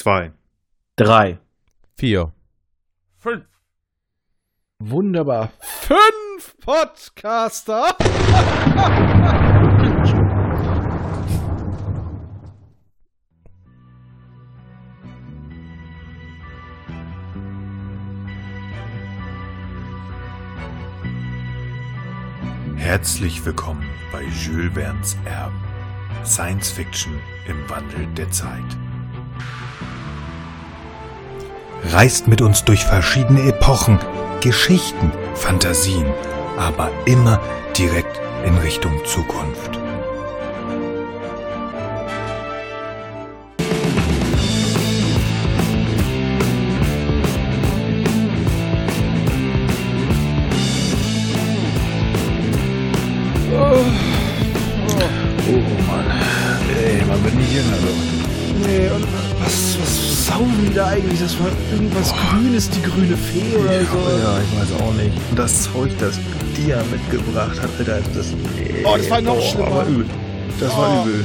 Zwei. Drei. Vier. Fünf. Wunderbar. Fünf Podcaster. Herzlich willkommen bei Jules Verne's Erben. Science Fiction im Wandel der Zeit. Reist mit uns durch verschiedene Epochen, Geschichten, Fantasien, aber immer direkt in Richtung Zukunft. Das war irgendwas Grünes, die grüne Fee oder Ja, so. ja, ich weiß auch nicht. Und das Zeug, das Dia mitgebracht hat, Alter, das. Oh, das war noch oh, schlimmer. Übel. Das war Oh. übel.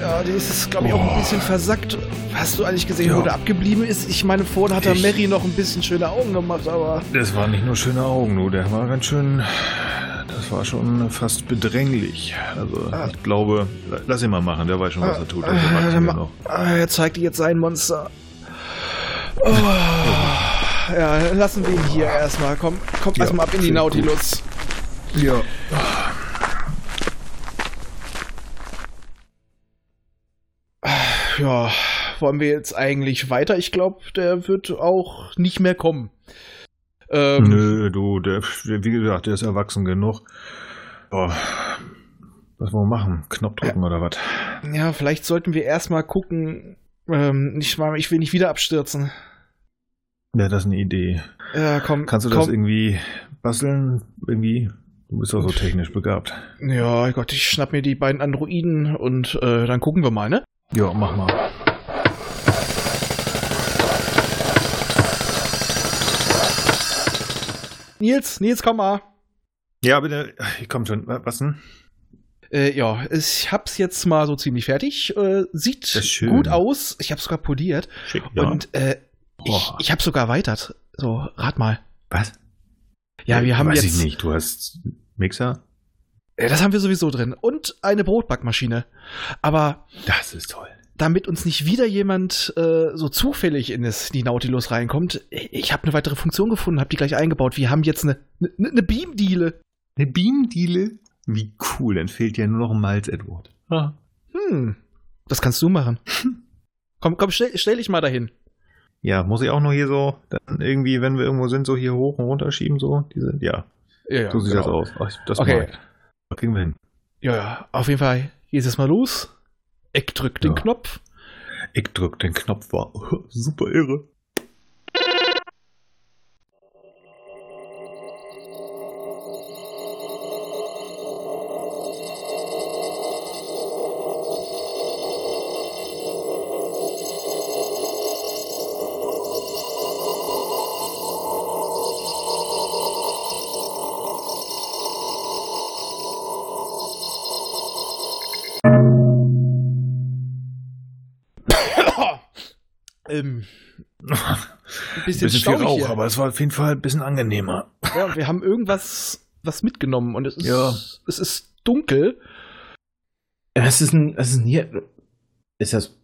Ja, die ist glaube ich, auch ein bisschen versackt. Hast du eigentlich gesehen, Ja. wo der abgeblieben ist? Ich meine, vorhin hat der Mary noch ein bisschen schöne Augen gemacht, aber. Das waren nicht nur schöne Augen, nur der war ganz schön. Das war schon fast bedränglich. Also, Ah. ich glaube, lass ihn mal machen, der weiß schon, was er tut. Also, Ah, ah, er zeigt dir jetzt sein Monster. Oh. Ja, dann lassen wir ihn hier erstmal. Komm, komm Ja, erstmal ab in die ich gut. Nautilus. Ja. Ja, wollen wir jetzt eigentlich weiter? Ich glaube, der wird auch nicht mehr kommen. Ähm, Nö, du, der, wie gesagt, der ist erwachsen genug. Boah. Was wollen wir machen? Knopf drücken oder was? Ja, vielleicht sollten wir erstmal gucken. Ähm, nicht mal, ich will nicht wieder abstürzen. Ja, das ist eine Idee. Ja, komm. Kannst du komm. das irgendwie basteln? Irgendwie? Du bist doch so technisch begabt. Ja, Gott, ich schnapp mir die beiden Androiden und äh, dann gucken wir mal, ne? Ja, mach mal. Nils, Nils, komm mal. Ja, bitte. Ich komm schon. Wa- Was denn? Äh, ja, ich hab's jetzt mal so ziemlich fertig. Äh, sieht gut aus. Ich hab's sogar poliert. Schick. Und äh, ich, ich hab's sogar erweitert. So, rat mal. Was? Ja, wir haben Weiß jetzt. ich nicht. Du hast Mixer? Äh, Das haben wir sowieso drin. Und eine Brotbackmaschine. Aber Das ist toll. damit uns nicht wieder jemand äh, so zufällig in das, die Nautilus reinkommt, ich habe eine weitere Funktion gefunden, habe die gleich eingebaut. Wir haben jetzt eine, eine, eine Beamdiele. Eine Beamdiele? Wie cool. Dann fehlt ja nur noch ein Malz, Edward. Ah. Hm, das kannst du machen. komm, komm, stell, stell dich mal dahin. Ja, muss ich auch noch hier so, dann irgendwie, wenn wir irgendwo sind, so hier hoch und runter schieben, so? Diese, ja, Ja, ja, so sieht genau. das aus. Ach, das Okay. mag. Das kriegen wir hin. Ja, ja, auf jeden Fall geht es mal los. Eck drückt den Ja. Knopf. Ich drück den Knopf, war super irre. Bisschen, Bisschen viel Rauch, hier. aber es war auf jeden Fall ein bisschen angenehmer. Ja, und wir haben irgendwas was mitgenommen und es ist, Ja. es ist dunkel. Was ist denn, was ist denn hier? Ist das.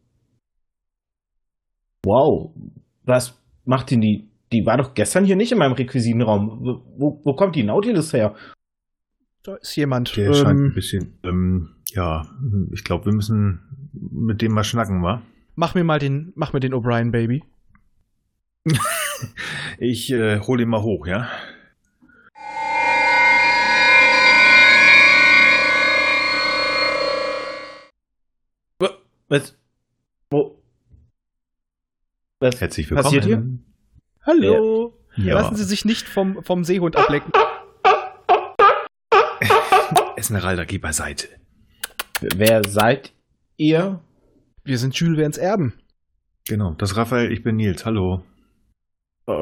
Wow. Was macht denn die? Die war doch gestern hier nicht in meinem Requisitenraum. Wo, wo kommt die Nautilus her? Da ist jemand. Der scheint ein Ähm, bisschen, ähm, ja, ich glaube, wir müssen mit dem mal schnacken, wa? mach mir mal den, mach mir den O'Brien Baby. Ich äh, hole ihn mal hoch, ja? Was? Wo? Was Herzlich willkommen. passiert hier? Hallo. Ja. Lassen Sie sich nicht vom, vom Seehund ablecken. Esmeralda, geh beiseite. Wer seid ihr? Wir sind Jules Verne's Erben. Genau, das ist Raphael, ich bin Nils, hallo.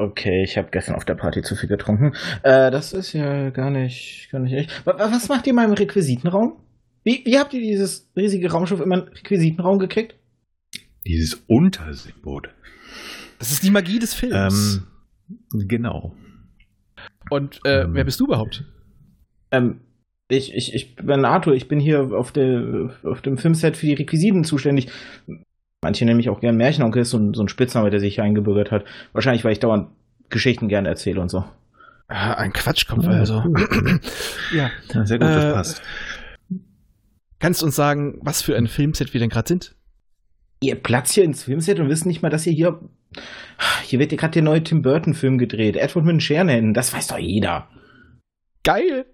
Okay, ich habe gestern auf der Party zu viel getrunken. Äh, das ist ja gar nicht, gar nicht echt. Wa- wa- Was macht ihr in meinem Requisitenraum? Wie, wie habt ihr dieses riesige Raumschiff in meinen Requisitenraum gekriegt? Dieses Unterseeboot. Das ist die Magie des Films. Ähm, genau. Und äh, ähm. wer bist du überhaupt? Ähm, ich, ich, ich bin Arthur, ich bin hier auf, der, auf dem Filmset für die Requisiten zuständig. Manche nennen mich auch gern Märchenonkel, ist so ein, so ein Spitzname, der sich hier eingebürgert hat. Wahrscheinlich, weil ich dauernd Geschichten gerne erzähle und so. Ah, ein Quatschkopf, Ja, also. cool. ja. Ja, sehr gut, Äh, das passt. Kannst du uns sagen, was für ein Filmset wir denn gerade sind? Ihr Platz hier ins Filmset und wisst nicht mal, dass ihr hier. Hier wird ja gerade der neue Tim Burton-Film gedreht. Edward mit den Scherenhänden, das weiß doch jeder. Geil!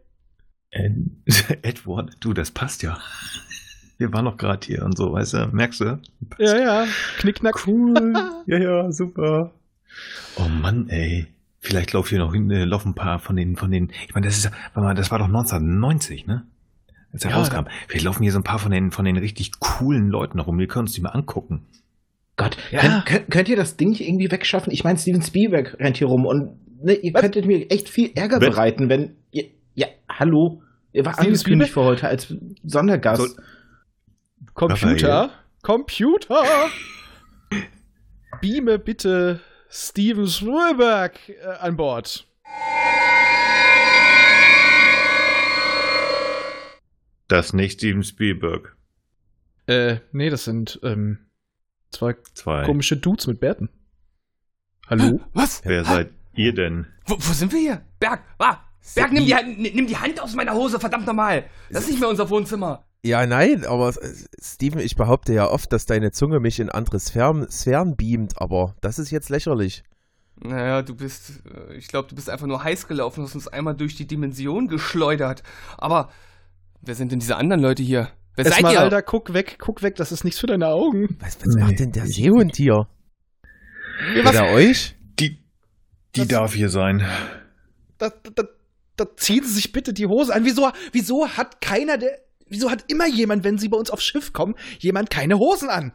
Äh, Edward, du, das passt ja. Wir waren doch gerade hier und so, weißt du? Merkst du? Ja, ja. Knickknack. Cool. ja, ja, super. Oh Mann, ey. Vielleicht laufen hier noch hin, äh, laufen ein paar von den, von den, ich meine, das ist, ja- warte mal, das war doch 1990, ne? Als er Ja, rauskam. Vielleicht laufen hier so ein paar von den, von den richtig coolen Leuten rum. Wir können uns die mal angucken. Gott, Ja. könnt, könnt, könnt ihr das Ding hier irgendwie wegschaffen? Ich meine, Steven Spielberg rennt hier rum und ne, ihr Was? könntet mir echt viel Ärger Wer- bereiten, wenn ihr. Ja, hallo. Ihr war angekündigt für heute als Sondergast. Soll- Computer. Computer. Beame bitte Steven Spielberg äh, an Bord. Das nicht Steven Spielberg. Äh, nee, das sind ähm, zwei Zwei. komische Dudes mit Bärten. Hallo? Was? Wer seid ihr denn? Wo, wo sind wir hier? Berg, ah, Berg, nimm die, Hand, nimm die Hand aus meiner Hose, verdammt nochmal. Das ist nicht mehr unser Wohnzimmer. Ja, nein, aber äh, Steven, ich behaupte ja oft, dass deine Zunge mich in andere Sphären, Sphären beamt, aber das ist jetzt lächerlich. Naja, du bist, äh, ich glaube, du bist einfach nur heiß gelaufen, hast uns einmal durch die Dimension geschleudert. Aber, wer sind denn diese anderen Leute hier? Wer seid ihr? Esmeralda, guck weg, guck weg, das ist nichts für deine Augen. Was, was Nee, macht denn der Seehund hier? was- Will er euch? Die, die Das- darf hier sein. Da, da, da ziehen Sie sich bitte die Hose an. Wieso, wieso hat keiner der, wieso hat immer jemand, wenn Sie bei uns aufs Schiff kommen, jemand keine Hosen an?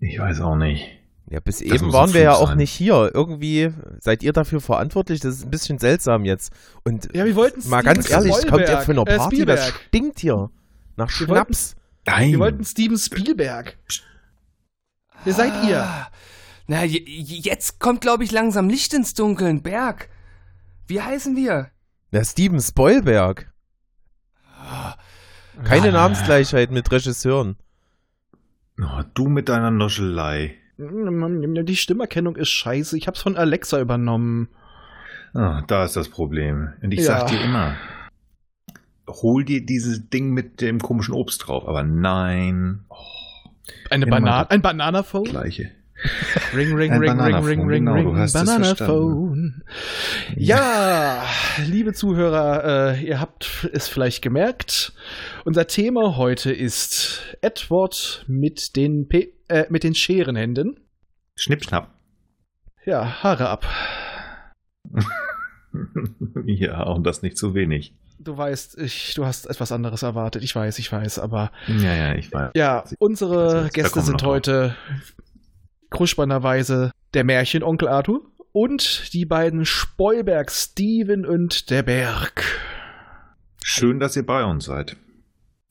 Ich weiß auch nicht. Ja, bis Das eben waren wir ja auch sein. nicht hier. Irgendwie seid ihr dafür verantwortlich. Das ist ein bisschen seltsam jetzt. Und Ja, wir wollten mal ganz ehrlich, es kommt ja Spielberg, für eine äh, Party, das Spielberg. stinkt hier. Nach Wir Schnaps. Nein. Wir wollten Steven Spielberg. Wer seid ihr? Ah, Na, je- je- jetzt kommt, glaube ich, langsam Licht ins Dunkeln. Berg, wie heißen wir? Der Steven Spoilberg. Keine Ah. Namensgleichheit mit Regisseuren. Oh, du mit deiner Noschelei. Die Stimmerkennung ist scheiße. Ich hab's von Alexa übernommen. Ah, da ist das Problem. Und ich Ja. sag dir immer, hol dir dieses Ding mit dem komischen Obst drauf. Aber nein, oh, Eine Banane, ein Bananaphone? gleiche. Ring, ring, ring, ring, ring, ring, genau, ring. es Bananaphone. Ja, liebe Zuhörer, äh, ihr habt es vielleicht gemerkt. Unser Thema heute ist Edward mit den, Pe äh, mit den Scherenhänden. Schnipp, schnapp. Ja, Haare ab. ja, und das nicht zu wenig. Du weißt, ich, du hast etwas anderes erwartet. Ich weiß, ich weiß, aber Ja, ja, ich weiß. ja, unsere Gäste sind noch drauf. Kruschbanderweise der Märchenonkel Arthur und die beiden Spoilberg Steven und der Berg. Schön, dass ihr bei uns seid.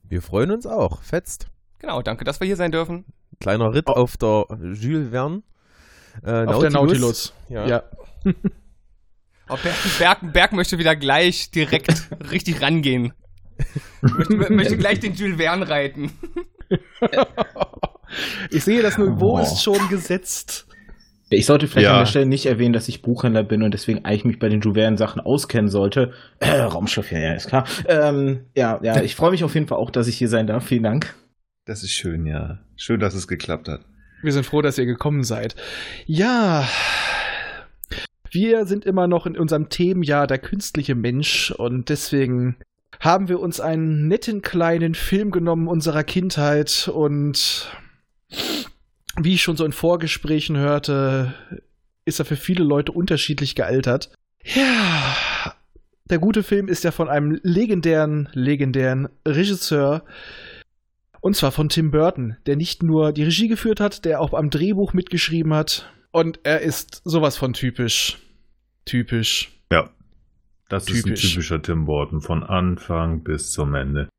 Wir freuen uns auch. Fetzt. Genau, danke, dass wir hier sein dürfen. Kleiner Ritt Oh. auf der Jules Verne. Äh, Auf der Nautilus. Ja. ja. Oh, Berg, Berg, Berg möchte wieder gleich direkt richtig rangehen. Möchte, möchte gleich den Jules Verne reiten. Ich sehe, das Niveau Oh. ist schon gesetzt. Ich sollte vielleicht Ja. an der Stelle nicht erwähnen, dass ich Buchhändler bin und deswegen eigentlich mich bei den Juveren-Sachen auskennen sollte. Äh, Raumschiff, ja, ja, ist klar. Ähm, ja, ja, ich freue mich auf jeden Fall auch, dass ich hier sein darf. Vielen Dank. Das ist schön, ja. Schön, dass es geklappt hat. Wir sind froh, dass ihr gekommen seid. Ja, wir sind immer noch in unserem Themenjahr der künstliche Mensch und deswegen haben wir uns einen netten kleinen Film genommen unserer Kindheit und wie ich schon so in Vorgesprächen hörte, ist er für viele Leute unterschiedlich gealtert. Ja, der gute Film ist ja von einem legendären, legendären Regisseur und zwar von Tim Burton, der nicht nur die Regie geführt hat, der auch am Drehbuch mitgeschrieben hat. Und er ist sowas von typisch. Typisch. Ja. Das ist ein Typisch. typischer Tim Burton von Anfang bis zum Ende.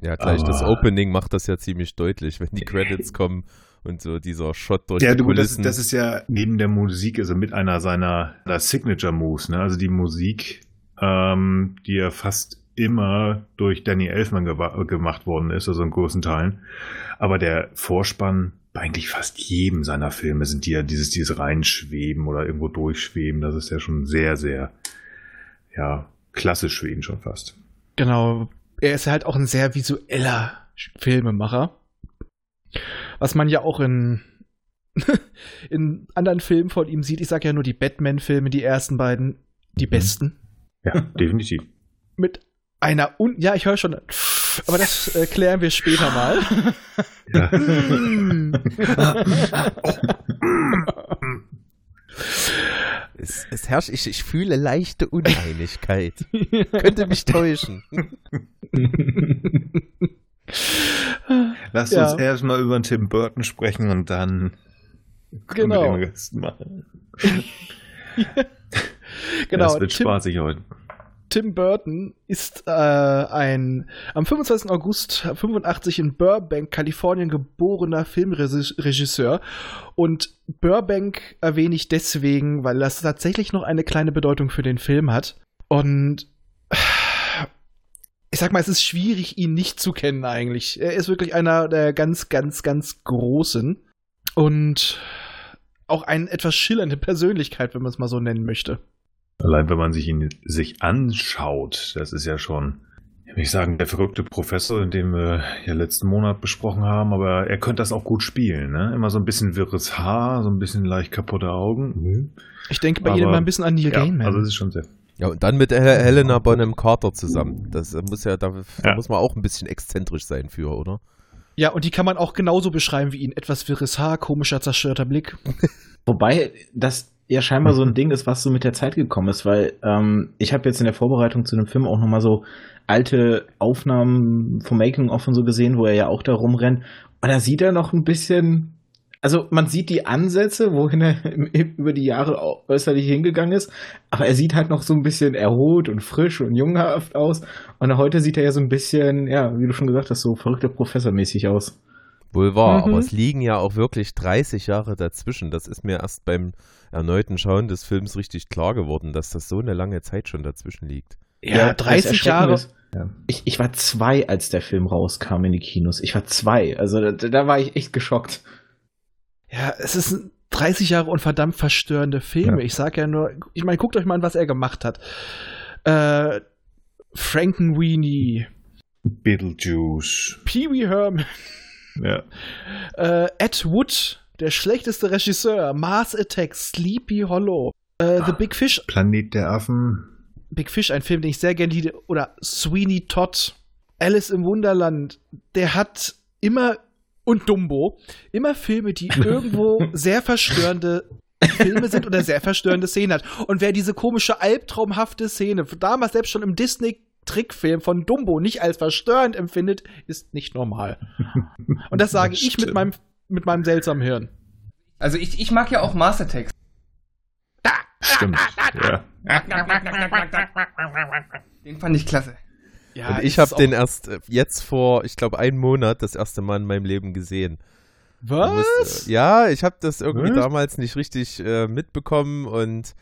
Ja, gleich das Aber- Opening macht das ja ziemlich deutlich, wenn die Credits kommen Und so dieser Shot durch Ja, die du, das, Kulissen. das ist ja neben der Musik, also mit einer seiner, Signature Moves, ne? Also die Musik, ähm, die ja fast immer durch Danny Elfman gemacht worden ist, also in großen Teilen. Aber der Vorspann bei eigentlich fast jedem seiner Filme sind die ja dieses, dieses Reinschweben oder irgendwo durchschweben. Das ist ja schon sehr, sehr, ja, klassisch für ihn schon fast. Genau. Er ist halt auch ein sehr visueller Filmemacher. Was man ja auch in, in anderen Filmen von ihm sieht. Ich sage ja nur die Batman-Filme, die ersten beiden, die Mhm. besten. Ja, definitiv. Mit einer Un ja, ich höre schon. Aber das äh, klären wir später mal. Ja. es, es herrscht, ich, ich fühle leichte Uneinigkeit. Könnte mich täuschen. Lass Ja. uns erstmal über Tim Burton sprechen und dann Genau. den Rest machen. genau. das wird Tim, spaßig heute. Tim Burton ist äh, ein am 25. August 85 in Burbank, Kalifornien geborener Filmregisseur. Und Burbank erwähne ich deswegen, weil das tatsächlich noch eine kleine Bedeutung für den Film hat. Und ich sag mal, es ist schwierig, ihn nicht zu kennen eigentlich. Er ist wirklich einer der ganz, ganz, ganz großen. Und auch eine etwas schillernde Persönlichkeit, wenn man es mal so nennen möchte. Allein wenn man sich ihn sich anschaut, das ist ja schon, ich will sagen, der verrückte Professor, den wir ja letzten Monat besprochen haben, aber er könnte das auch gut spielen, ne? Immer so ein bisschen wirres Haar, so ein bisschen leicht kaputte Augen. Ich denke bei Aber- Ihnen immer ein bisschen an Neil Ja, Gaiman. also es ist schon sehr. Ja, und dann mit Hel Helena Bonham Carter zusammen. Das äh, muss ja, da, da Ja. muss man auch ein bisschen exzentrisch sein für, oder? Ja, und die kann man auch genauso beschreiben wie ihn. Etwas wirres Haar, komischer, zerstörter Blick. Wobei das ja scheinbar so ein Ding ist, was so mit der Zeit gekommen ist, weil ähm, ich habe jetzt in der Vorbereitung zu dem Film auch nochmal so alte Aufnahmen vom Making-of und so gesehen, wo er ja auch da rumrennt. Und da sieht er noch ein bisschen, also man sieht die Ansätze, wohin er im- über die Jahre äußerlich hingegangen ist, aber er sieht halt noch so ein bisschen erholt und frisch und junghaft aus. Und heute sieht er ja so ein bisschen, ja, wie du schon gesagt hast, so verrückter Professormäßig aus. Wohl wahr, Mhm. aber es liegen ja auch wirklich 30 Jahre dazwischen. Das ist mir erst beim erneuten Schauen des Films richtig klar geworden, dass das so eine lange Zeit schon dazwischen liegt. Ja, das 30 Erschreckende Jahre. ist, Ich, ich war zwei, als der Film rauskam in die Kinos. Ich war zwei. Also da, da war ich echt geschockt. Ja, es ist ein 30 Jahre und verdammt verstörende Filme. Ja. Ich sag ja nur, ich meine, guckt euch mal an, was er gemacht hat. Äh, Frankenweenie, Beetlejuice. Pee Wee Herman, Ja. äh, Ed Wood, der schlechteste Regisseur, Mars Attack, Sleepy Hollow, äh, The Big Fish, Planet der Affen. Big Fish, ein Film, den ich sehr gerne liebe, oder Sweeney Todd, Alice im Wunderland, der hat immer, und Dumbo, immer Filme, die irgendwo sehr verstörende Filme sind oder sehr verstörende Szenen hat. Und wer diese komische, albtraumhafte Szene, damals selbst schon im Disney-Trickfilm von Dumbo nicht als verstörend empfindet, ist nicht normal. Und das sage Das ich mit meinem, mit meinem seltsamen Hirn. Also ich, ich mag ja auch Mastertext. Stimmt. Ja. Den fand ich klasse. Ja, Und ich habe den erst äh, jetzt vor, ich glaube, einem Monat das erste Mal in meinem Leben gesehen. Muss, Was? äh, ja, ich habe das irgendwie Was? damals nicht richtig äh, mitbekommen und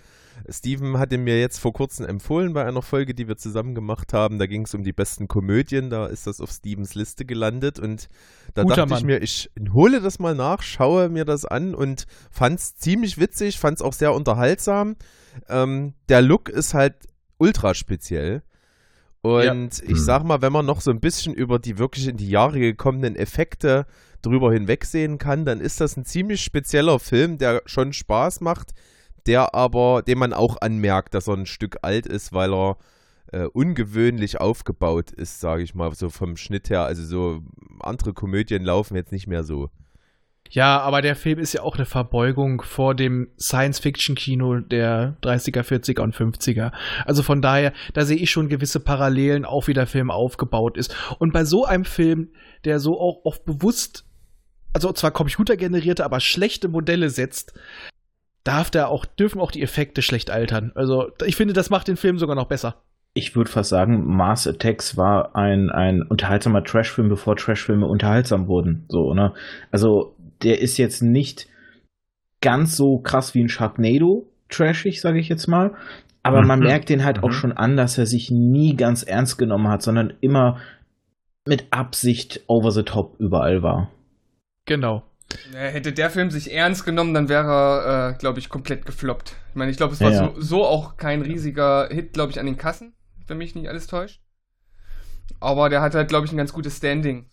Steven hatte mir jetzt vor kurzem empfohlen bei einer Folge, die wir zusammen gemacht haben. Da ging es um die besten Komödien, da ist das auf Stevens Liste gelandet und da Guter dachte ich Mann. mir, ich hole das mal nach, schaue mir das an und fand's ziemlich witzig, fand's auch sehr unterhaltsam. Ähm, der Look ist halt ultra speziell. Und ich Hm. sag mal, wenn man noch so ein bisschen über die wirklich in die Jahre gekommenen Effekte drüber hinwegsehen kann, dann ist das ein ziemlich spezieller Film, der schon Spaß macht, der aber, dem man auch anmerkt, dass er ein Stück alt ist, weil er äh, ungewöhnlich aufgebaut ist, sage ich mal, so vom Schnitt her. Also so andere Komödien laufen jetzt nicht mehr so. Ja, aber der Film ist ja auch eine Verbeugung vor dem Science-Fiction-Kino der 30er, 40er und 50er. Also von daher, da sehe ich schon gewisse Parallelen, auch wie der Film aufgebaut ist. Und bei so einem Film, der so auch oft bewusst, also zwar computergenerierte, aber schlechte Modelle setzt, darf der auch, dürfen auch die Effekte schlecht altern. Also ich finde, das macht den Film sogar noch besser. Ich würde fast sagen, Mars Attacks war ein, ein unterhaltsamer Trashfilm, bevor Trashfilme unterhaltsam wurden. So, ne? Also der ist jetzt nicht ganz so krass wie ein Sharknado, trashig, sage ich jetzt mal. Aber man mhm. merkt den halt mhm. auch schon an, dass er sich nie ganz ernst genommen hat, sondern immer mit Absicht over the top überall war. Genau. Hätte der Film sich ernst genommen, dann wäre er, äh, glaube ich, komplett gefloppt. Ich meine, ich glaube, es war ja. so, so, auch kein riesiger Hit, glaube ich, an den Kassen, wenn mich nicht alles täuscht. Aber der hat halt, glaube ich, ein ganz gutes Standing.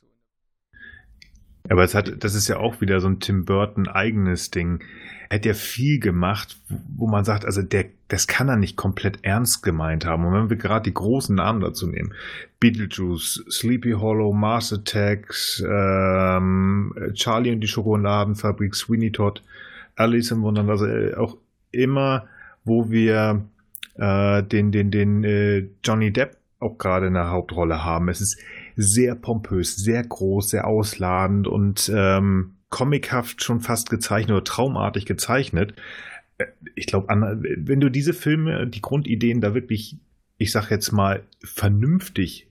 Aber es hat, das ist ja auch wieder so ein Tim Burton eigenes Ding. Er hat ja viel gemacht, wo man sagt, also der, das kann er nicht komplett ernst gemeint haben. Und wenn wir gerade die großen Namen dazu nehmen, Beetlejuice, Sleepy Hollow, Mars Attacks, ähm, Charlie und die Schokoladenfabrik, Sweeney Todd, Alice im Wunderland, also äh, auch immer, wo wir äh, den, den, den äh, Johnny Depp auch gerade in der Hauptrolle haben. Es ist sehr pompös, sehr groß, sehr ausladend und ähm, comichaft schon fast gezeichnet oder traumartig gezeichnet. Äh, ich glaube, wenn du diese Filme, die Grundideen da wirklich, ich sag jetzt mal, vernünftig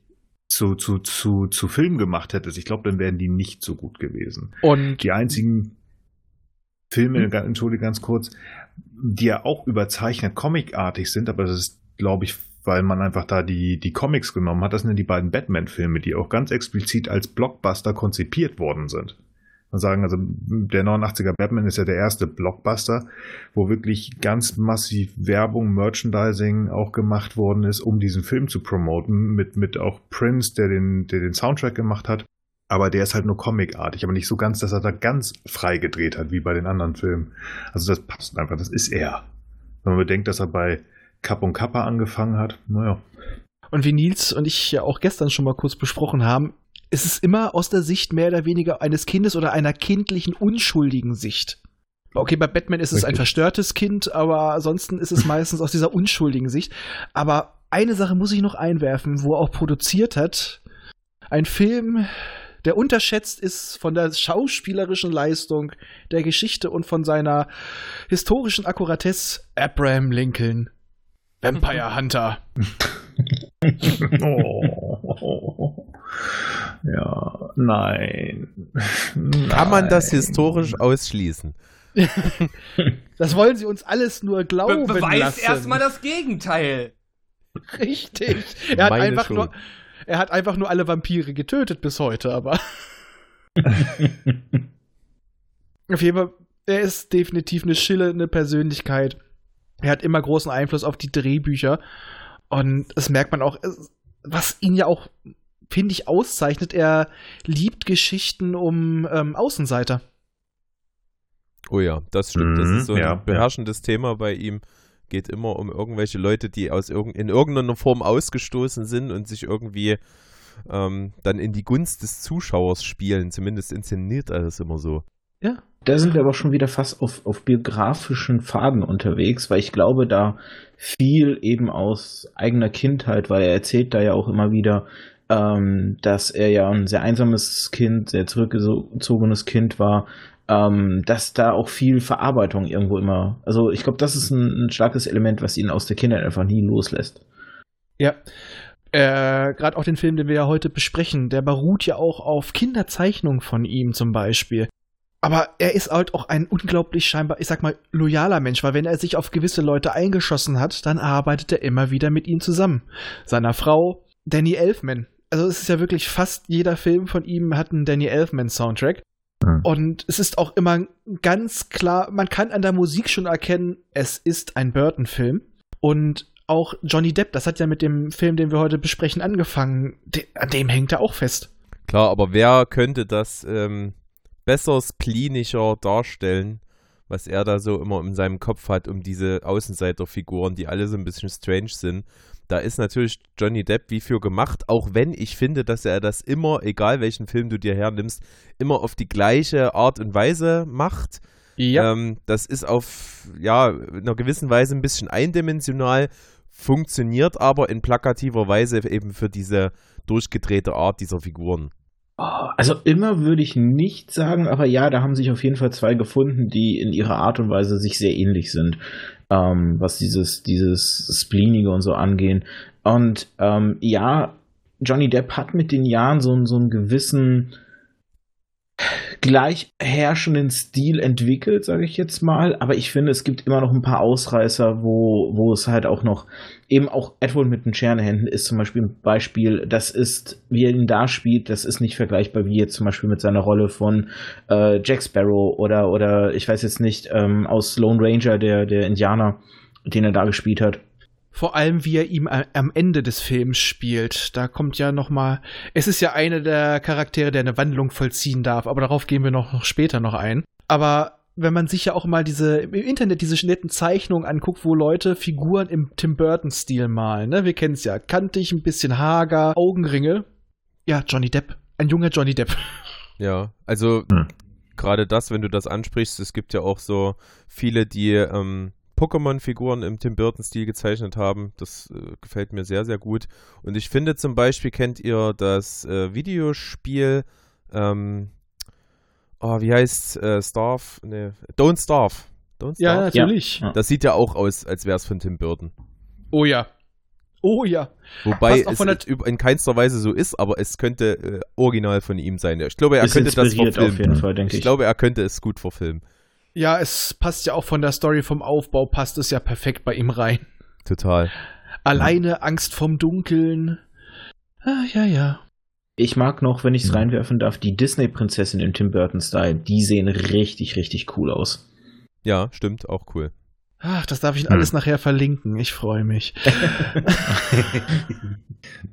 zu, zu, zu, zu Film gemacht hättest, ich glaube, dann wären die nicht so gut gewesen. Und die einzigen Filme, hm? entschuldige ganz kurz, die ja auch überzeichnet comicartig sind, aber das ist, glaube ich, weil man einfach da die, die Comics genommen hat. Das sind die beiden Batman-Filme, die auch ganz explizit als Blockbuster konzipiert worden sind. Man sagen, also der 89er Batman ist ja der erste Blockbuster, wo wirklich ganz massiv Werbung, Merchandising auch gemacht worden ist, um diesen Film zu promoten, mit, mit auch Prince, der den, der den Soundtrack gemacht hat. Aber der ist halt nur comicartig, aber nicht so ganz, dass er da ganz frei gedreht hat, wie bei den anderen Filmen. Also das passt einfach, das ist er. Wenn man bedenkt, dass er bei Kapp und Kappa angefangen hat. Naja. Und wie Nils und ich ja auch gestern schon mal kurz besprochen haben, ist es immer aus der Sicht mehr oder weniger eines Kindes oder einer kindlichen, unschuldigen Sicht. Okay, bei Batman ist es Richtig. ein verstörtes Kind, aber ansonsten ist es meistens aus dieser unschuldigen Sicht. Aber eine Sache muss ich noch einwerfen, wo er auch produziert hat. Ein Film, der unterschätzt ist von der schauspielerischen Leistung, der Geschichte und von seiner historischen Akkuratesse. Abraham Lincoln. Vampire Hunter. oh. Ja, nein. Kann man das historisch ausschließen? das wollen sie uns alles nur glauben Be beweist erstmal das Gegenteil. Richtig. Er hat, einfach nur, er hat einfach nur alle Vampire getötet bis heute, aber. Auf jeden Fall, er ist definitiv eine schillernde Persönlichkeit. Er hat immer großen Einfluss auf die Drehbücher. Und das merkt man auch, was ihn ja auch, finde ich, auszeichnet. Er liebt Geschichten um ähm, Außenseiter. Oh ja, das stimmt. das mhm, ist so ein ja, beherrschendes ja. Thema bei ihm. Geht immer um irgendwelche Leute, die aus irg in irgendeiner Form ausgestoßen sind und sich irgendwie ähm, dann in die Gunst des Zuschauers spielen. Zumindest inszeniert er das immer so. Ja. Da sind wir aber schon wieder fast auf, auf biografischen Faden unterwegs, weil ich glaube, da viel eben aus eigener Kindheit, weil er erzählt da ja auch immer wieder, ähm, dass er ja ein sehr einsames Kind, sehr zurückgezogenes Kind war, ähm, dass da auch viel Verarbeitung irgendwo immer, also ich glaube, das ist ein, ein, starkes Element, was ihn aus der Kindheit einfach nie loslässt. Ja. Äh, Gerade auch den Film, den wir ja heute besprechen, der beruht ja auch auf Kinderzeichnungen von ihm zum Beispiel. Aber er ist halt auch ein unglaublich scheinbar, ich sag mal, loyaler Mensch, weil wenn er sich auf gewisse Leute eingeschossen hat, dann arbeitet er immer wieder mit ihnen zusammen. Seiner Frau, Danny Elfman. Also es ist ja wirklich fast jeder Film von ihm hat einen Danny Elfman Soundtrack. Mhm. Und es ist auch immer ganz klar, man kann an der Musik schon erkennen, es ist ein Burton-Film. Und auch Johnny Depp, das hat ja mit dem Film, den wir heute besprechen, angefangen. De an dem hängt er auch fest. Klar, aber wer könnte das ähm, besser spleenischer darstellen, was er da so immer in seinem Kopf hat, um diese Außenseiterfiguren, die alle so ein bisschen strange sind. Da ist natürlich Johnny Depp wie für gemacht, auch wenn ich finde, dass er das immer, egal welchen Film du dir hernimmst, immer auf die gleiche Art und Weise macht. Ja. Ähm, das ist auf, ja, in einer gewissen Weise ein bisschen eindimensional, funktioniert aber in plakativer Weise eben für diese durchgedrehte Art dieser Figuren. Oh, also immer würde ich nicht sagen, aber ja, da haben sich auf jeden Fall zwei gefunden, die in ihrer Art und Weise sich sehr ähnlich sind, ähm, was dieses, dieses Spleenige und so angehen. Und ähm, ja, Johnny Depp hat mit den Jahren so, so einen gewissen gleich herrschenden Stil entwickelt, sage ich jetzt mal. Aber ich finde, es gibt immer noch ein paar Ausreißer, wo, wo es halt auch noch eben auch Edward mit den Scherenhänden ist zum Beispiel ein Beispiel. Das ist, wie er ihn da spielt, das ist nicht vergleichbar wie jetzt zum Beispiel mit seiner Rolle von äh, Jack Sparrow oder oder ich weiß jetzt nicht ähm, aus Lone Ranger der der Indianer, den er da gespielt hat. Vor allem, wie er ihm am Ende des Films spielt. Da kommt ja noch mal. Es ist ja einer der Charaktere, der eine Wandlung vollziehen darf, aber darauf gehen wir noch später noch ein. Aber wenn man sich ja auch mal diese im Internet diese netten Zeichnungen anguckt, wo Leute Figuren im Tim Burton-Stil malen, ne? Wir kennen es ja. Kantig, ein bisschen hager, Augenringe. Ja, Johnny Depp. Ein junger Johnny Depp. Ja, also hm. gerade das, wenn du das ansprichst, es gibt ja auch so viele, die ähm, Pokémon-Figuren im Tim Burton-Stil gezeichnet haben. Das äh, gefällt mir sehr, sehr gut. Und ich finde zum Beispiel, kennt ihr das äh, Videospiel, ähm, oh, wie heißt äh, Starve? Nee, Don't Starve. Don't Starve? Ja, natürlich. Das sieht ja auch aus, als wäre es von Tim Burton. Oh ja. Oh ja. Wobei es in keinster Weise so ist, aber es könnte äh, original von ihm sein. Ich glaube, er könnte das verfilmen. Auf jeden Fall, denke ich. ich glaube, er könnte es gut verfilmen. Ja, es passt ja auch von der Story vom Aufbau, passt es ja perfekt bei ihm rein. Total. Alleine, Angst vom Dunkeln. Ah, ja, ja. Ich mag noch, wenn ich es reinwerfen darf, die Disney-Prinzessin im Tim Burton-Style. Die sehen richtig, richtig cool aus. Ja, stimmt, auch cool. Ach, das darf ich hm. alles nachher verlinken. Ich freue mich.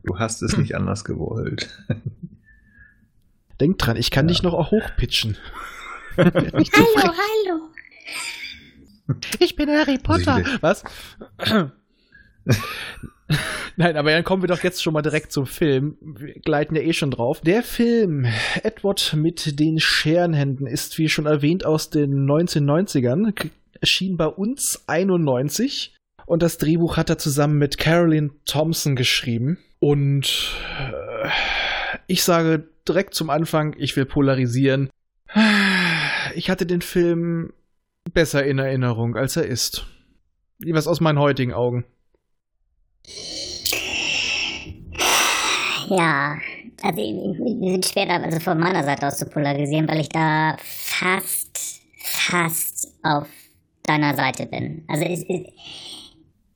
du hast es nicht anders gewollt. Denk dran, ich kann ja. dich noch auch hochpitchen hallo, hallo. Ich bin Harry Potter. Was? Nein, aber dann kommen wir doch jetzt schon mal direkt zum Film. Wir gleiten ja eh schon drauf. Der Film Edward mit den Scherenhänden ist, wie schon erwähnt, aus den 1990ern. Erschien bei uns 91. Und das Drehbuch hat er zusammen mit Carolyn Thompson geschrieben. Und äh, ich sage direkt zum Anfang, ich will polarisieren. Ich hatte den Film besser in Erinnerung, als er ist. Was aus meinen heutigen Augen. Ja, also wir sind später also von meiner Seite aus zu polarisieren, weil ich da fast, fast auf deiner Seite bin. Also es, es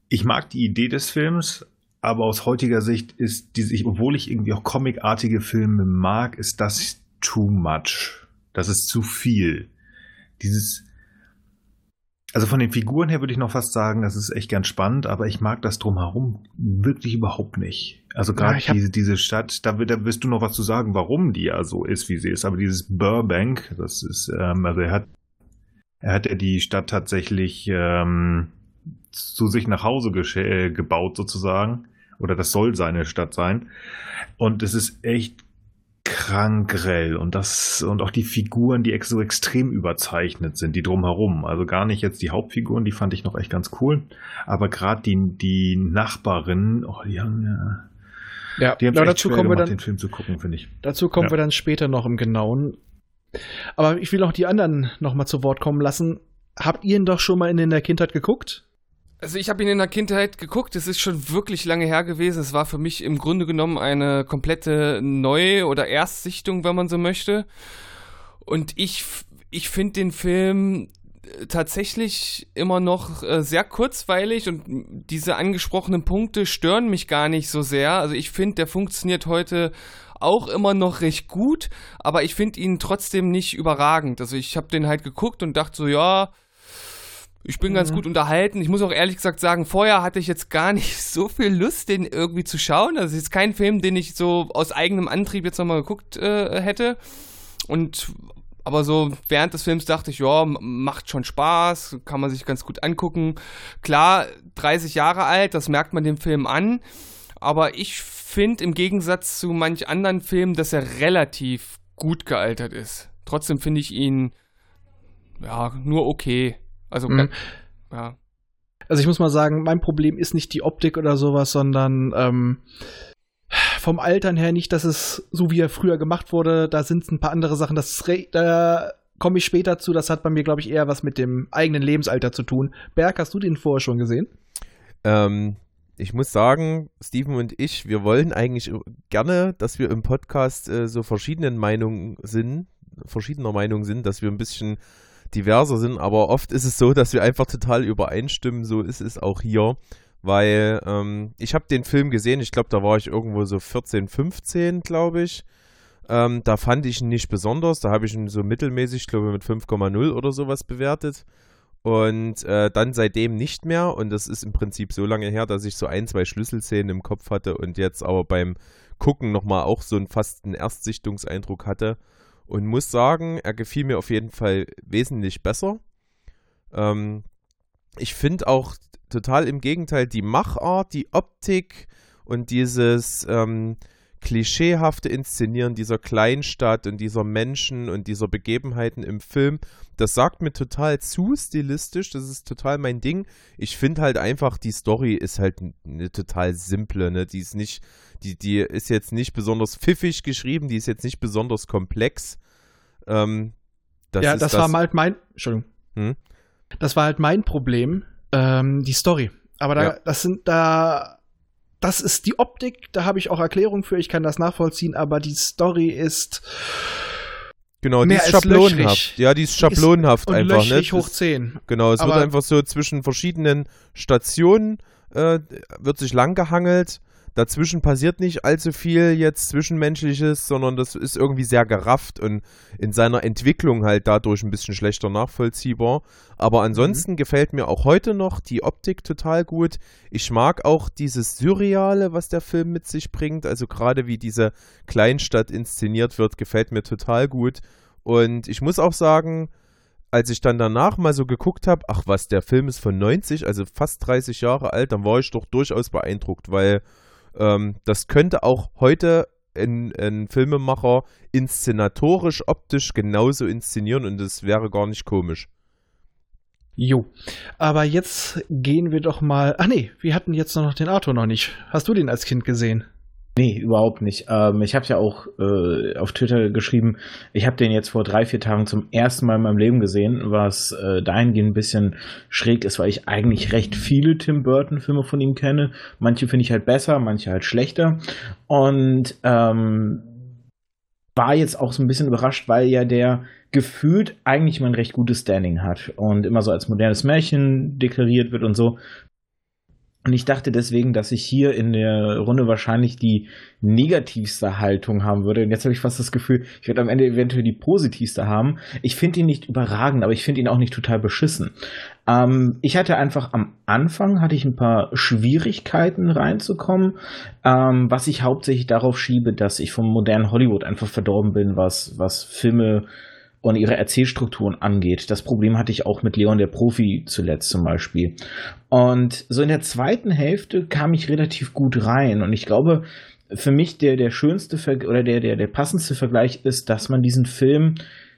ich mag die Idee des Films, aber aus heutiger Sicht ist diese, obwohl ich irgendwie auch comicartige Filme mag, ist das too much. Das ist zu viel. Dieses, also von den Figuren her würde ich noch fast sagen, das ist echt ganz spannend, aber ich mag das drumherum wirklich überhaupt nicht. Also gerade ja, diese, diese Stadt, da, da wirst du noch was zu sagen, warum die ja so ist, wie sie ist. Aber dieses Burbank, das ist, ähm, also er hat, er hat ja die Stadt tatsächlich ähm, zu sich nach Hause äh, gebaut sozusagen. Oder das soll seine Stadt sein. Und es ist echt krank grell und das und auch die Figuren, die so extrem überzeichnet sind, die drumherum. Also gar nicht jetzt die Hauptfiguren, die fand ich noch echt ganz cool, aber gerade die die Nachbarinnen, oh, die haben ja ja, die haben ja, dazu kommen gemacht, wir dann, den Film zu gucken, finde ich. Dazu kommen ja. wir dann später noch im Genauen. Aber ich will auch die anderen noch mal zu Wort kommen lassen. Habt ihr ihn doch schon mal in der Kindheit geguckt? Also ich habe ihn in der Kindheit geguckt, es ist schon wirklich lange her gewesen. Es war für mich im Grunde genommen eine komplette Neu- oder Erstsichtung, wenn man so möchte. Und ich, ich finde den Film tatsächlich immer noch äh, sehr kurzweilig und diese angesprochenen Punkte stören mich gar nicht so sehr. Also ich finde, der funktioniert heute auch immer noch recht gut, aber ich finde ihn trotzdem nicht überragend. Also ich habe den halt geguckt und dachte so, ja, ich bin mhm. ganz gut unterhalten. Ich muss auch ehrlich gesagt sagen, vorher hatte ich jetzt gar nicht so viel Lust, den irgendwie zu schauen. Also es ist kein Film, den ich so aus eigenem Antrieb jetzt nochmal geguckt äh, hätte. Und aber so während des Films dachte ich, ja, macht schon Spaß, kann man sich ganz gut angucken. Klar, 30 Jahre alt, das merkt man dem Film an. Aber ich finde im Gegensatz zu manch anderen Filmen, dass er relativ gut gealtert ist. Trotzdem finde ich ihn ja nur okay. Also, mhm. ja. Also ich muss mal sagen, mein Problem ist nicht die Optik oder sowas, sondern ähm, vom Altern her nicht, dass es so wie er früher gemacht wurde, da sind ein paar andere Sachen, das da komme ich später zu, das hat bei mir, glaube ich, eher was mit dem eigenen Lebensalter zu tun. Berg, hast du den vorher schon gesehen? Ähm, ich muss sagen, Steven und ich, wir wollen eigentlich gerne, dass wir im Podcast äh, so verschiedenen Meinungen sind, verschiedener Meinung sind, dass wir ein bisschen diverser sind, aber oft ist es so, dass wir einfach total übereinstimmen. So ist es auch hier, weil ähm, ich habe den Film gesehen, ich glaube, da war ich irgendwo so 14, 15, glaube ich. Ähm, da fand ich ihn nicht besonders, da habe ich ihn so mittelmäßig, ich glaube mit 5,0 oder sowas bewertet. Und äh, dann seitdem nicht mehr. Und das ist im Prinzip so lange her, dass ich so ein, zwei Schlüsselszenen im Kopf hatte und jetzt aber beim Gucken nochmal auch so einen fast einen Erstsichtungseindruck hatte. Und muss sagen, er gefiel mir auf jeden Fall wesentlich besser. Ähm, ich finde auch total im Gegenteil die Machart, die Optik und dieses ähm, klischeehafte Inszenieren dieser Kleinstadt und dieser Menschen und dieser Begebenheiten im Film, das sagt mir total zu stilistisch, das ist total mein Ding. Ich finde halt einfach, die Story ist halt eine total simple, ne? Die ist nicht, die, die ist jetzt nicht besonders pfiffig geschrieben, die ist jetzt nicht besonders komplex. Ähm, das ja, das, das, war halt mein, Entschuldigung. Hm? Das war halt mein Problem, ähm, die Story. Aber da, ja. das sind da das ist die Optik, da habe ich auch Erklärung für, ich kann das nachvollziehen, aber die Story ist. Genau, die ist schablonenhaft. Ja, die ist schablonenhaft ist einfach. Ne? hoch 10. Genau, es aber wird einfach so zwischen verschiedenen Stationen äh, wird sich langgehangelt Dazwischen passiert nicht allzu viel jetzt Zwischenmenschliches, sondern das ist irgendwie sehr gerafft und in seiner Entwicklung halt dadurch ein bisschen schlechter nachvollziehbar. Aber ansonsten mhm. gefällt mir auch heute noch die Optik total gut. Ich mag auch dieses Surreale, was der Film mit sich bringt. Also gerade wie diese Kleinstadt inszeniert wird, gefällt mir total gut. Und ich muss auch sagen, als ich dann danach mal so geguckt habe, ach was, der Film ist von 90, also fast 30 Jahre alt, dann war ich doch durchaus beeindruckt, weil ähm, das könnte auch heute ein, ein, Filmemacher inszenatorisch, optisch genauso inszenieren und das wäre gar nicht komisch. Jo. Aber jetzt gehen wir doch mal. Ach nee, wir hatten jetzt noch den Arthur noch nicht. Hast du den als Kind gesehen? Nee, überhaupt nicht. Ähm, ich habe ja auch äh, auf Twitter geschrieben, ich habe den jetzt vor drei, vier Tagen zum ersten Mal in meinem Leben gesehen, was äh, dahingehend ein bisschen schräg ist, weil ich eigentlich recht viele Tim Burton-Filme von ihm kenne. Manche finde ich halt besser, manche halt schlechter. Und ähm, war jetzt auch so ein bisschen überrascht, weil ja der gefühlt eigentlich mal ein recht gutes Standing hat und immer so als modernes Märchen deklariert wird und so. Und ich dachte deswegen, dass ich hier in der Runde wahrscheinlich die negativste Haltung haben würde. Und jetzt habe ich fast das Gefühl, ich werde am Ende eventuell die positivste haben. Ich finde ihn nicht überragend, aber ich finde ihn auch nicht total beschissen. Ähm, ich hatte einfach am Anfang hatte ich ein paar Schwierigkeiten reinzukommen, ähm, was ich hauptsächlich darauf schiebe, dass ich vom modernen Hollywood einfach verdorben bin, was, was Filme und ihre Erzählstrukturen angeht. Das Problem hatte ich auch mit Leon der Profi zuletzt zum Beispiel. Und so in der zweiten Hälfte kam ich relativ gut rein und ich glaube, für mich der, der schönste Ver oder der, der, der passendste Vergleich ist, dass man diesen Film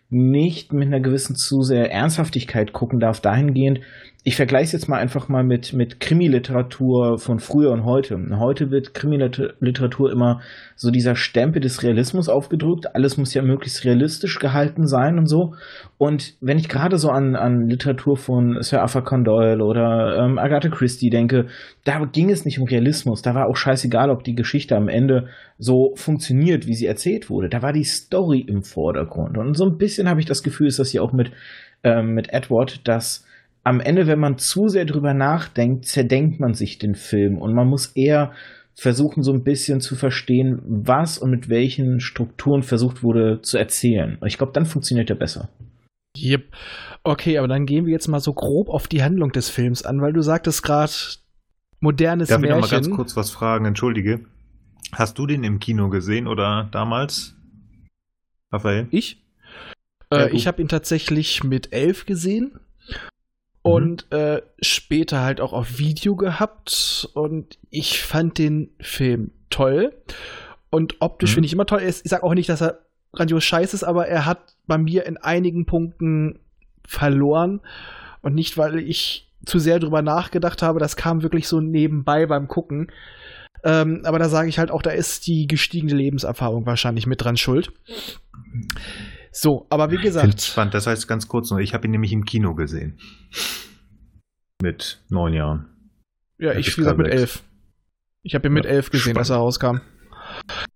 nicht mit einer gewissen zu sehr Ernsthaftigkeit gucken darf, dahingehend, ich vergleiche es jetzt mal einfach mal mit, mit Krimi-Literatur von früher und heute. Heute wird Krimi-Literatur immer so dieser Stempel des Realismus aufgedrückt. Alles muss ja möglichst realistisch gehalten sein und so. Und wenn ich gerade so an, an Literatur von Sir Arthur Conan Doyle oder ähm, Agatha Christie denke, da ging es nicht um Realismus. Da war auch scheißegal, ob die Geschichte am Ende so funktioniert, wie sie erzählt wurde. Da war die Story im Vordergrund. Und so ein bisschen habe ich das Gefühl, ist das hier auch mit, ähm, mit Edward, dass am Ende, wenn man zu sehr drüber nachdenkt, zerdenkt man sich den Film und man muss eher versuchen, so ein bisschen zu verstehen, was und mit welchen Strukturen versucht wurde zu erzählen. Und ich glaube, dann funktioniert er besser. Yep. Okay, aber dann gehen wir jetzt mal so grob auf die Handlung des Films an, weil du sagtest gerade modernes Darf Märchen. Darf ich noch mal ganz kurz was fragen? Entschuldige. Hast du den im Kino gesehen oder damals? Raphael? Ich? Äh, ich habe ihn tatsächlich mit elf gesehen. Und äh, später halt auch auf Video gehabt und ich fand den Film toll und optisch mhm. finde ich immer toll. Ich sag auch nicht, dass er grandios scheiße ist, aber er hat bei mir in einigen Punkten verloren und nicht, weil ich zu sehr drüber nachgedacht habe, das kam wirklich so nebenbei beim Gucken. Ähm, aber da sage ich halt auch, da ist die gestiegene Lebenserfahrung wahrscheinlich mit dran schuld. So, aber wie gesagt. Ich spannend, das heißt ganz kurz noch, ich habe ihn nämlich im Kino gesehen. Mit neun Jahren. Ja, ich wie gesagt mit elf. Ich habe ihn mit ja, elf gesehen, spannend. als er rauskam.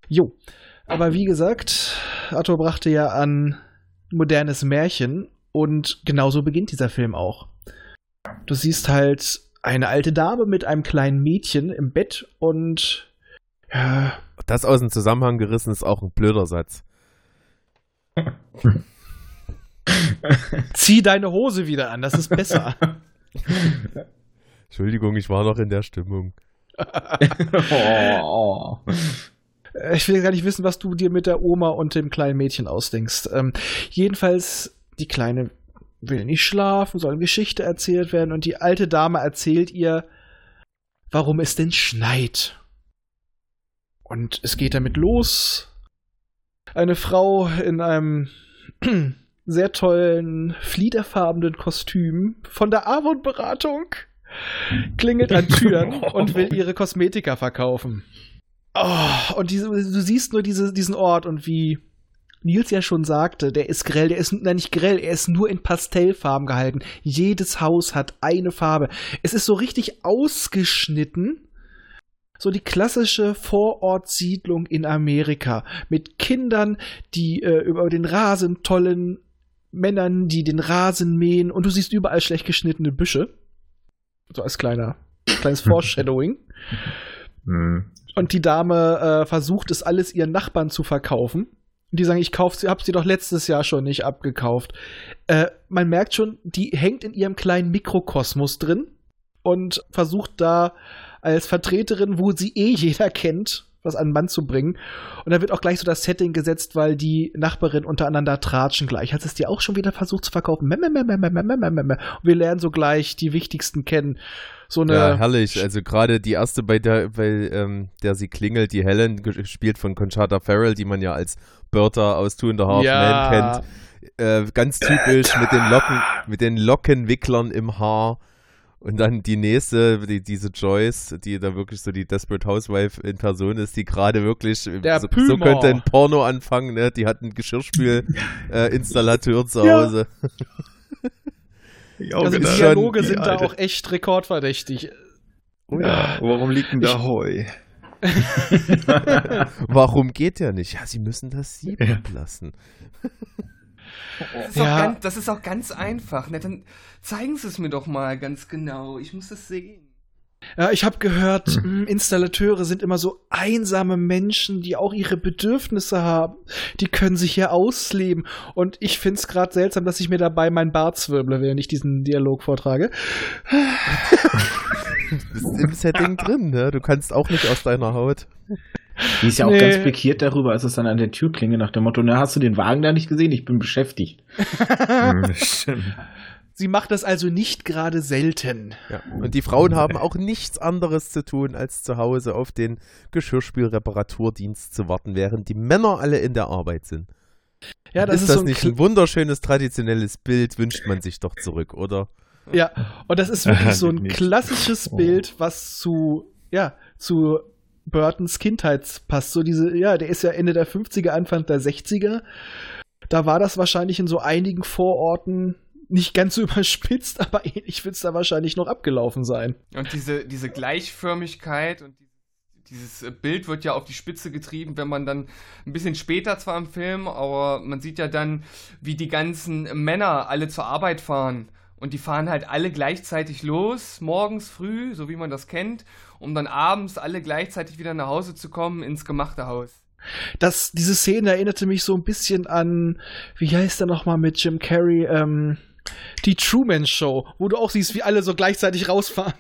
Jo. Aber wie gesagt, Arthur brachte ja an modernes Märchen und genauso beginnt dieser Film auch. Du siehst halt eine alte Dame mit einem kleinen Mädchen im Bett und ja. Das aus dem Zusammenhang gerissen ist auch ein blöder Satz. Zieh deine Hose wieder an, das ist besser. Entschuldigung, ich war noch in der Stimmung. oh, oh. Ich will gar nicht wissen, was du dir mit der Oma und dem kleinen Mädchen ausdenkst. Ähm, jedenfalls, die Kleine will nicht schlafen, soll eine Geschichte erzählt werden und die alte Dame erzählt ihr, warum es denn schneit. Und es geht damit los. Eine Frau in einem sehr tollen, fliederfarbenen Kostüm von der Avon-Beratung klingelt an Türen und will ihre Kosmetika verkaufen. Oh, und diese, du siehst nur diese, diesen Ort und wie Nils ja schon sagte, der ist grell, der ist nein, nicht grell, er ist nur in Pastellfarben gehalten. Jedes Haus hat eine Farbe. Es ist so richtig ausgeschnitten. So die klassische Vorortsiedlung in Amerika mit Kindern, die äh, über den Rasen tollen, Männern, die den Rasen mähen und du siehst überall schlecht geschnittene Büsche. So als kleiner, kleines Foreshadowing. Mhm. Und die Dame äh, versucht es alles ihren Nachbarn zu verkaufen. Und die sagen, ich kauf sie, hab sie doch letztes Jahr schon nicht abgekauft. Äh, man merkt schon, die hängt in ihrem kleinen Mikrokosmos drin und versucht da als Vertreterin, wo sie eh jeder kennt, was an den Mann zu bringen. Und da wird auch gleich so das Setting gesetzt, weil die Nachbarin untereinander tratschen gleich. Hat es die auch schon wieder versucht zu verkaufen. Und wir lernen so gleich die wichtigsten kennen. So eine ja, herrlich. Also gerade die erste, bei der, bei ähm, der sie klingelt, die Helen, gespielt von Conchata Farrell, die man ja als Bertha aus Two and a Half ja. Men kennt. Äh, ganz typisch mit den Locken, mit den Lockenwicklern im Haar und dann die nächste, die, diese Joyce, die da wirklich so die Desperate Housewife in Person ist, die gerade wirklich, Der so, so, könnte ein Porno anfangen, ne? Die hat einen Geschirrspülinstallateur äh, zu Hause. Ja. also die Dialoge sind da auch echt rekordverdächtig. Oh ja, warum liegt denn da Heu? warum geht der nicht? Ja, sie müssen das sieben ja. lassen. Das ist, ja. ganz, das ist, auch ganz einfach. Ne? Dann zeigen Sie es mir doch mal ganz genau. Ich muss es sehen. Ja, ich habe gehört, hm. Installateure sind immer so einsame Menschen, die auch ihre Bedürfnisse haben. Die können sich hier ausleben. Und ich finde es gerade seltsam, dass ich mir dabei mein Bart zwirble, während ich diesen Dialog vortrage. du bist im Setting drin, ne? Du kannst auch nicht aus deiner Haut. Die ist ja auch nee. ganz pikiert darüber, als es dann an der Tür klinge nach dem Motto, na, hast du den Wagen da nicht gesehen? Ich bin beschäftigt. Stimmt. Sie macht das also nicht gerade selten. Ja. Und die Frauen haben auch nichts anderes zu tun, als zu Hause auf den Geschirrspülreparaturdienst zu warten, während die Männer alle in der Arbeit sind. Ja, das ist, ist das so ein nicht ein wunderschönes traditionelles Bild, wünscht man sich doch zurück, oder? Ja, und das ist wirklich so ein klassisches oh. Bild, was zu, ja, zu Burtons Kindheit passt. So diese, ja, der ist ja Ende der 50er, Anfang der 60er. Da war das wahrscheinlich in so einigen Vororten nicht ganz so überspitzt, aber ähnlich wird es da wahrscheinlich noch abgelaufen sein. Und diese, diese Gleichförmigkeit und dieses Bild wird ja auf die Spitze getrieben, wenn man dann ein bisschen später zwar im Film, aber man sieht ja dann, wie die ganzen Männer alle zur Arbeit fahren. Und die fahren halt alle gleichzeitig los, morgens früh, so wie man das kennt, um dann abends alle gleichzeitig wieder nach Hause zu kommen ins gemachte Haus. Das, diese Szene erinnerte mich so ein bisschen an, wie heißt der nochmal mit Jim Carrey, ähm, die Truman Show, wo du auch siehst, wie alle so gleichzeitig rausfahren.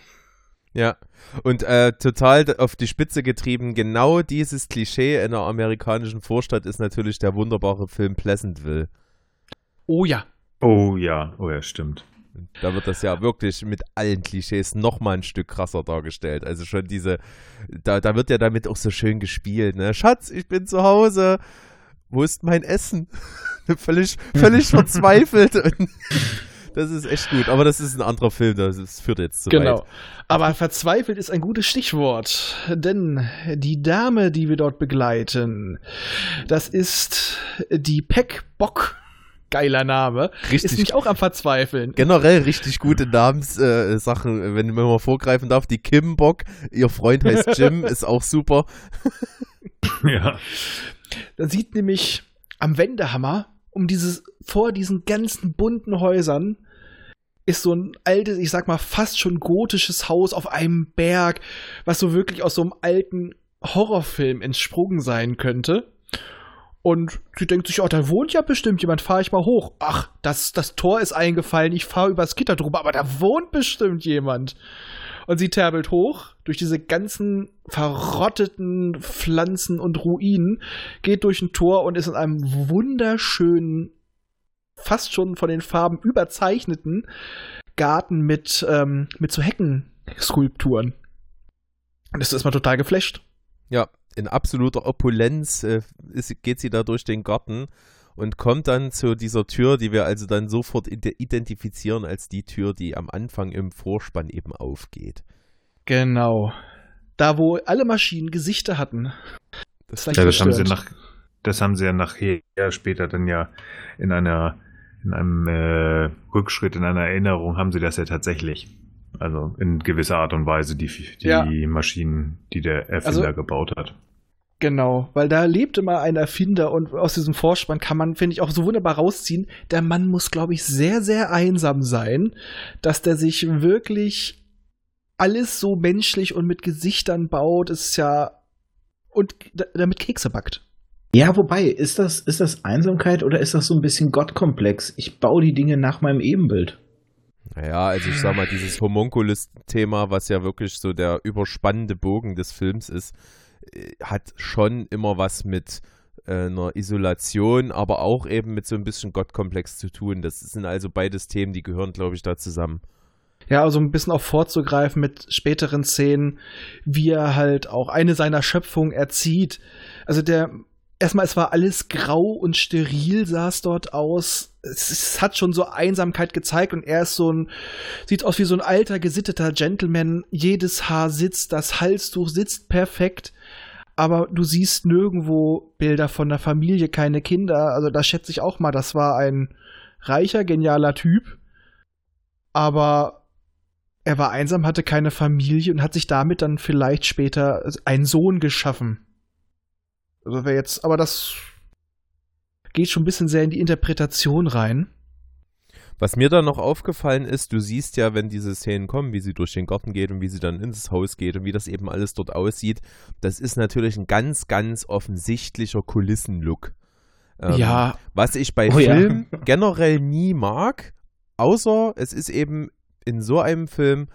Ja, und äh, total auf die Spitze getrieben, genau dieses Klischee in einer amerikanischen Vorstadt ist natürlich der wunderbare Film Pleasantville. Oh ja. Oh ja, oh ja, stimmt. Da wird das ja wirklich mit allen Klischees nochmal ein Stück krasser dargestellt. Also schon diese, da, da wird ja damit auch so schön gespielt, ne? Schatz, ich bin zu Hause. Wo ist mein Essen? völlig, völlig verzweifelt. das ist echt gut, aber das ist ein anderer Film, das führt jetzt zu Genau. Weit. Aber verzweifelt ist ein gutes Stichwort, denn die Dame, die wir dort begleiten, das ist die Peck Bock geiler Name. Richtig. Ist mich auch am Verzweifeln. Generell richtig gute Namenssachen, äh, wenn man mal vorgreifen darf. Die Kim Bock, ihr Freund heißt Jim, ist auch super. ja. Da sieht nämlich am Wendehammer um dieses, vor diesen ganzen bunten Häusern ist so ein altes, ich sag mal, fast schon gotisches Haus auf einem Berg, was so wirklich aus so einem alten Horrorfilm entsprungen sein könnte. Und sie denkt sich, oh, da wohnt ja bestimmt jemand, fahre ich mal hoch. Ach, das, das Tor ist eingefallen, ich fahre übers Gitter drüber, aber da wohnt bestimmt jemand. Und sie terbelt hoch durch diese ganzen verrotteten Pflanzen und Ruinen, geht durch ein Tor und ist in einem wunderschönen, fast schon von den Farben überzeichneten Garten mit, ähm, mit so Heckenskulpturen. Und das ist mal total geflasht. Ja, in absoluter Opulenz äh, ist, geht sie da durch den Garten und kommt dann zu dieser Tür, die wir also dann sofort identifizieren als die Tür, die am Anfang im Vorspann eben aufgeht. Genau. Da, wo alle Maschinen Gesichter hatten. Das, ja, das haben sie nach, das haben sie ja nachher später dann ja in einer in einem äh, Rückschritt, in einer Erinnerung haben sie das ja tatsächlich. Also in gewisser Art und Weise die, die ja. Maschinen, die der Erfinder also, gebaut hat. Genau, weil da lebt immer ein Erfinder und aus diesem Vorspann kann man, finde ich, auch so wunderbar rausziehen. Der Mann muss, glaube ich, sehr, sehr einsam sein, dass der sich wirklich alles so menschlich und mit Gesichtern baut. Ist ja. Und damit Kekse backt. Ja, wobei, ist das, ist das Einsamkeit oder ist das so ein bisschen Gottkomplex? Ich baue die Dinge nach meinem Ebenbild. Naja, also ich sag mal, dieses Homunculus-Thema, was ja wirklich so der überspannende Bogen des Films ist, äh, hat schon immer was mit äh, einer Isolation, aber auch eben mit so ein bisschen Gottkomplex zu tun. Das sind also beides Themen, die gehören, glaube ich, da zusammen. Ja, also ein bisschen auch vorzugreifen mit späteren Szenen, wie er halt auch eine seiner Schöpfungen erzieht. Also der erstmal, es war alles grau und steril, sah es dort aus. Es, es, hat schon so Einsamkeit gezeigt und er ist so ein, sieht aus wie so ein alter, gesitteter Gentleman. Jedes Haar sitzt, das Halstuch sitzt perfekt. Aber du siehst nirgendwo Bilder von der Familie, keine Kinder. Also da schätze ich auch mal, das war ein reicher, genialer Typ. Aber er war einsam, hatte keine Familie und hat sich damit dann vielleicht später einen Sohn geschaffen. Also wer jetzt, aber das geht schon ein bisschen sehr in die Interpretation rein. Was mir dann noch aufgefallen ist, du siehst ja, wenn diese Szenen kommen, wie sie durch den Garten geht und wie sie dann ins Haus geht und wie das eben alles dort aussieht, das ist natürlich ein ganz, ganz offensichtlicher Kulissenlook. Ähm, ja. Was ich bei oh, Filmen ja. generell nie mag, außer es ist eben in so einem Film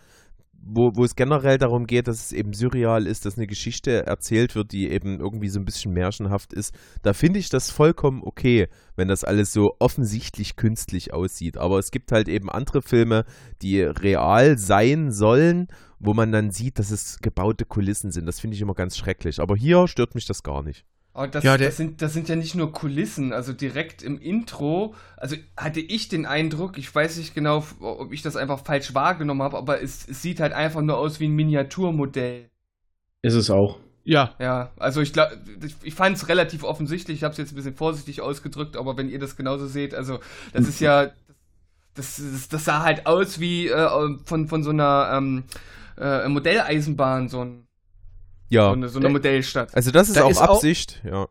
wo, wo es generell darum geht, dass es eben surreal ist, dass eine Geschichte erzählt wird, die eben irgendwie so ein bisschen märchenhaft ist, da finde ich das vollkommen okay, wenn das alles so offensichtlich künstlich aussieht. Aber es gibt halt eben andere Filme, die real sein sollen, wo man dann sieht, dass es gebaute Kulissen sind. Das finde ich immer ganz schrecklich. Aber hier stört mich das gar nicht. Aber das, ja, das, sind, das sind ja nicht nur Kulissen, also direkt im Intro, also hatte ich den Eindruck, ich weiß nicht genau, ob ich das einfach falsch wahrgenommen habe, aber es, es sieht halt einfach nur aus wie ein Miniaturmodell. Ist es auch. Ja. Ja, also ich glaube, ich, ich fand es relativ offensichtlich, ich habe es jetzt ein bisschen vorsichtig ausgedrückt, aber wenn ihr das genauso seht, also das ist ja, das, das, das sah halt aus wie äh, von, von so einer ähm, äh, Modelleisenbahn, so ein ja. So eine, so eine Modellstadt. Also das ist da auch ist Absicht, auch, ja.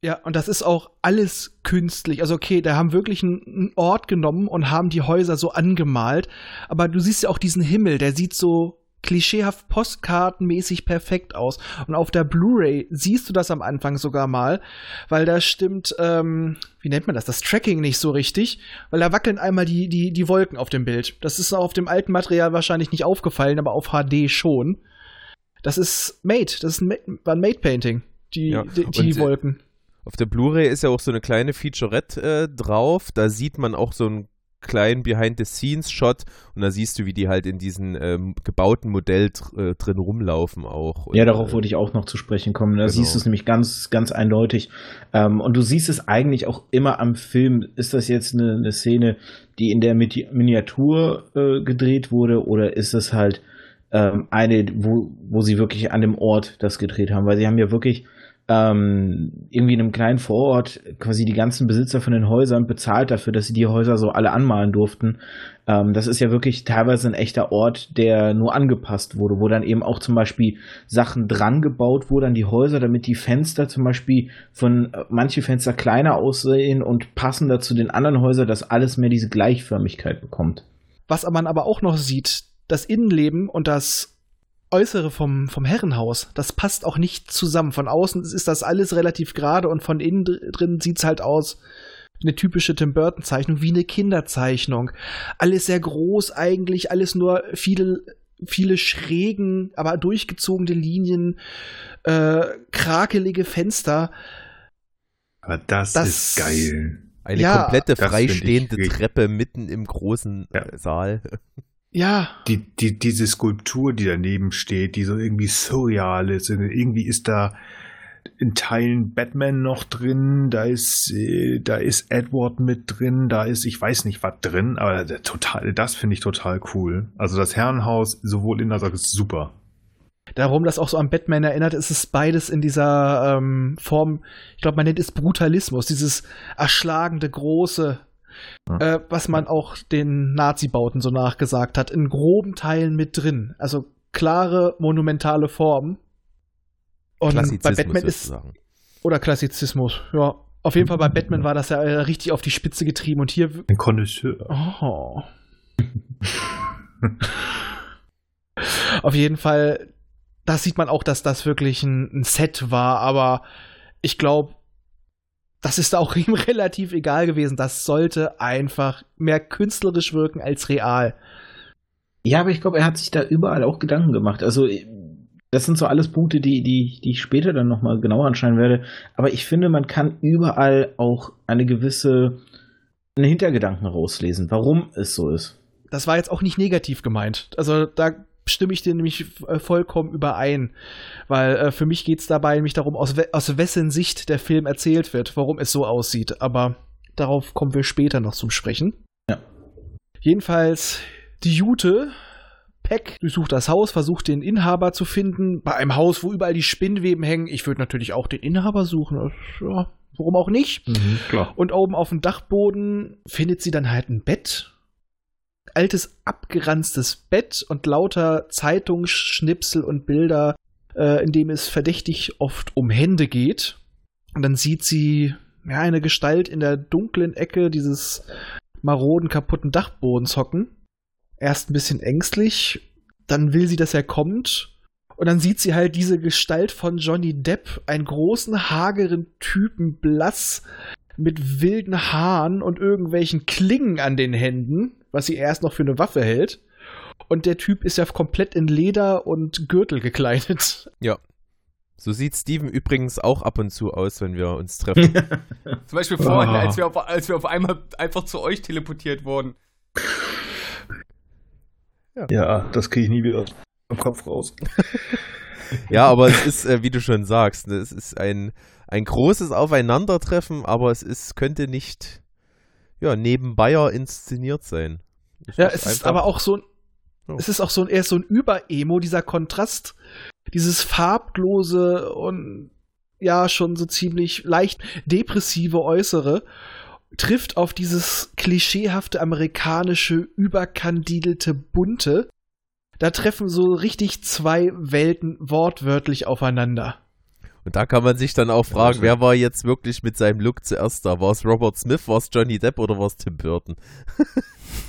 Ja, und das ist auch alles künstlich. Also okay, da haben wirklich einen Ort genommen und haben die Häuser so angemalt. Aber du siehst ja auch diesen Himmel, der sieht so klischeehaft postkartenmäßig perfekt aus. Und auf der Blu-ray siehst du das am Anfang sogar mal, weil da stimmt, ähm, wie nennt man das, das Tracking nicht so richtig, weil da wackeln einmal die, die, die Wolken auf dem Bild. Das ist auf dem alten Material wahrscheinlich nicht aufgefallen, aber auf HD schon. Das ist Made, das ist ein, war ein Made-Painting, die, ja. die, die äh, Wolken. Auf der Blu-ray ist ja auch so eine kleine Featurette äh, drauf. Da sieht man auch so einen kleinen Behind-the-Scenes-Shot und da siehst du, wie die halt in diesem ähm, gebauten Modell äh, drin rumlaufen auch. Und, ja, darauf äh, wollte ich auch noch zu sprechen kommen. Da genau. siehst du es nämlich ganz, ganz eindeutig. Ähm, und du siehst es eigentlich auch immer am Film. Ist das jetzt eine, eine Szene, die in der Miniatur äh, gedreht wurde oder ist es halt ähm, eine, wo, wo sie wirklich an dem Ort das gedreht haben, weil sie haben ja wirklich ähm, irgendwie in einem kleinen Vorort quasi die ganzen Besitzer von den Häusern bezahlt dafür, dass sie die Häuser so alle anmalen durften. Ähm, das ist ja wirklich teilweise ein echter Ort, der nur angepasst wurde, wo dann eben auch zum Beispiel Sachen dran gebaut wurden an die Häuser, damit die Fenster zum Beispiel von äh, manche Fenster kleiner aussehen und passender zu den anderen Häusern, dass alles mehr diese Gleichförmigkeit bekommt. Was man aber auch noch sieht, das Innenleben und das Äußere vom, vom Herrenhaus, das passt auch nicht zusammen. Von außen ist das alles relativ gerade und von innen drin sieht es halt aus eine typische Tim Burton Zeichnung, wie eine Kinderzeichnung. Alles sehr groß eigentlich, alles nur viele viele schrägen, aber durchgezogene Linien, äh, krakelige Fenster. Aber das, das ist geil. Eine ja, komplette freistehende Treppe mitten im großen ja. Saal. Ja. Die, die, diese Skulptur, die daneben steht, die so irgendwie surreal ist. Irgendwie ist da in Teilen Batman noch drin, da ist, äh, da ist Edward mit drin, da ist, ich weiß nicht was drin, aber total, das finde ich total cool. Also das Herrenhaus, sowohl in als auch ist super. Darum, das auch so an Batman erinnert, ist es beides in dieser ähm, Form, ich glaube, man nennt es Brutalismus, dieses erschlagende, große, äh, was man auch den Nazi-Bauten so nachgesagt hat, in groben Teilen mit drin. Also klare, monumentale Formen. Und bei Batman ist. Oder Klassizismus, ja. Auf jeden Fall bei Batman war das ja äh, richtig auf die Spitze getrieben und hier. Ein Connoisseur. Oh. auf jeden Fall, da sieht man auch, dass das wirklich ein, ein Set war, aber ich glaube, das ist auch ihm relativ egal gewesen. Das sollte einfach mehr künstlerisch wirken als real. Ja, aber ich glaube, er hat sich da überall auch Gedanken gemacht. Also, das sind so alles Punkte, die, die, die ich später dann nochmal genauer anschauen werde. Aber ich finde, man kann überall auch eine gewisse, einen Hintergedanken rauslesen, warum es so ist. Das war jetzt auch nicht negativ gemeint. Also, da stimme ich dir nämlich äh, vollkommen überein. Weil äh, für mich geht es dabei nämlich darum, aus, we aus wessen Sicht der Film erzählt wird, warum es so aussieht. Aber darauf kommen wir später noch zum Sprechen. Ja. Jedenfalls, die Jute, Peck, durchsucht das Haus, versucht den Inhaber zu finden. Bei einem Haus, wo überall die Spinnweben hängen. Ich würde natürlich auch den Inhaber suchen. Ja, warum auch nicht? Mhm. Und oben auf dem Dachboden findet sie dann halt ein Bett altes, abgeranztes Bett und lauter Zeitungsschnipsel und Bilder, äh, in dem es verdächtig oft um Hände geht. Und dann sieht sie ja, eine Gestalt in der dunklen Ecke dieses maroden, kaputten Dachbodens hocken. Erst ein bisschen ängstlich, dann will sie, dass er kommt. Und dann sieht sie halt diese Gestalt von Johnny Depp, einen großen, hageren Typen, blass, mit wilden Haaren und irgendwelchen Klingen an den Händen was sie erst noch für eine Waffe hält. Und der Typ ist ja komplett in Leder und Gürtel gekleidet. Ja. So sieht Steven übrigens auch ab und zu aus, wenn wir uns treffen. Zum Beispiel vorhin, oh. als, wir auf, als wir auf einmal einfach zu euch teleportiert wurden. Ja, ja das kriege ich nie wieder dem Kopf raus. ja, aber es ist, äh, wie du schon sagst, ne, es ist ein, ein großes Aufeinandertreffen, aber es ist, könnte nicht ja, neben Bayer inszeniert sein. Es ja, ist es ist aber auch so ein, oh. es ist auch so ein, eher so ein Über-Emo, dieser Kontrast, dieses farblose und ja, schon so ziemlich leicht depressive Äußere trifft auf dieses klischeehafte amerikanische, überkandidelte Bunte. Da treffen so richtig zwei Welten wortwörtlich aufeinander. Und da kann man sich dann auch fragen, wer war jetzt wirklich mit seinem Look zuerst da? War es Robert Smith, war es Johnny Depp oder war es Tim Burton?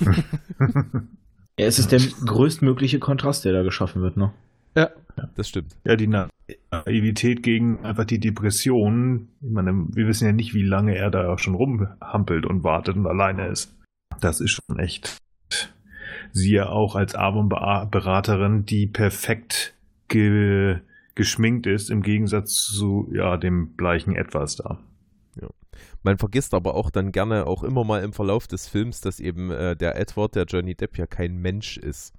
ja, es ist der größtmögliche Kontrast, der da geschaffen wird, ne? Ja, das stimmt. Ja, die Naivität gegen einfach die Depression. Ich meine, wir wissen ja nicht, wie lange er da schon rumhampelt und wartet und alleine ist. Das ist schon echt. Sie ja auch als Armenberaterin, die perfekt ge geschminkt ist, im Gegensatz zu ja, dem bleichen Etwas da. Ja. Man vergisst aber auch dann gerne auch immer mal im Verlauf des Films, dass eben äh, der Edward, der Johnny Depp, ja kein Mensch ist.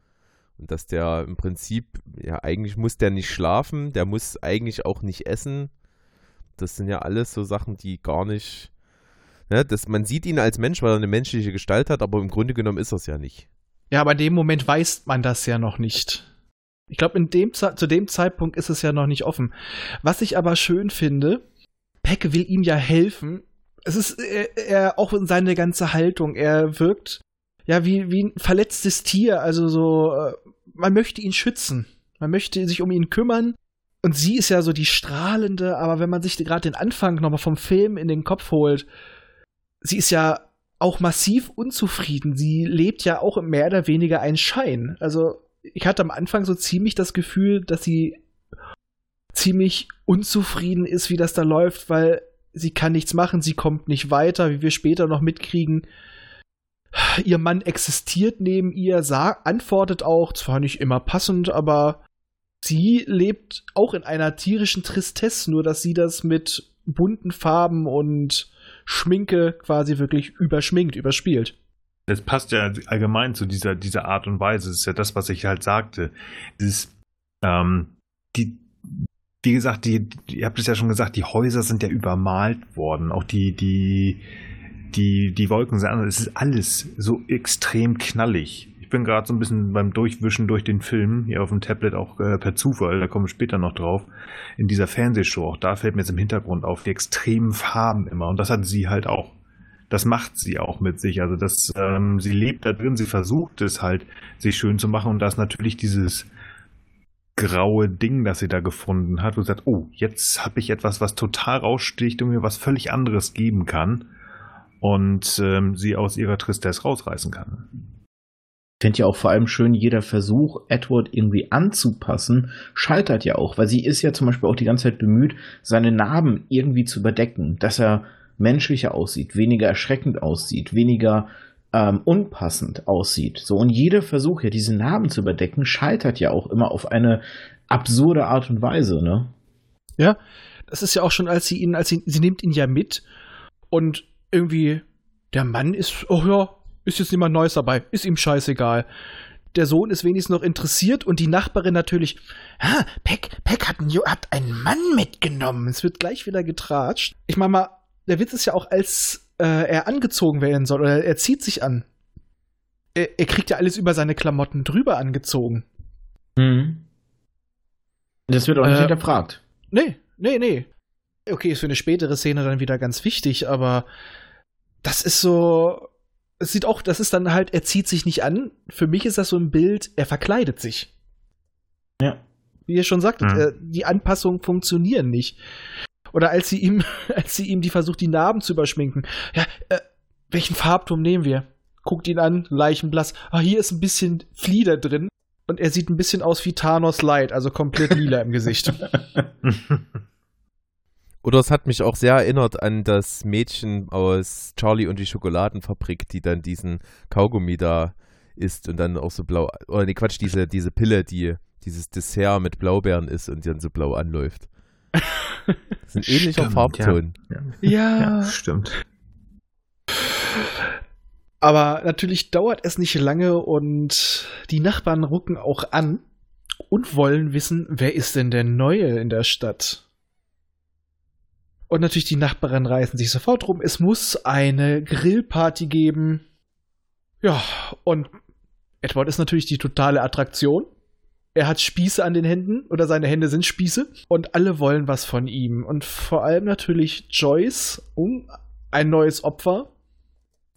Und dass der im Prinzip, ja, eigentlich muss der nicht schlafen, der muss eigentlich auch nicht essen. Das sind ja alles so Sachen, die gar nicht. Ne, das, man sieht ihn als Mensch, weil er eine menschliche Gestalt hat, aber im Grunde genommen ist er es ja nicht. Ja, aber in dem Moment weiß man das ja noch nicht. Ich glaube, dem zu dem Zeitpunkt ist es ja noch nicht offen. Was ich aber schön finde, Peck will ihm ja helfen. Es ist er, er auch in seine ganze Haltung. Er wirkt ja wie, wie ein verletztes Tier. Also so, äh, man möchte ihn schützen. Man möchte sich um ihn kümmern. Und sie ist ja so die strahlende, aber wenn man sich gerade den Anfang nochmal vom Film in den Kopf holt, sie ist ja auch massiv unzufrieden. Sie lebt ja auch mehr oder weniger einen Schein. Also ich hatte am Anfang so ziemlich das Gefühl, dass sie ziemlich unzufrieden ist, wie das da läuft, weil sie kann nichts machen, sie kommt nicht weiter, wie wir später noch mitkriegen. Ihr Mann existiert neben ihr, sah, antwortet auch, zwar nicht immer passend, aber sie lebt auch in einer tierischen Tristesse, nur dass sie das mit bunten Farben und Schminke quasi wirklich überschminkt, überspielt. Das passt ja allgemein zu dieser, dieser Art und Weise. Das ist ja das, was ich halt sagte. Dieses, ähm, die, wie gesagt, die, ihr habt es ja schon gesagt, die Häuser sind ja übermalt worden. Auch die, die, die, die Wolken sind anders. Es ist alles so extrem knallig bin gerade so ein bisschen beim Durchwischen durch den Film, hier auf dem Tablet auch äh, per Zufall, da kommen wir später noch drauf, in dieser Fernsehshow. Auch da fällt mir jetzt im Hintergrund auf, die extremen Farben immer. Und das hat sie halt auch. Das macht sie auch mit sich. Also das, ähm, sie lebt da drin, sie versucht es halt, sich schön zu machen. Und da ist natürlich dieses graue Ding, das sie da gefunden hat, wo sie sagt, oh, jetzt habe ich etwas, was total raussticht und mir was völlig anderes geben kann und ähm, sie aus ihrer Tristesse rausreißen kann finde ja auch vor allem schön, jeder Versuch, Edward irgendwie anzupassen, scheitert ja auch, weil sie ist ja zum Beispiel auch die ganze Zeit bemüht, seine Narben irgendwie zu überdecken, dass er menschlicher aussieht, weniger erschreckend aussieht, weniger ähm, unpassend aussieht. So, und jeder Versuch, ja, diese Narben zu überdecken, scheitert ja auch immer auf eine absurde Art und Weise, ne? Ja, das ist ja auch schon, als sie ihn, als sie, sie nimmt ihn ja mit und irgendwie der Mann ist, oh ja, ist jetzt niemand Neues dabei, ist ihm scheißegal. Der Sohn ist wenigstens noch interessiert und die Nachbarin natürlich, ah, Peck, Peck hat, einen, hat einen Mann mitgenommen. Es wird gleich wieder getratscht. Ich meine mal, der Witz ist ja auch, als äh, er angezogen werden soll, oder er zieht sich an. Er, er kriegt ja alles über seine Klamotten drüber angezogen. Mhm. Das wird auch nicht äh, hinterfragt. Nee, nee, nee. Okay, ist für eine spätere Szene dann wieder ganz wichtig, aber das ist so, es sieht auch, das ist dann halt, er zieht sich nicht an. Für mich ist das so ein Bild, er verkleidet sich. Ja. Wie ihr schon sagtet, mhm. äh, die Anpassungen funktionieren nicht. Oder als sie ihm, als sie ihm die versucht, die Narben zu überschminken. Ja, äh, welchen Farbton nehmen wir? Guckt ihn an, leichenblass. Ah, hier ist ein bisschen Flieder drin. Und er sieht ein bisschen aus wie Thanos Light, also komplett lila im Gesicht. Oder es hat mich auch sehr erinnert an das Mädchen aus Charlie und die Schokoladenfabrik, die dann diesen Kaugummi da isst und dann auch so blau, oder nee, Quatsch, diese, diese Pille, die dieses Dessert mit Blaubeeren ist und dann so blau anläuft. Das ist ein ähnlicher stimmt, Farbton. Ja. Ja. ja, stimmt. Aber natürlich dauert es nicht lange und die Nachbarn rucken auch an und wollen wissen, wer ist denn der Neue in der Stadt? Und natürlich die Nachbarn reißen sich sofort rum. Es muss eine Grillparty geben. Ja, und Edward ist natürlich die totale Attraktion. Er hat Spieße an den Händen oder seine Hände sind Spieße und alle wollen was von ihm. Und vor allem natürlich Joyce, um ein neues Opfer.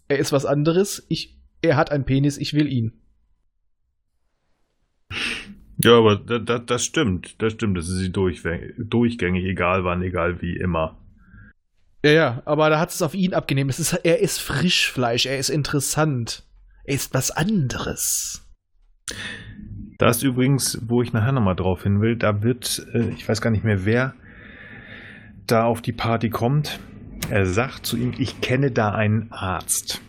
Er ist was anderes. Ich, er hat einen Penis, ich will ihn. Ja, aber das, das stimmt. Das stimmt. Das ist sie durchgängig, egal wann, egal wie immer. Ja, ja, aber da hat es auf ihn abgenommen. Es ist, er ist Frischfleisch, er ist interessant. Er ist was anderes. Da ist übrigens, wo ich nachher nochmal drauf hin will, da wird, äh, ich weiß gar nicht mehr wer, da auf die Party kommt. Er sagt zu ihm, ich kenne da einen Arzt.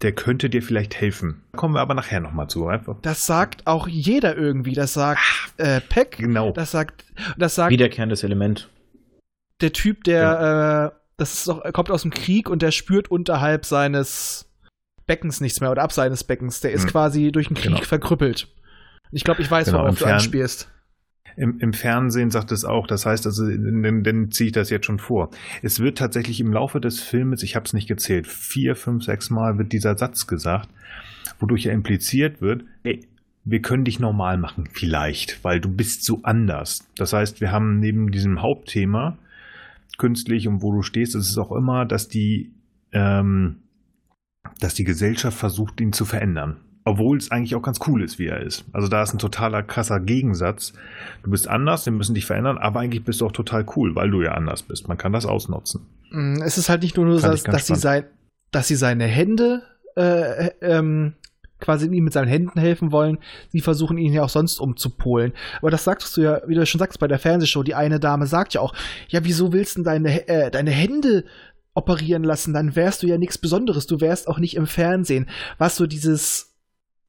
Der könnte dir vielleicht helfen. Kommen wir aber nachher nochmal zu. Einfach. Das sagt auch jeder irgendwie. Das sagt äh, Peck. Genau. Das sagt, das sagt. Wiederkehrendes Element der Typ, der, ja. äh, das ist doch, kommt aus dem Krieg und der spürt unterhalb seines Beckens nichts mehr oder ab seines Beckens. Der ist hm. quasi durch den Krieg genau. verkrüppelt. Ich glaube, ich weiß, genau, worauf du anspielst. Im, Im, Fernsehen sagt es auch, das heißt also, dann, dann ziehe ich das jetzt schon vor. Es wird tatsächlich im Laufe des Filmes, ich habe es nicht gezählt, vier, fünf, sechs Mal wird dieser Satz gesagt, wodurch ja impliziert wird, ey, wir können dich normal machen, vielleicht, weil du bist so anders. Das heißt, wir haben neben diesem Hauptthema künstlich und wo du stehst, ist es auch immer, dass die, ähm, dass die Gesellschaft versucht, ihn zu verändern. Obwohl es eigentlich auch ganz cool ist, wie er ist. Also da ist ein totaler krasser Gegensatz. Du bist anders, wir müssen dich verändern, aber eigentlich bist du auch total cool, weil du ja anders bist. Man kann das ausnutzen. Mm, es ist halt nicht nur, nur dass, dass sie, sein, dass sie seine Hände äh, ähm, quasi ihm mit seinen Händen helfen wollen. Sie versuchen ihn ja auch sonst umzupolen. Aber das sagst du ja, wie du schon sagst, bei der Fernsehshow. Die eine Dame sagt ja auch, ja, wieso willst du deine, äh, deine Hände operieren lassen? Dann wärst du ja nichts Besonderes. Du wärst auch nicht im Fernsehen. Was so dieses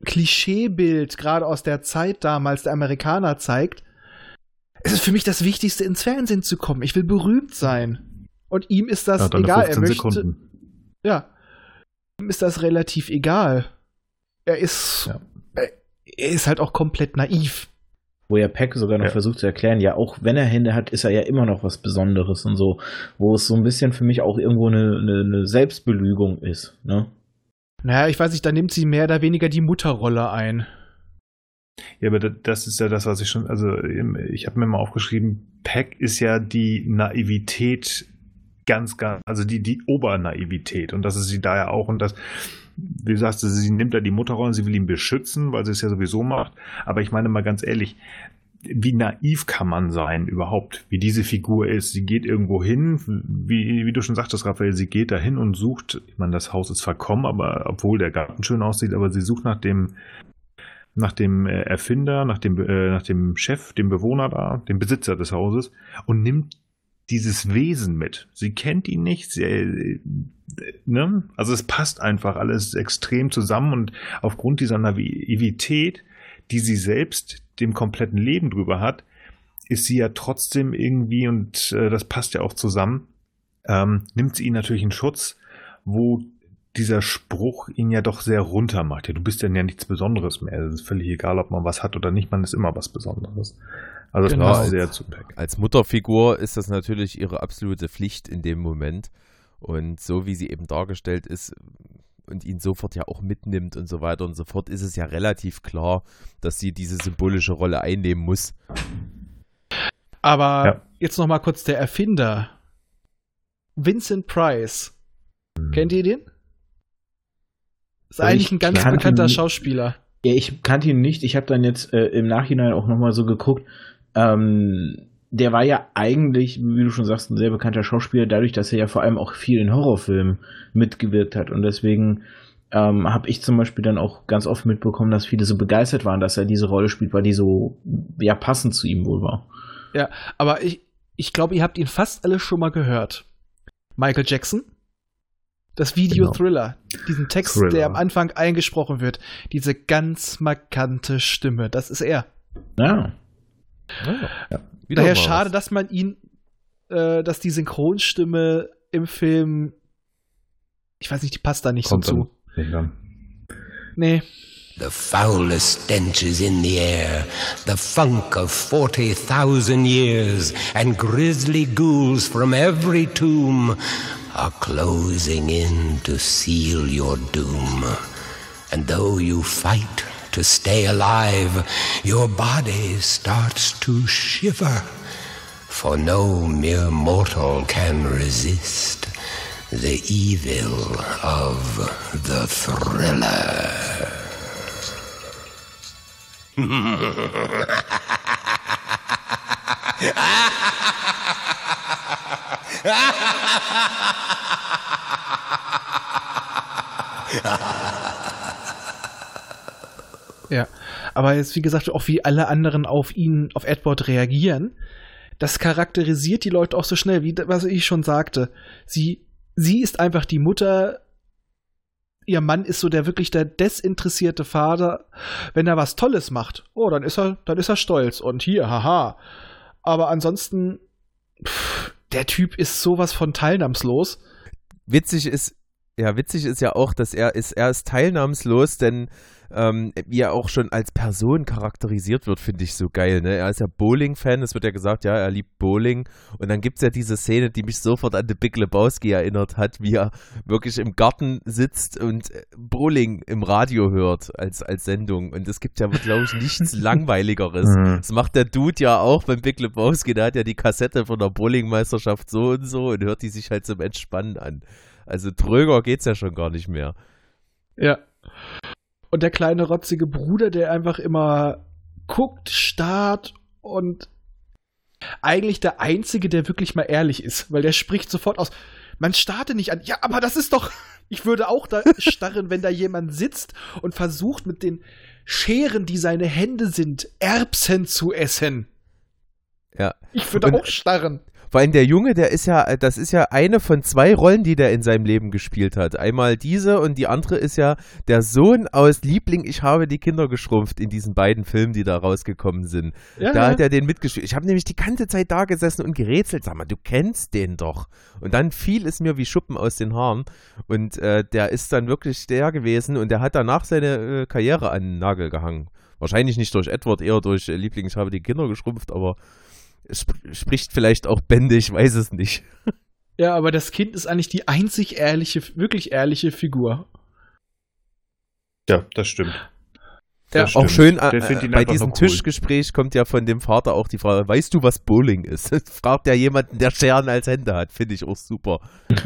Klischeebild gerade aus der Zeit damals der Amerikaner zeigt. Es ist für mich das Wichtigste, ins Fernsehen zu kommen. Ich will berühmt sein. Und ihm ist das ja, egal. Er möchte. Sekunden. Ja. Ihm ist das relativ egal. Er ist. Ja. Er ist halt auch komplett naiv. Wo ja Peck sogar noch ja. versucht zu erklären, ja, auch wenn er Hände hat, ist er ja immer noch was Besonderes und so. Wo es so ein bisschen für mich auch irgendwo eine, eine, eine Selbstbelügung ist, ne? Naja, ich weiß nicht, da nimmt sie mehr oder weniger die Mutterrolle ein. Ja, aber das ist ja das, was ich schon, also ich habe mir mal aufgeschrieben, Peck ist ja die Naivität ganz, ganz, also die, die Obernaivität. Und das ist sie da ja auch. Und das, wie sagst du, sie nimmt ja die Mutterrolle, sie will ihn beschützen, weil sie es ja sowieso macht, aber ich meine mal ganz ehrlich, wie naiv kann man sein überhaupt, wie diese Figur ist. Sie geht irgendwo hin, wie, wie du schon sagtest, Raphael, sie geht dahin und sucht, ich meine, das Haus ist verkommen, aber obwohl der Garten schön aussieht, aber sie sucht nach dem, nach dem äh, Erfinder, nach dem, äh, nach dem Chef, dem Bewohner da, dem Besitzer des Hauses und nimmt dieses Wesen mit. Sie kennt ihn nicht, sie, äh, ne? Also es passt einfach alles extrem zusammen und aufgrund dieser Naivität, die sie selbst dem kompletten Leben drüber hat, ist sie ja trotzdem irgendwie, und äh, das passt ja auch zusammen, ähm, nimmt sie ihn natürlich in Schutz, wo dieser Spruch ihn ja doch sehr runter macht. Ja, du bist dann ja nichts Besonderes mehr. Es ist völlig egal, ob man was hat oder nicht, man ist immer was Besonderes. Also das genau. passt sehr zu Peck. Als Mutterfigur ist das natürlich ihre absolute Pflicht in dem Moment. Und so wie sie eben dargestellt ist, und ihn sofort ja auch mitnimmt und so weiter und so fort, ist es ja relativ klar, dass sie diese symbolische Rolle einnehmen muss. Aber ja. jetzt noch mal kurz der Erfinder. Vincent Price. Hm. Kennt ihr den? Ist also eigentlich ein ganz bekannter ihn, Schauspieler. Ja, ich kannte ihn nicht. Ich habe dann jetzt äh, im Nachhinein auch noch mal so geguckt. Ähm, der war ja eigentlich, wie du schon sagst, ein sehr bekannter Schauspieler, dadurch, dass er ja vor allem auch viel in Horrorfilmen mitgewirkt hat. Und deswegen ähm, habe ich zum Beispiel dann auch ganz oft mitbekommen, dass viele so begeistert waren, dass er diese Rolle spielt, weil die so ja passend zu ihm wohl war. Ja, aber ich, ich glaube, ihr habt ihn fast alle schon mal gehört. Michael Jackson, das Video genau. Thriller, diesen Text, Thriller. der am Anfang eingesprochen wird, diese ganz markante Stimme, das ist er. Ja. ja. Daher schade, dass man ihn, äh, dass die Synchronstimme im Film, ich weiß nicht, die passt da nicht Kommt so zu. Nee. The foulest stench is in the air, the funk of 40,000 years, and grisly ghouls from every tomb are closing in to seal your doom. And though you fight to stay alive, your body starts to shiver. For no mere mortal can resist the evil of the thriller. Ja, aber jetzt, wie gesagt, auch wie alle anderen auf ihn, auf Edward reagieren, das charakterisiert die Leute auch so schnell, wie was ich schon sagte. Sie, sie ist einfach die Mutter, ihr Mann ist so der wirklich der desinteressierte Vater. Wenn er was Tolles macht, oh, dann ist er, dann ist er stolz und hier, haha. Aber ansonsten, pff, der Typ ist sowas von teilnahmslos. Witzig ist, ja, witzig ist ja auch, dass er ist, er ist teilnahmslos, denn ähm, wie er auch schon als Person charakterisiert wird, finde ich so geil. Ne? Er ist ja Bowling-Fan, es wird ja gesagt, ja, er liebt Bowling. Und dann gibt es ja diese Szene, die mich sofort an The Big Lebowski erinnert hat, wie er wirklich im Garten sitzt und äh, Bowling im Radio hört als, als Sendung. Und es gibt ja, glaube ich, nichts Langweiligeres. Mhm. Das macht der Dude ja auch beim Big Lebowski. Der hat ja die Kassette von der Bowlingmeisterschaft so und so und hört die sich halt zum Entspannen an. Also tröger geht's ja schon gar nicht mehr. Ja. Und der kleine rotzige Bruder, der einfach immer guckt, starrt und eigentlich der Einzige, der wirklich mal ehrlich ist, weil der spricht sofort aus. Man starte nicht an. Ja, aber das ist doch. Ich würde auch da starren, wenn da jemand sitzt und versucht mit den Scheren, die seine Hände sind, Erbsen zu essen. Ja. Ich würde auch starren. Vor allem der Junge, der ist ja, das ist ja eine von zwei Rollen, die der in seinem Leben gespielt hat. Einmal diese und die andere ist ja der Sohn aus Liebling, ich habe die Kinder geschrumpft in diesen beiden Filmen, die da rausgekommen sind. Ja, Da hat er den mitgespielt. Ich habe nämlich die ganze Zeit da gesessen und gerätselt. Sag mal, du kennst den doch. Und dann fiel es mir wie Schuppen aus den Haaren. Und äh, der ist dann wirklich der gewesen und der hat danach seine äh, Karriere an den Nagel gehangen. Wahrscheinlich nicht durch Edward, eher durch äh, Liebling, ich habe die Kinder geschrumpft, aber sp spricht vielleicht auch Bände, ich weiß es nicht. ja, aber das Kind ist eigentlich die einzig ehrliche, wirklich ehrliche Figur. Ja, das stimmt. Ja, Das Auch stimmt. schön, äh, bei diesem cool. Tischgespräch kommt ja von dem Vater auch die Frage, weißt du, was Bowling ist? Fragt ja jemanden, der Scheren als Hände hat. Finde ich auch super.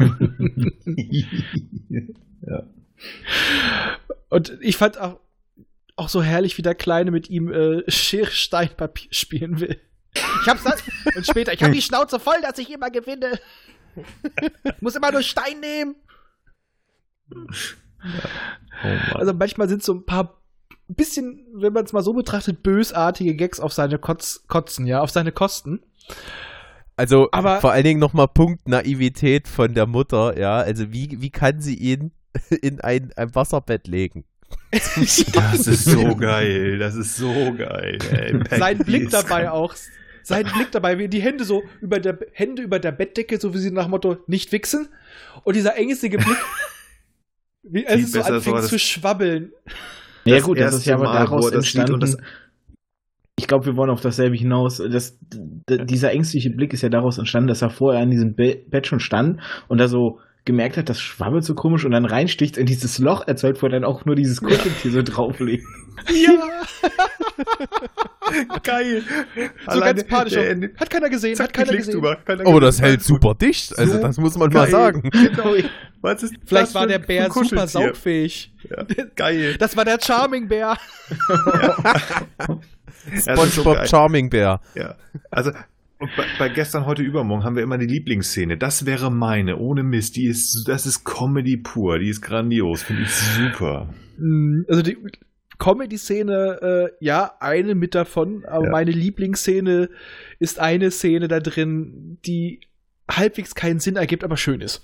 Und ich fand auch, auch so herrlich, wie der Kleine mit ihm äh, Schere, Stein, Papier spielen will. Ich hab's das. Und später, ich hab die Schnauze voll, dass ich immer gewinne. Muss immer nur Stein nehmen. Oh. Also manchmal sind so ein paar bisschen, wenn man es mal so betrachtet, bösartige Gags auf seine Kotz, Kotzen, ja, auf seine Kosten. Also Aber- vor allen Dingen nochmal Punkt Naivität von der Mutter, ja. Also wie, wie kann sie ihn in ein, ein Wasserbett legen? Das ist so geil. Das ist so geil. Ey. Sein Blick dabei auch. Sein Blick dabei, wie die Hände so über der Hände über der Bettdecke, so wie sie nach dem Motto nicht wichsen. Und dieser ängstliche Blick, wie er Viel so besser anfängt zu schwabbeln. Ja Das gut, das ist ja aber Mal, daraus wo das sieht und entstanden. ich glaube, wir wollen auf dasselbe hinaus. Das, dieser ängstliche Blick ist ja daraus entstanden, dass er vorher an diesem Be Bett schon stand und da so gemerkt hat, das schwabbelt so komisch und dann reinsticht in dieses Loch erzeugt, wo er dann auch nur dieses Kuscheltier so drauflegt. Ja, Geil. so ganz panisch. der Hat keiner gesehen, Zack, hat keiner gesehen. mal. Keiner Oh, gesehen. das hält super dicht. Also So das muss man mal geil. sagen. Genau. Was ist Vielleicht das war der Bär super saugfähig. Ja, geil. Das war der Charming Bär. So SpongeBob geil. Charming Bär. Ja. Also und bei, bei gestern, heute, übermorgen haben wir immer die Lieblingsszene. Das wäre meine, ohne Mist. Die ist, das ist Comedy pur. Die ist grandios. Finde ich super. Mm, Also die Comedy-Szene, äh, ja, eine mit davon, aber Ja. meine Lieblingsszene ist eine Szene da drin, die halbwegs keinen Sinn ergibt, aber schön ist.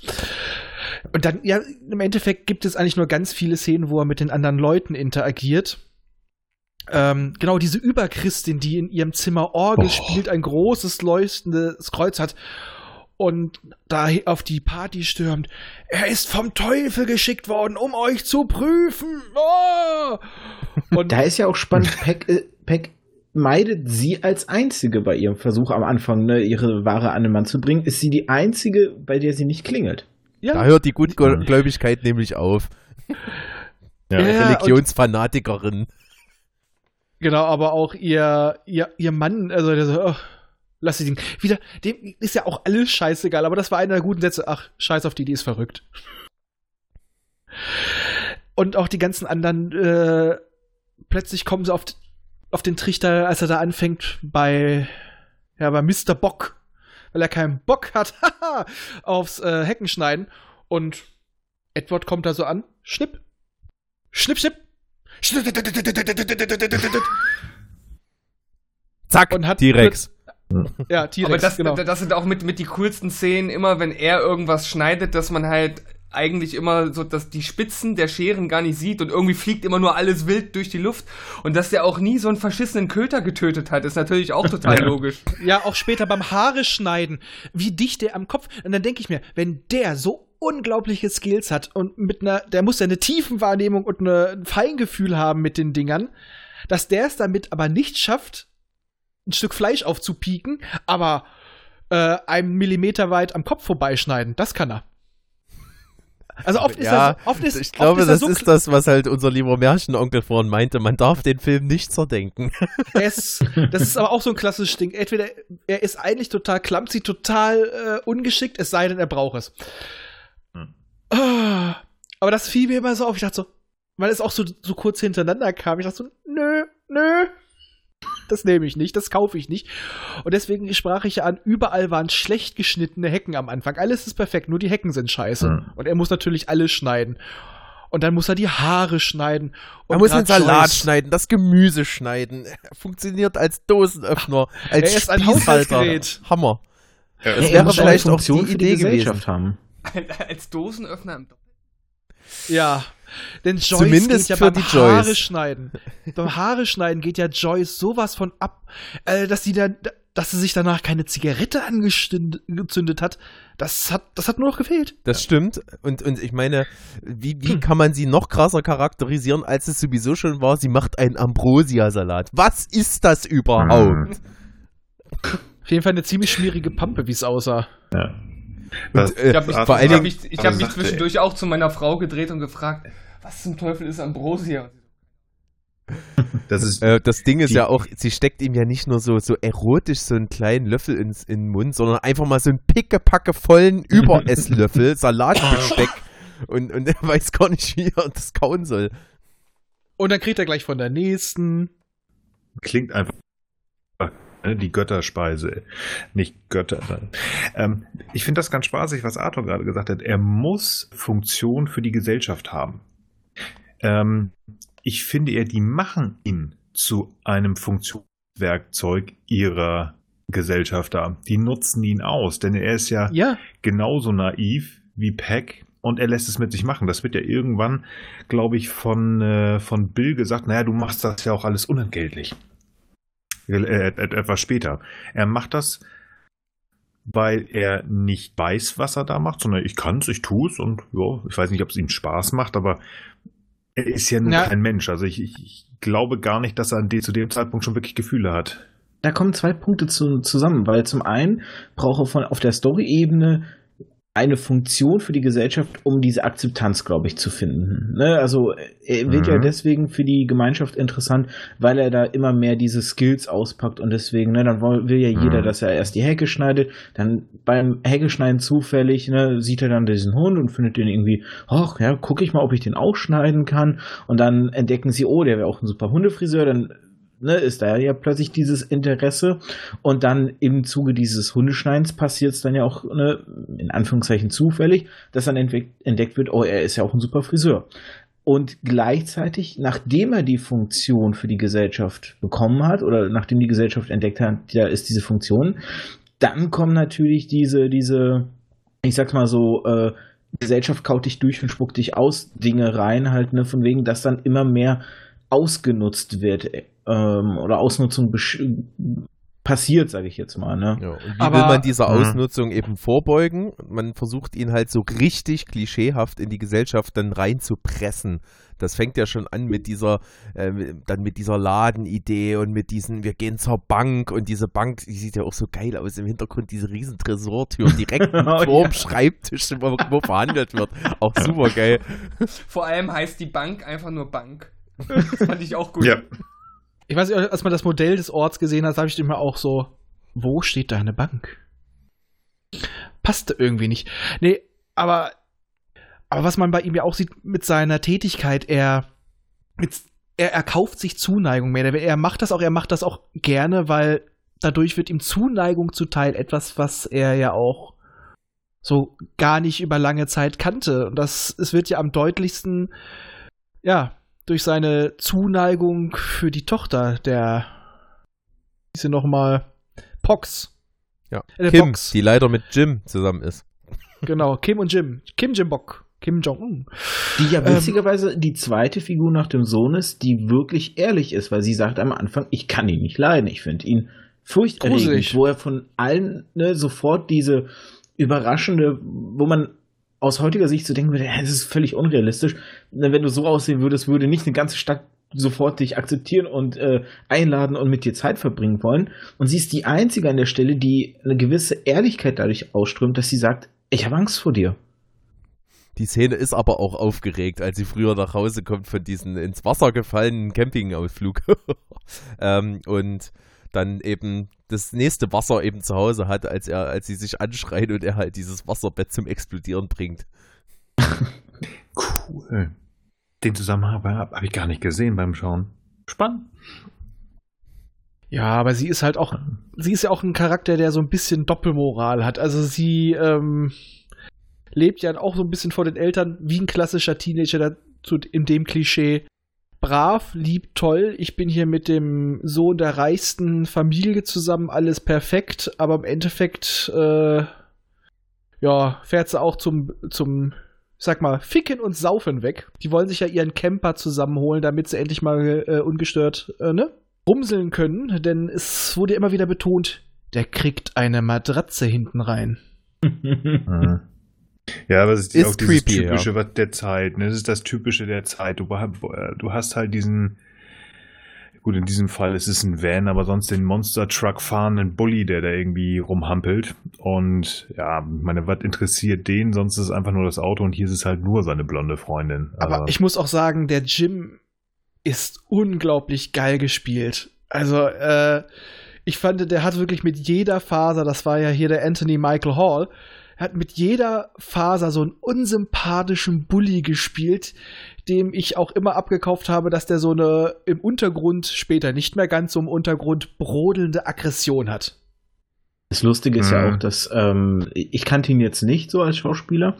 Und dann, ja, im Endeffekt gibt es eigentlich nur ganz viele Szenen, wo er mit den anderen Leuten interagiert. Ähm, genau, diese Überchristin, die in ihrem Zimmer Orgel Oh. spielt, ein großes leuchtendes Kreuz hat und da auf die Party stürmt. Er ist vom Teufel geschickt worden, um euch zu prüfen. Oh! Und Da ist ja auch spannend, Peck, äh, Peck meidet sie als einzige bei ihrem Versuch am Anfang, ne, ihre Ware an den Mann zu bringen, ist sie die einzige, bei der sie nicht klingelt. ja, Da hört die Gutgläubigkeit nämlich auf. Ja. Ja, und- Religionsfanatikerin. Genau, aber auch ihr, ihr, ihr Mann, also der so, oh, lass sie den. Wieder, dem ist ja auch alles scheißegal, aber das war einer der guten Sätze. Ach, scheiß auf die, die ist verrückt. Und auch die ganzen anderen, äh, plötzlich kommen sie auf, auf den Trichter, als er da anfängt bei, ja, bei Mr. Bock, weil er keinen Bock hat, aufs äh, Heckenschneiden. Und Edward kommt da so an, schnipp, schnipp, schnipp, Zack, Und hat- T-Rex. ja, T-Rex, Aber das, genau. das sind auch mit, mit die coolsten Szenen, immer wenn er irgendwas schneidet, dass man halt eigentlich immer so, dass die Spitzen der Scheren gar nicht sieht und irgendwie fliegt immer nur alles wild durch die Luft und dass der auch nie so einen verschissenen Köter getötet hat, ist natürlich auch total Ja. logisch. Ja, auch später beim Haare schneiden, wie dicht der am Kopf. Und dann denke ich mir, wenn der so unglaubliche Skills hat und mit einer, der muss ja eine Tiefenwahrnehmung und ein Feingefühl haben mit den Dingern, dass der es damit aber nicht schafft, ein Stück Fleisch aufzupieken, aber äh, einen Millimeter weit am Kopf vorbeischneiden. Das kann er. Also oft ist ja, er, oft ist, ich glaube, ist das so ist das, was halt unser lieber Märchenonkel vorhin meinte. Man darf den Film nicht zerdenken. Es, das ist aber auch so ein klassisches Ding. Entweder er ist eigentlich total clumsy, total äh, ungeschickt, es sei denn, er braucht es. Ah, aber das fiel mir immer so auf. Ich dachte so, weil es auch so, so kurz hintereinander kam. Ich dachte so, nö, nö, das nehme ich nicht, das kaufe ich nicht. Und deswegen sprach ich ja an, überall waren schlecht geschnittene Hecken am Anfang. Alles ist perfekt, nur die Hecken sind scheiße. Mhm. Und er muss natürlich alles schneiden. Und dann muss er die Haare schneiden. er muss den Salat Joyce. schneiden, das Gemüse schneiden. Er funktioniert als Dosenöffner, als er ist ein Haushaltsgerät. Hammer. Ja, das wäre vielleicht auch die Idee gewesen. Haben. Als Dosenöffner im Ja. Denn Joyce Zumindest geht ja für beim die Haare Joyce. schneiden. beim Haare schneiden geht ja Joyce sowas von ab, äh, dass sie dann, dass sie sich danach keine Zigarette angezündet hat. Das hat, das hat nur noch gefehlt. Das stimmt. Und, und ich meine, wie, wie kann man sie noch krasser charakterisieren, als es sowieso schon war? Sie macht einen Ambrosia-Salat. Was ist das überhaupt? Auf jeden Fall eine ziemlich schmierige Pampe, wie es aussah. Ja. Äh, ich habe mich, vor allen Dingen, ich, ich hab mich zwischendurch auch zu meiner Frau gedreht und gefragt, was zum Teufel ist Ambrosia? Das, ist äh, das Ding ist ja auch, sie steckt ihm ja nicht nur so, so erotisch so einen kleinen Löffel ins, in den Mund, sondern einfach mal so einen pickepacke vollen Überesslöffel Salatbesteck und, und er weiß gar nicht, wie er das kauen soll. Und dann kriegt er gleich von der nächsten. Klingt einfach die Götterspeise, nicht Götter. Ähm, ich finde das ganz spaßig, was Arthur gerade gesagt hat. Er muss Funktion für die Gesellschaft haben. Ähm, ich finde eher, die machen ihn zu einem Funktionswerkzeug ihrer Gesellschafter. Die nutzen ihn aus, denn er ist ja, ja. genauso naiv wie Peck und er lässt es mit sich machen. Das wird ja irgendwann, glaube ich, von, äh, von Bill gesagt, naja, du machst das ja auch alles unentgeltlich. Äh, etwas später. Er macht das, weil er nicht weiß, was er da macht, sondern ich kann es, ich tue es und ja, ich weiß nicht, ob es ihm Spaß macht, aber er ist ja, ja. kein Mensch. Also ich, ich, ich, glaube gar nicht, dass er zu dem Zeitpunkt schon wirklich Gefühle hat. Da kommen zwei Punkte zu, zusammen, weil zum einen braucht er von auf der Story-Ebene eine Funktion für die Gesellschaft, um diese Akzeptanz, glaube ich, zu finden. Ne? Also er wird mhm. ja deswegen für die Gemeinschaft interessant, weil er da immer mehr diese Skills auspackt und deswegen, ne, dann will ja jeder, mhm. dass er erst die Hecke schneidet, dann beim Hecke zufällig, ne, sieht er dann diesen Hund und findet den irgendwie, ach ja, gucke ich mal, ob ich den auch schneiden kann und dann entdecken sie, oh, der wäre auch ein super Hundefriseur, dann ne, ist da ja plötzlich dieses Interesse und dann im Zuge dieses Hundeschneins passiert es dann ja auch, ne, in Anführungszeichen zufällig, dass dann entdeckt wird, oh, er ist ja auch ein super Friseur. Und gleichzeitig, nachdem er die Funktion für die Gesellschaft bekommen hat oder nachdem die Gesellschaft entdeckt hat, ja, ist diese Funktion, dann kommen natürlich diese, diese, ich sag's mal so, äh, Gesellschaft kaut dich durch und spuckt dich aus, Dinge rein halt, ne, von wegen, dass dann immer mehr ausgenutzt wird ähm, oder Ausnutzung passiert, sage ich jetzt mal. Ne? Ja, und wie Aber, will man dieser hm. Ausnutzung mh. eben vorbeugen? Man versucht ihn halt so richtig klischeehaft in die Gesellschaft dann reinzupressen. Das fängt ja schon an mit dieser, äh, dann mit dieser Ladenidee und mit diesen, wir gehen zur Bank und diese Bank, die sieht ja auch so geil aus im Hintergrund, diese riesen Tresortür direkt oh, vorm ja. Schreibtisch, wo, wo verhandelt wird. Auch super geil. Vor allem heißt die Bank einfach nur Bank. Das fand ich auch gut. Ja. Ich weiß nicht, als man das Modell des Orts gesehen hat, habe ich immer auch so, wo steht da eine Bank? Passte irgendwie nicht. Nee, aber, aber was man bei ihm ja auch sieht mit seiner Tätigkeit, er, mit, er erkauft sich Zuneigung mehr. Er macht das auch, er macht das auch gerne, weil dadurch wird ihm Zuneigung zuteil, etwas, was er ja auch so gar nicht über lange Zeit kannte. Und das, es wird ja am deutlichsten, ja, durch seine Zuneigung für die Tochter der ist sie noch mal Pox. Ja. Äh, Kim, Box. die leider mit Jim zusammen ist. Genau, Kim und Jim. Kim Jim Bok. Kim Jong-un. Die ja ähm, witzigerweise ähm, die zweite Figur nach dem Sohn ist, die wirklich ehrlich ist, weil sie sagt am Anfang, ich kann ihn nicht leiden, ich finde ihn furchterregend, wo er von allen ne, sofort diese überraschende, wo man aus heutiger Sicht zu denken würde, das ist völlig unrealistisch. Wenn du so aussehen würdest, würde nicht eine ganze Stadt sofort dich akzeptieren und äh, einladen und mit dir Zeit verbringen wollen. Und sie ist die einzige an der Stelle, die eine gewisse Ehrlichkeit dadurch ausströmt, dass sie sagt, ich habe Angst vor dir. Die Szene ist aber auch aufgeregt, als sie früher nach Hause kommt von diesem ins Wasser gefallenen Campingausflug. ähm, und dann eben das nächste Wasser eben zu Hause hat, als er, als sie sich anschreit und er halt dieses Wasserbett zum Explodieren bringt. cool. Den Zusammenhang habe hab ich gar nicht gesehen beim Schauen. Spannend. Ja, aber sie ist halt auch, sie ist ja auch ein Charakter, der so ein bisschen Doppelmoral hat. Also sie ähm, lebt ja auch so ein bisschen vor den Eltern wie ein klassischer Teenager dazu, in dem Klischee. Brav, lieb, toll. Ich bin hier mit dem Sohn der reichsten Familie zusammen, alles perfekt. Aber im Endeffekt, äh, ja, fährt sie auch zum, zum sag mal, Ficken und Saufen weg. Die wollen sich ja ihren Camper zusammenholen, damit sie endlich mal äh, ungestört, äh, ne? Rumseln können, denn es wurde immer wieder betont, der kriegt eine Matratze hinten rein. Ja, aber es ist, ist auch dieses creepy, typische ja. der Zeit. Ne? Das ist das typische der Zeit. Du, du hast halt diesen, gut, in diesem Fall ist es ein Van, aber sonst den Monster Truck fahrenden Bully, der da irgendwie rumhampelt. Und ja, meine, was interessiert den? Sonst ist es einfach nur das Auto und hier ist es halt nur seine blonde Freundin. Aber, aber ich muss auch sagen, der Jim ist unglaublich geil gespielt. Also, äh, ich fand, der hat wirklich mit jeder Faser, das war ja hier der Anthony Michael Hall, hat mit jeder Faser so einen unsympathischen Bully gespielt, dem ich auch immer abgekauft habe, dass der so eine im Untergrund, später nicht mehr ganz so im Untergrund, brodelnde Aggression hat. Das Lustige ist mhm. ja auch, dass ähm, ich kannte ihn jetzt nicht so als Schauspieler,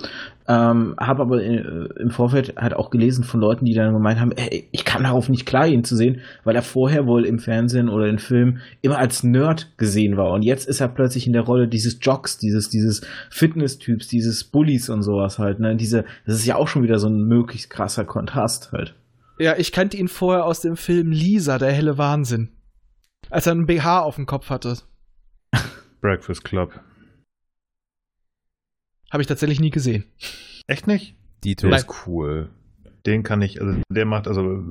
ähm, habe aber in, äh, im Vorfeld halt auch gelesen von Leuten, die dann gemeint haben, ey, ich kann darauf nicht klar, ihn zu sehen, weil er vorher wohl im Fernsehen oder in Filmen immer als Nerd gesehen war und jetzt ist er plötzlich in der Rolle dieses Jocks, dieses dieses Fitness-Typs, dieses Bullies und sowas halt. Ne, diese, das ist ja auch schon wieder so ein möglichst krasser Kontrast halt. Ja, ich kannte ihn vorher aus dem Film Lisa, der helle Wahnsinn, als er einen BH auf dem Kopf hatte. Breakfast Club. Habe ich tatsächlich nie gesehen. Echt nicht? Dito. Der ist cool. Den kann ich, also der macht, also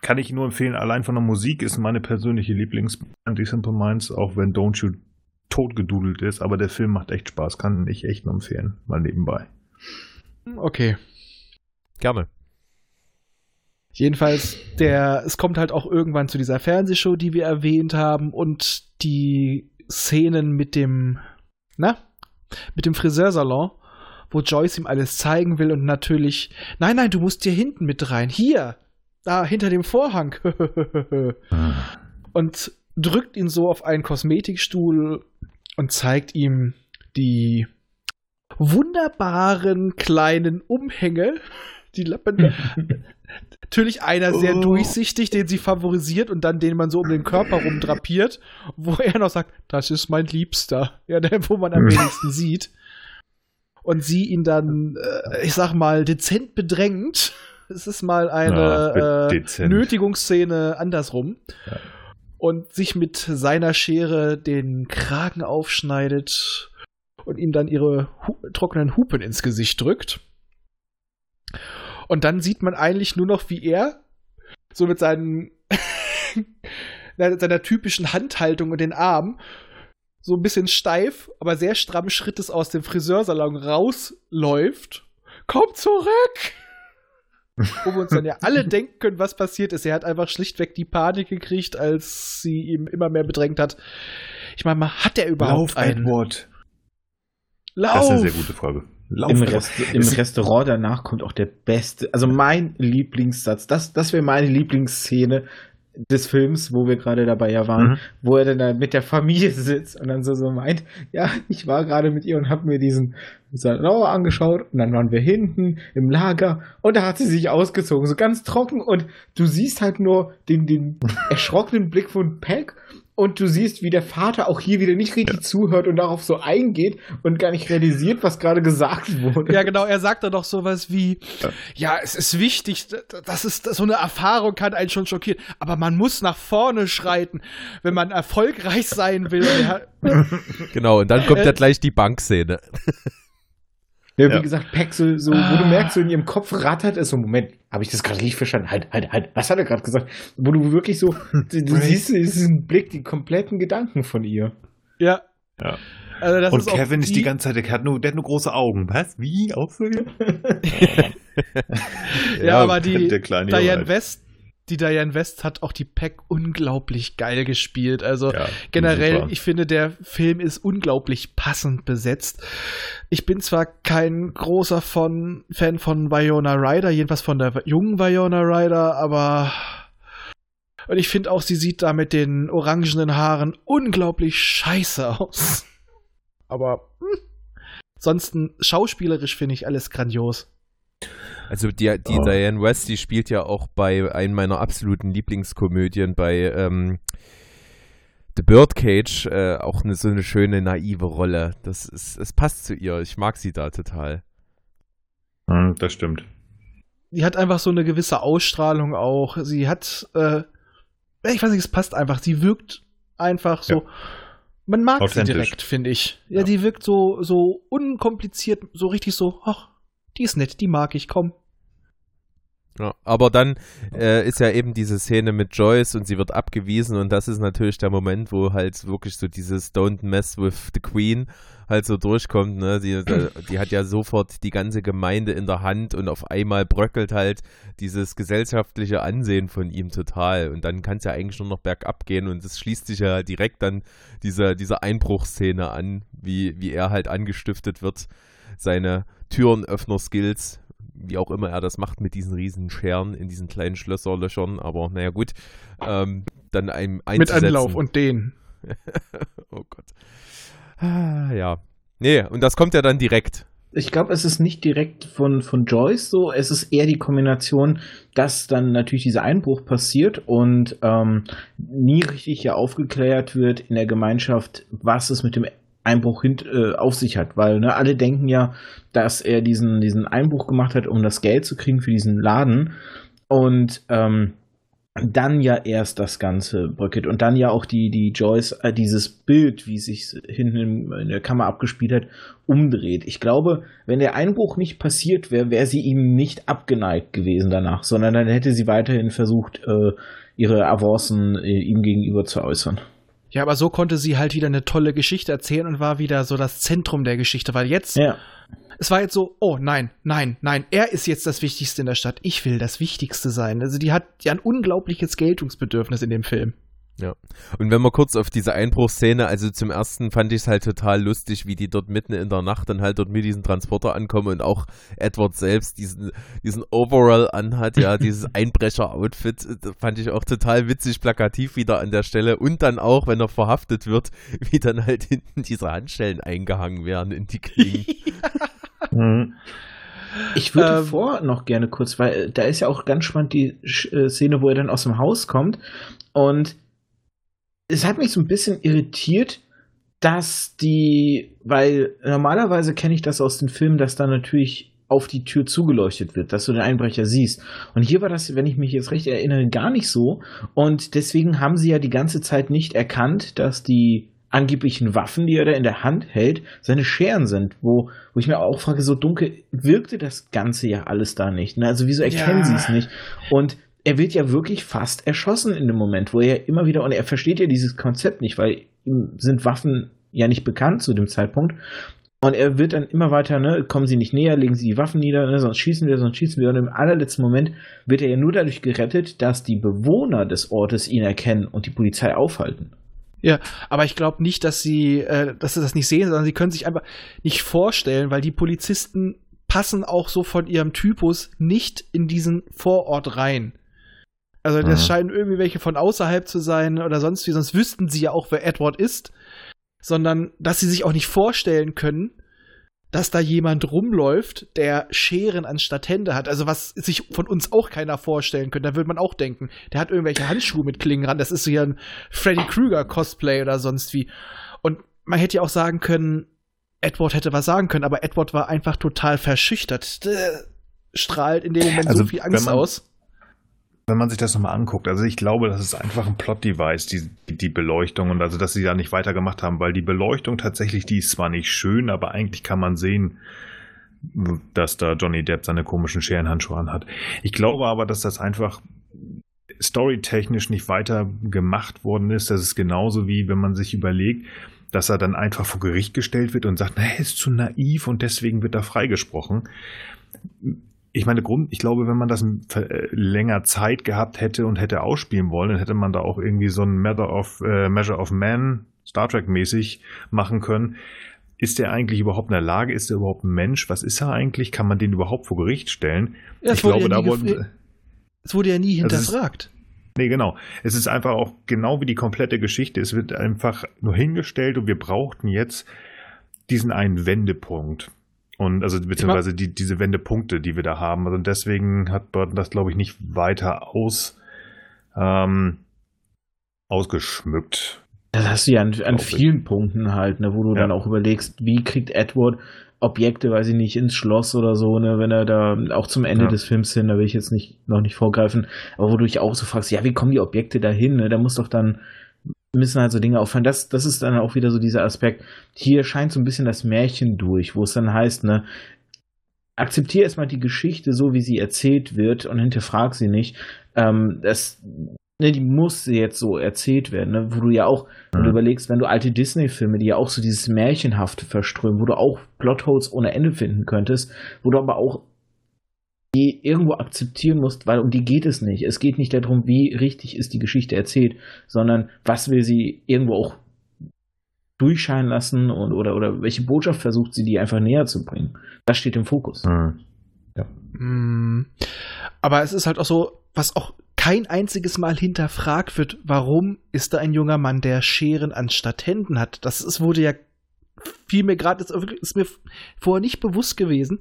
kann ich nur empfehlen, allein von der Musik ist meine persönliche Lieblingsband, die Simple Minds, auch wenn Don't You totgedudelt ist, aber der Film macht echt Spaß, kann ich echt nur empfehlen, mal nebenbei. Okay. Gerne. Jedenfalls, der, es kommt halt auch irgendwann zu dieser Fernsehshow, die wir erwähnt haben, und die Szenen mit dem, na, mit dem Friseursalon, wo Joyce ihm alles zeigen will und natürlich, nein, nein, du musst hier hinten mit rein, hier, da hinter dem Vorhang. und drückt ihn so auf einen Kosmetikstuhl und zeigt ihm die wunderbaren kleinen Umhänge, die Lappen. Natürlich einer sehr oh. durchsichtig, den sie favorisiert und dann den man so um den Körper rumdrapiert, wo er noch sagt, das ist mein Liebster. Ja, der, wo man am wenigsten sieht. Und sie ihn dann, äh, ich sag mal, dezent bedrängt. Es ist mal eine äh, Nötigungsszene andersrum. Ja. Und sich mit seiner Schere den Kragen aufschneidet und ihm dann ihre hu trockenen Hupen ins Gesicht drückt. Und dann sieht man eigentlich nur noch, wie er so mit seinen seiner typischen Handhaltung und den Armen so ein bisschen steif, aber sehr stramm Schrittes aus dem Friseursalon rausläuft. Komm zurück! Wo wir uns dann ja alle denken können, was passiert ist. Er hat einfach schlichtweg die Panik gekriegt, als sie ihm immer mehr bedrängt hat. Ich meine, hat er überhaupt Lauf, einen? Edward. Lauf! Das ist eine sehr gute Frage. Im, Rest, Im, Restaurant danach kommt auch der beste, also mein Lieblingssatz, das, das wäre meine Lieblingsszene des Films, wo wir gerade dabei ja waren, mhm. wo er dann da mit der Familie sitzt und dann so, so meint, ja, ich war gerade mit ihr und habe mir diesen Salon angeschaut und dann waren wir hinten im Lager und da hat sie sich ausgezogen, so ganz trocken und du siehst halt nur den, den erschrockenen Blick von Peck und du siehst, wie der Vater auch hier wieder nicht richtig ja. zuhört und darauf so eingeht und gar nicht realisiert, was gerade gesagt wurde. Ja, genau, er sagt dann doch sowas wie, ja. ja, es ist wichtig, das ist so eine Erfahrung kann einen schon schockieren, aber man muss nach vorne schreiten, wenn man erfolgreich sein will. genau, und dann kommt äh, ja gleich die Bankszene. Ja, wie ja. gesagt, Peck so, ah. wo du merkst, so in ihrem Kopf rattert es so, Moment, habe ich das gerade richtig verstanden? Halt, halt, halt, was hat er gerade gesagt? Wo du wirklich so, du, du siehst diesen Blick, die kompletten Gedanken von ihr. Ja. Ja. Also und Kevin ist die ganze Zeit, der hat, nur, der hat nur große Augen. Was? Wie? Auch so? ja, ja, aber die Diane West die Diane West hat auch die Pack unglaublich geil gespielt. Also ja, generell, super. ich finde, der Film ist unglaublich passend besetzt. Ich bin zwar kein großer von, Fan von Viona Ryder, jedenfalls von der jungen Viona Ryder, aber und ich finde auch, sie sieht da mit den orangenen Haaren unglaublich scheiße aus. Aber hm, ansonsten schauspielerisch finde ich alles grandios. Also die, die oh. Diane West, die spielt ja auch bei einem meiner absoluten Lieblingskomödien bei ähm, The Birdcage äh, auch eine, so eine schöne naive Rolle. Das ist, es passt zu ihr. Ich mag sie da total. Hm, das stimmt. Die hat einfach so eine gewisse Ausstrahlung auch. Sie hat, äh, ich weiß nicht, es passt einfach. Sie wirkt einfach so. Ja. Man mag sie direkt, finde ich. Ja, ja, die wirkt so, so unkompliziert, so richtig so, ach, die ist nett, die mag ich, komm. Ja, aber dann äh, ist ja eben diese Szene mit Joyce und sie wird abgewiesen und das ist natürlich der Moment, wo halt wirklich so dieses Don't mess with the Queen halt so durchkommt. Ne? Die, die hat ja sofort die ganze Gemeinde in der Hand und auf einmal bröckelt halt dieses gesellschaftliche Ansehen von ihm total und dann kann es ja eigentlich nur noch bergab gehen und es schließt sich ja direkt dann diese, diese Einbruchsszene an, wie, wie er halt angestiftet wird, seine Türenöffner-Skills, wie auch immer er das macht mit diesen riesen Scheren in diesen kleinen Schlösserlöchern, aber naja gut, ähm, dann ein Mit Anlauf und den. oh Gott. Ah, ja. Nee, und das kommt ja dann direkt. Ich glaube, es ist nicht direkt von, von Joyce so, es ist eher die Kombination, dass dann natürlich dieser Einbruch passiert und ähm, nie richtig ja aufgeklärt wird in der Gemeinschaft, was es mit dem Einbruch hint, äh, auf sich hat, weil ne, alle denken ja, dass er diesen, diesen Einbruch gemacht hat, um das Geld zu kriegen für diesen Laden und ähm, dann ja erst das Ganze bröckelt und dann ja auch die, die Joyce äh, dieses Bild, wie sich hinten in der Kammer abgespielt hat, umdreht. Ich glaube, wenn der Einbruch nicht passiert wäre, wäre sie ihm nicht abgeneigt gewesen danach, sondern dann hätte sie weiterhin versucht, äh, ihre Avancen äh, ihm gegenüber zu äußern. Ja, aber so konnte sie halt wieder eine tolle Geschichte erzählen und war wieder so das Zentrum der Geschichte, weil jetzt, ja. es war jetzt so, oh nein, nein, nein, er ist jetzt das Wichtigste in der Stadt. Ich will das Wichtigste sein. Also die hat ja ein unglaubliches Geltungsbedürfnis in dem Film. Ja. Und wenn wir kurz auf diese Einbruchsszene, also zum ersten fand ich es halt total lustig, wie die dort mitten in der Nacht dann halt dort mit diesem Transporter ankommen und auch Edward selbst diesen, diesen Overall anhat, ja, dieses Einbrecher-Outfit, fand ich auch total witzig, plakativ wieder an der Stelle. Und dann auch, wenn er verhaftet wird, wie dann halt hinten diese Handschellen eingehangen werden in die Klingen. Mhm. Ich würde ähm, vor noch gerne kurz, weil da ist ja auch ganz spannend die äh, Szene, wo er dann aus dem Haus kommt und es hat mich so ein bisschen irritiert, dass die, weil normalerweise kenne ich das aus den Filmen, dass da natürlich auf die Tür zugeleuchtet wird, dass du den Einbrecher siehst. Und hier war das, wenn ich mich jetzt recht erinnere, gar nicht so. Und deswegen haben sie ja die ganze Zeit nicht erkannt, dass die angeblichen Waffen, die er da in der Hand hält, seine Scheren sind, wo, wo ich mir auch frage, so dunkel wirkte das Ganze ja alles da nicht. Ne? Also wieso erkennen ja. sie es nicht? Und er wird ja wirklich fast erschossen in dem Moment, wo er immer wieder, und er versteht ja dieses Konzept nicht, weil ihm sind Waffen ja nicht bekannt zu dem Zeitpunkt. Und er wird dann immer weiter, ne, kommen Sie nicht näher, legen Sie die Waffen nieder, ne, sonst schießen wir, sonst schießen wir. Und im allerletzten Moment wird er ja nur dadurch gerettet, dass die Bewohner des Ortes ihn erkennen und die Polizei aufhalten. Ja, aber ich glaube nicht, dass sie, äh, dass sie das nicht sehen, sondern sie können sich einfach nicht vorstellen, weil die Polizisten passen auch so von ihrem Typus nicht in diesen Vorort rein. Also das mhm. scheinen irgendwie welche von außerhalb zu sein oder sonst wie, sonst wüssten sie ja auch, wer Edward ist. Sondern, dass sie sich auch nicht vorstellen können, dass da jemand rumläuft, der Scheren anstatt Hände hat. Also was sich von uns auch keiner vorstellen könnte. Da würde man auch denken, der hat irgendwelche Handschuhe mit Klingen ran. Das ist so hier ein Freddy Krueger Cosplay oder sonst wie. Und man hätte ja auch sagen können, Edward hätte was sagen können, aber Edward war einfach total verschüchtert. Der strahlt in dem Moment also, so viel Angst aus wenn man sich das nochmal anguckt, also ich glaube, das ist einfach ein Plot-Device, die, die Beleuchtung und also, dass sie da nicht weitergemacht haben, weil die Beleuchtung tatsächlich, die ist zwar nicht schön, aber eigentlich kann man sehen, dass da Johnny Depp seine komischen Scherenhandschuhe anhat. Ich glaube aber, dass das einfach storytechnisch nicht weiter gemacht worden ist. Das ist genauso wie wenn man sich überlegt, dass er dann einfach vor Gericht gestellt wird und sagt, na, er ist zu naiv und deswegen wird er freigesprochen. Ich meine, Grund, ich glaube, wenn man das äh, länger Zeit gehabt hätte und hätte ausspielen wollen, dann hätte man da auch irgendwie so ein Measure of, äh, Measure of Man, Star Trek mäßig machen können. Ist er eigentlich überhaupt in der Lage? Ist er überhaupt ein Mensch? Was ist er eigentlich? Kann man den überhaupt vor Gericht stellen? Ja, ich glaube, ja da wurden. Es wurde ja nie hinterfragt. Nee, genau. Es ist einfach auch genau wie die komplette Geschichte. Es wird einfach nur hingestellt und wir brauchten jetzt diesen einen Wendepunkt. Und also beziehungsweise die, diese Wendepunkte, die wir da haben. Also deswegen hat Burton das, glaube ich, nicht weiter aus ähm, ausgeschmückt. Das hast du ja an, an vielen Punkten halt, ne, wo du ja. dann auch überlegst, wie kriegt Edward Objekte, weiß ich nicht, ins Schloss oder so, ne, wenn er da auch zum Ende ja. des Films hin, da will ich jetzt nicht noch nicht vorgreifen, aber wo du dich auch so fragst, ja, wie kommen die Objekte dahin, ne? Da muss doch dann müssen halt so Dinge auffallen. Das, das ist dann auch wieder so dieser Aspekt. Hier scheint so ein bisschen das Märchen durch, wo es dann heißt, ne, akzeptiere erstmal die Geschichte so, wie sie erzählt wird und hinterfrag sie nicht. Ähm, das, ne, die muss jetzt so erzählt werden, ne? wo du ja auch, wenn du überlegst, wenn du alte Disney-Filme, die ja auch so dieses Märchenhafte verströmen, wo du auch Plotholes ohne Ende finden könntest, wo du aber auch die irgendwo akzeptieren musst, weil um die geht es nicht. Es geht nicht darum, wie richtig ist die Geschichte erzählt, sondern was will sie irgendwo auch durchscheinen lassen und, oder, oder welche Botschaft versucht sie, die einfach näher zu bringen. Das steht im Fokus. Mhm. Ja. Mm. Aber es ist halt auch so, was auch kein einziges Mal hinterfragt wird, warum ist da ein junger Mann, der Scheren anstatt Händen hat. Das ist, wurde ja fiel mir gerade, ist mir vorher nicht bewusst gewesen.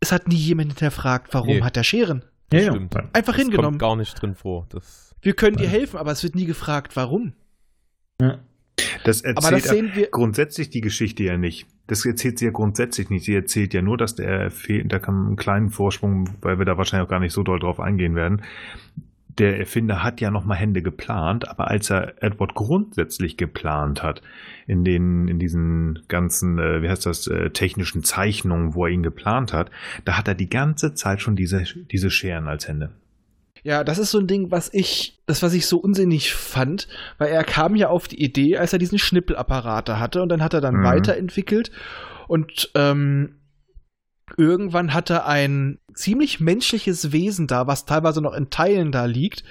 Es hat nie jemand hinterfragt, warum nee. hat er Scheren. Ja, ja. Stimmt. Einfach das hingenommen. Kommt gar nicht drin vor. Das wir können dir helfen, aber es wird nie gefragt, warum. Ja. Das erzählt das grundsätzlich die Geschichte ja nicht. Das erzählt sie ja grundsätzlich nicht. Sie erzählt ja nur, dass der fehlt, da kann einen kleinen Vorsprung, weil wir da wahrscheinlich auch gar nicht so doll drauf eingehen werden der Erfinder hat ja nochmal Hände geplant, aber als er Edward grundsätzlich geplant hat, in den, in diesen ganzen, äh, wie heißt das, äh, technischen Zeichnungen, wo er ihn geplant hat, da hat er die ganze Zeit schon diese, diese Scheren als Hände. Ja, das ist so ein Ding, was ich, das, was ich so unsinnig fand, weil er kam ja auf die Idee, als er diesen Schnippelapparat hatte und dann hat er dann mhm. weiterentwickelt und ähm, irgendwann hat er ein ziemlich menschliches Wesen da, was teilweise noch in Teilen da liegt.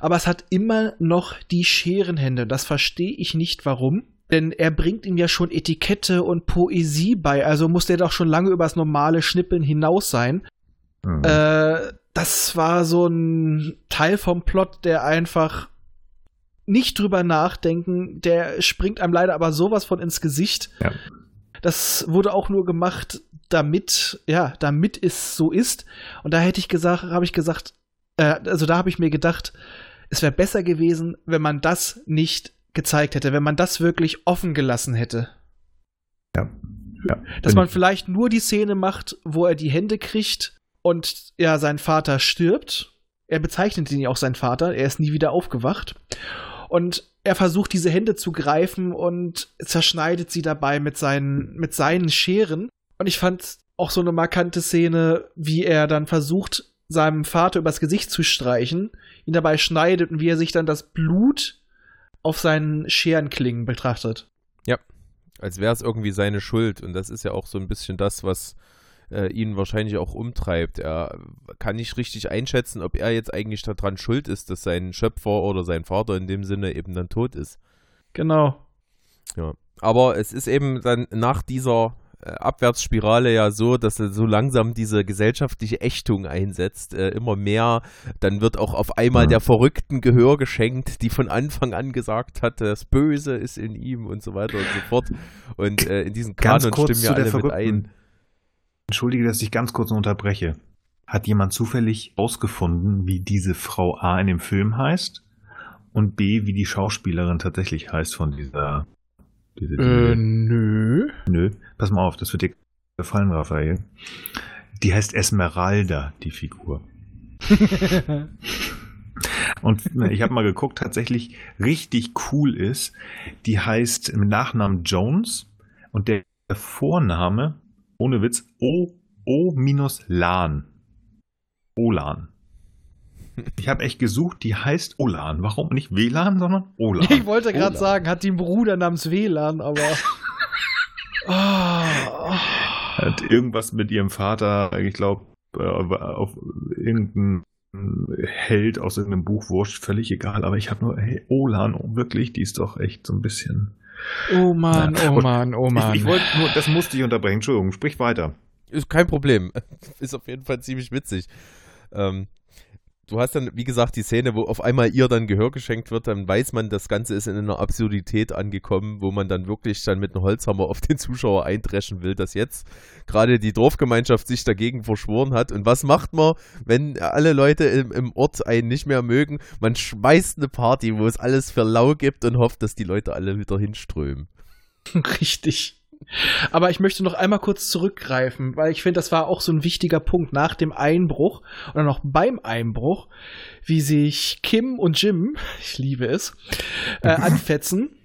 Aber es hat immer noch die Scherenhände. Das verstehe ich nicht warum. Denn er bringt ihm ja schon Etikette und Poesie bei. Also muss der doch schon lange übers normale Schnippeln hinaus sein. Mhm. Äh, das war so ein Teil vom Plot, der einfach nicht drüber nachdenken, der springt einem leider aber sowas von ins Gesicht. Ja. Das wurde auch nur gemacht, damit, ja, damit es so ist. Und da hätte ich gesagt, habe ich gesagt, äh, also da habe ich mir gedacht, es wäre besser gewesen, wenn man das nicht gezeigt hätte, wenn man das wirklich offen gelassen hätte. Ja. ja Dass man vielleicht nur die Szene macht, wo er die Hände kriegt und ja, sein Vater stirbt. Er bezeichnet ihn ja auch sein Vater, er ist nie wieder aufgewacht. Und er versucht, diese Hände zu greifen und zerschneidet sie dabei mit seinen, mit seinen Scheren. Und ich fand auch so eine markante Szene, wie er dann versucht, seinem Vater übers Gesicht zu streichen, ihn dabei schneidet und wie er sich dann das Blut auf seinen Scherenklingen betrachtet. Ja, als wäre es irgendwie seine Schuld. Und das ist ja auch so ein bisschen das, was äh, ihn wahrscheinlich auch umtreibt. Er kann nicht richtig einschätzen, ob er jetzt eigentlich daran schuld ist, dass sein Schöpfer oder sein Vater in dem Sinne eben dann tot ist. Genau. Ja. Aber es ist eben dann nach dieser äh, Abwärtsspirale ja so, dass er so langsam diese gesellschaftliche Ächtung einsetzt, äh, immer mehr. Dann wird auch auf einmal der Verrückten Gehör geschenkt, die von Anfang an gesagt hat, das Böse ist in ihm und so weiter und so fort. Und äh, in diesen Kanon stimmen ja alle mit ein. Entschuldige, dass ich ganz kurz unterbreche. Hat jemand zufällig ausgefunden, wie diese Frau A in dem Film heißt? Und B, wie die Schauspielerin tatsächlich heißt von dieser diese, diese, äh, nö. Nö. Pass mal auf, das wird dir gefallen, Raphael. Die heißt Esmeralda, die Figur. Und ich habe mal geguckt, tatsächlich richtig cool ist. Die heißt mit Nachnamen Jones und der Vorname, ohne Witz, O-Lan. Olan. Ich habe echt gesucht, die heißt Olan. Warum nicht WLAN, sondern Olan? Ich wollte gerade sagen, hat die einen Bruder namens WLAN, aber. oh. Hat irgendwas mit ihrem Vater, ich glaube, äh, auf irgendein Held aus irgendeinem Buch, wurscht, völlig egal, aber ich habe nur, hey, Olan, oh, wirklich, die ist doch echt so ein bisschen. Oh Mann, oh Mann, oh Mann. Ich, ich wollte nur, das musste ich unterbrechen, Entschuldigung, sprich weiter. Ist kein Problem. Ist auf jeden Fall ziemlich witzig. Ähm, du hast dann, wie gesagt, die Szene, wo auf einmal ihr dann Gehör geschenkt wird, dann weiß man, das Ganze ist in einer Absurdität angekommen, wo man dann wirklich dann mit einem Holzhammer auf den Zuschauer eindreschen will, dass jetzt gerade die Dorfgemeinschaft sich dagegen verschworen hat. Und was macht man, wenn alle Leute im, im Ort einen nicht mehr mögen? Man schmeißt eine Party, wo es alles für lau gibt und hofft, dass die Leute alle wieder hinströmen. Richtig. Aber ich möchte noch einmal kurz zurückgreifen, weil ich finde, das war auch so ein wichtiger Punkt nach dem Einbruch oder noch beim Einbruch, wie sich Kim und Jim, ich liebe es, äh, anfetzen.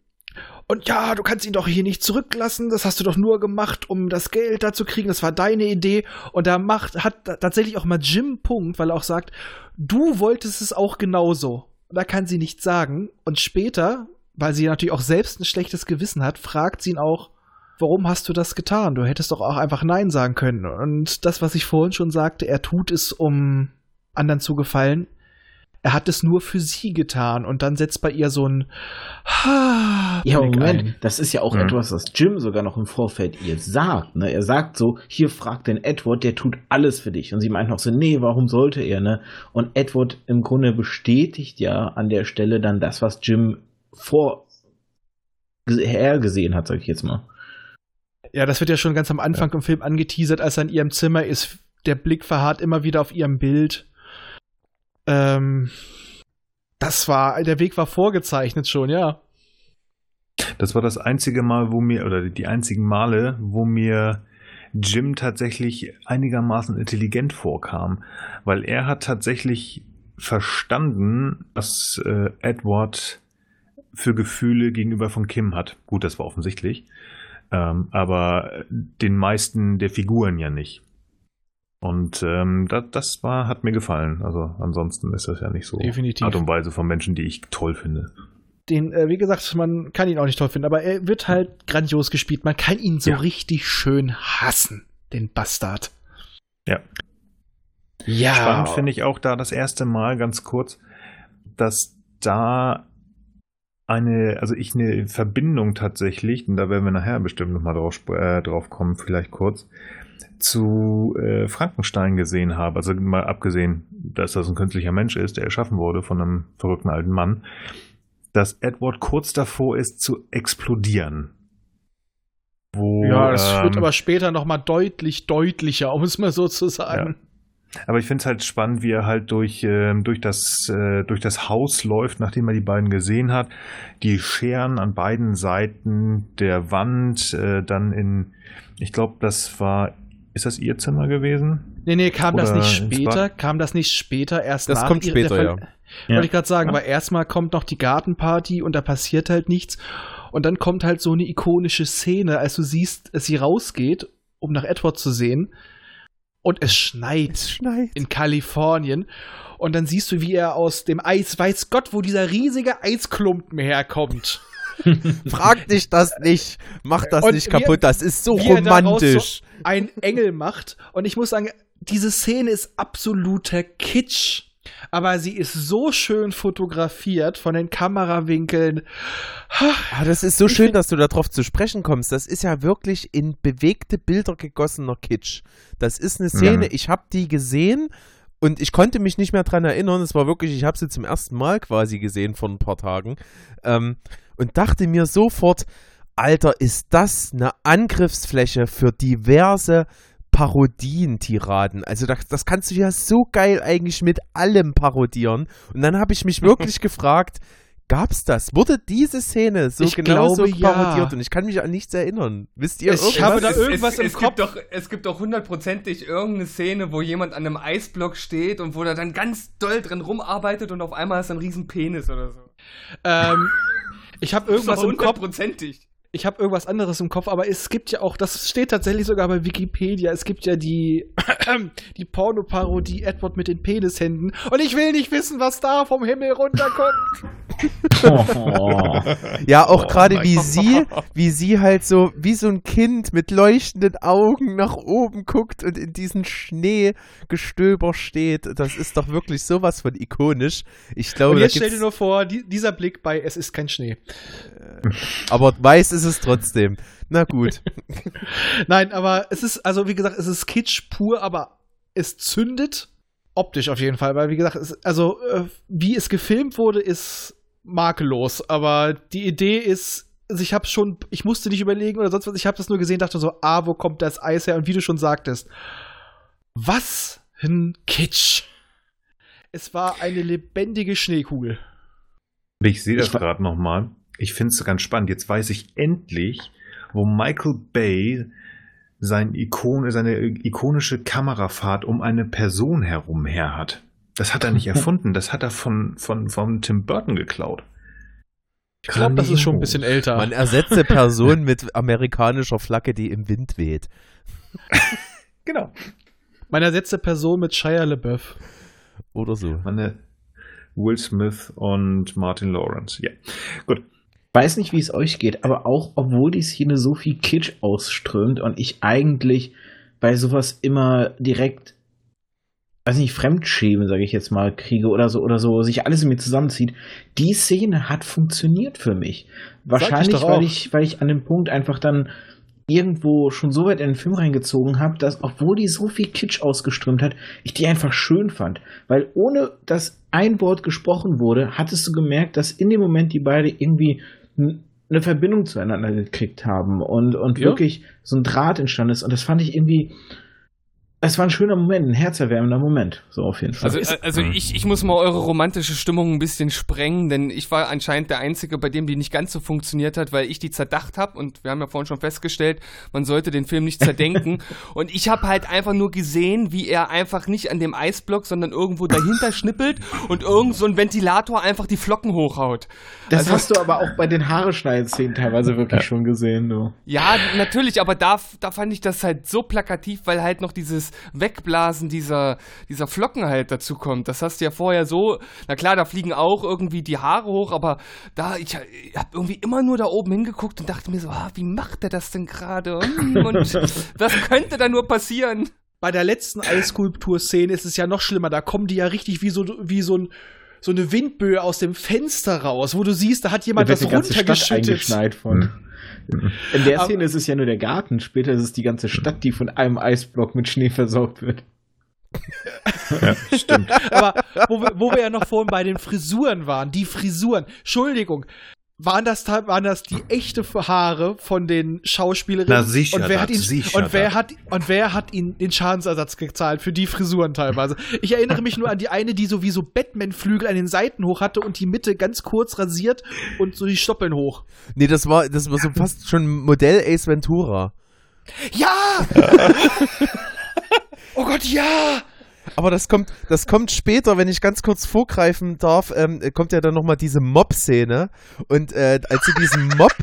Und ja, du kannst ihn doch hier nicht zurücklassen. Das hast du doch nur gemacht, um das Geld da zu kriegen. Das war deine Idee. Und da macht, hat tatsächlich auch mal Jim Punkt, weil er auch sagt, du wolltest es auch genauso. Und da kann sie nichts sagen. Und später, weil sie natürlich auch selbst ein schlechtes Gewissen hat, fragt sie ihn auch, warum hast du das getan? Du hättest doch auch einfach Nein sagen können. Und das, was ich vorhin schon sagte, er tut es, um anderen zu gefallen. Er hat es nur für sie getan und dann setzt bei ihr so ein ha Ja, Moment, ein. das ist ja auch ja. etwas, was Jim sogar noch im Vorfeld ihr sagt. Ne? Er sagt so, hier fragt den Edward, der tut alles für dich. Und sie meint noch so, nee, warum sollte er? Ne? Und Edward im Grunde bestätigt ja an der Stelle dann das, was Jim vorher gesehen hat, sag ich jetzt mal. Ja, das wird ja schon ganz am Anfang ja. im Film angeteasert, als er in ihrem Zimmer ist. Der Blick verharrt immer wieder auf ihrem Bild. Ähm, das war, der Weg war vorgezeichnet schon, ja. Das war das einzige Mal, wo mir, oder die einzigen Male, wo mir Jim tatsächlich einigermaßen intelligent vorkam, weil er hat tatsächlich verstanden, was äh, Edward für Gefühle gegenüber von Kim hat. Gut, das war offensichtlich. Ähm, aber den meisten der Figuren ja nicht. Und ähm, das, das war, hat mir gefallen. Also ansonsten ist das ja nicht so Definitiv. Art und Weise von Menschen, die ich toll finde. Den, äh, wie gesagt, man kann ihn auch nicht toll finden, aber er wird halt grandios gespielt. Man kann ihn so ja. richtig schön hassen, den Bastard. Ja. Ja. Spannend finde ich auch da das erste Mal ganz kurz, dass da eine, also ich eine Verbindung tatsächlich, und da werden wir nachher bestimmt nochmal drauf, äh, drauf kommen, vielleicht kurz, zu äh, Frankenstein gesehen habe. Also mal abgesehen, dass das ein künstlicher Mensch ist, der erschaffen wurde von einem verrückten alten Mann, dass Edward kurz davor ist zu explodieren. Wo, ja, das ähm, wird aber später nochmal deutlich deutlicher, um es mal so zu sagen. Ja. Aber ich finde es halt spannend, wie er halt durch, äh, durch, das, äh, durch das Haus läuft, nachdem er die beiden gesehen hat. Die Scheren an beiden Seiten der Wand, äh, dann in, ich glaube, das war, ist das ihr Zimmer gewesen? Nee, nee, kam Oder das nicht später? Kam das nicht später erst Das nach kommt später, ja. Wollte ich gerade sagen, ja. weil erstmal kommt noch die Gartenparty und da passiert halt nichts. Und dann kommt halt so eine ikonische Szene, als du siehst, dass sie rausgeht, um nach Edward zu sehen und es schneit, es schneit in Kalifornien. Und dann siehst du, wie er aus dem Eis, weiß Gott, wo dieser riesige Eisklumpen herkommt. Frag dich das nicht. Mach das und nicht kaputt. Er, das ist so romantisch. So ein Engel macht. Und ich muss sagen, diese Szene ist absoluter Kitsch aber sie ist so schön fotografiert von den Kamerawinkeln. Ah, das ist so schön, dass du darauf zu sprechen kommst. Das ist ja wirklich in bewegte Bilder gegossener Kitsch. Das ist eine Szene, ja. ich habe die gesehen und ich konnte mich nicht mehr dran erinnern. Es war wirklich, ich habe sie zum ersten Mal quasi gesehen vor ein paar Tagen ähm, und dachte mir sofort, Alter, ist das eine Angriffsfläche für diverse Parodien, Tiraden. Also das, das kannst du ja so geil eigentlich mit allem parodieren. Und dann habe ich mich wirklich gefragt, gab's das? Wurde diese Szene so ich genau glaube, so parodiert? Ja. Und ich kann mich an nichts erinnern. Wisst ihr es, irgendwas? Ich habe da irgendwas es, es, im es Kopf. Gibt doch, es gibt doch hundertprozentig irgendeine Szene, wo jemand an einem Eisblock steht und wo er dann ganz doll drin rumarbeitet und auf einmal ist ein riesen Penis oder so. Ähm, ich habe irgendwas im Kopf. Hundertprozentig ich habe irgendwas anderes im Kopf, aber es gibt ja auch, das steht tatsächlich sogar bei Wikipedia, es gibt ja die, die Pornoparodie Edward mit den Penishänden und ich will nicht wissen, was da vom Himmel runterkommt. Oh. Ja, auch oh, gerade wie sie, wie sie halt so, wie so ein Kind mit leuchtenden Augen nach oben guckt und in diesen Schneegestöber steht. Das ist doch wirklich sowas von ikonisch. Ich glaube, und jetzt stell dir nur vor, die, dieser Blick bei Es ist kein Schnee. Aber weiß ist es trotzdem. Na gut. Nein, aber es ist, also wie gesagt, es ist Kitsch pur, aber es zündet. Optisch auf jeden Fall, weil wie gesagt, es, also äh, wie es gefilmt wurde, ist makellos. Aber die Idee ist, also ich habe schon, ich musste nicht überlegen oder sonst was, ich habe das nur gesehen, dachte so, ah, wo kommt das Eis her? Und wie du schon sagtest, was ein Kitsch. Es war eine lebendige Schneekugel. Ich sehe das gerade nochmal. Ich finde es ganz spannend. Jetzt weiß ich endlich, wo Michael Bay sein Ikon, seine ikonische Kamerafahrt um eine Person herum her hat. Das hat er nicht erfunden, das hat er von, von, von Tim Burton geklaut. Ich glaube, das ist schon ein bisschen älter. Man ersetze Person mit amerikanischer Flagge, die im Wind weht. genau. Man ersetze Person mit Shia LeBeouf. Oder so. Meine Will Smith und Martin Lawrence. Ja, gut weiß nicht, wie es euch geht, aber auch obwohl die Szene so viel Kitsch ausströmt und ich eigentlich bei sowas immer direkt, weiß nicht, Fremdschämen, sage ich jetzt mal, kriege oder so oder so, sich alles in mir zusammenzieht, die Szene hat funktioniert für mich. Wahrscheinlich, ich weil ich, weil ich an dem Punkt einfach dann irgendwo schon so weit in den Film reingezogen habe, dass, obwohl die so viel Kitsch ausgeströmt hat, ich die einfach schön fand. Weil ohne dass ein Wort gesprochen wurde, hattest du gemerkt, dass in dem Moment die beide irgendwie eine Verbindung zueinander gekriegt haben und, und ja. wirklich so ein Draht entstanden ist. Und das fand ich irgendwie, es war ein schöner Moment, ein herzerwärmender Moment, so auf jeden Fall. Also, also ich, ich muss mal eure romantische Stimmung ein bisschen sprengen, denn ich war anscheinend der Einzige, bei dem die nicht ganz so funktioniert hat, weil ich die zerdacht habe und wir haben ja vorhin schon festgestellt, man sollte den Film nicht zerdenken und ich habe halt einfach nur gesehen, wie er einfach nicht an dem Eisblock, sondern irgendwo dahinter schnippelt und irgend so ein Ventilator einfach die Flocken hochhaut. Das also, hast du aber auch bei den Haare szenen teilweise wirklich ja. schon gesehen, du. Ja, natürlich, aber da, da fand ich das halt so plakativ, weil halt noch dieses Wegblasen dieser, dieser Flocken halt dazu kommt. Das hast du ja vorher so, na klar, da fliegen auch irgendwie die Haare hoch, aber da, ich, ich habe irgendwie immer nur da oben hingeguckt und dachte mir so, ah, wie macht der das denn gerade? Hm, und was könnte da nur passieren? Bei der letzten Eisskulptur-Szene ist es ja noch schlimmer. Da kommen die ja richtig wie so, wie so ein so eine Windböe aus dem Fenster raus, wo du siehst, da hat jemand da was runtergeschüttet. von. In der Szene ist es ja nur der Garten, später ist es die ganze Stadt, die von einem Eisblock mit Schnee versorgt wird. ja, stimmt. Aber wo wir, wo wir ja noch vorhin bei den Frisuren waren, die Frisuren, Entschuldigung, waren das, waren das die echte Haare von den Schauspielerinnen? Na sicher. Und wer hat ihn, und wer hat, und wer hat ihn den Schadensersatz gezahlt für die Frisuren teilweise? Ich erinnere mich nur an die eine, die sowieso Batman-Flügel an den Seiten hoch hatte und die Mitte ganz kurz rasiert und so die Stoppeln hoch. Nee, das war, das war so fast schon Modell Ace Ventura. Ja! oh Gott, ja! Aber das kommt, das kommt später, wenn ich ganz kurz vorgreifen darf, ähm, kommt ja dann nochmal diese Mob-Szene. Und äh, als sie diesen Mob.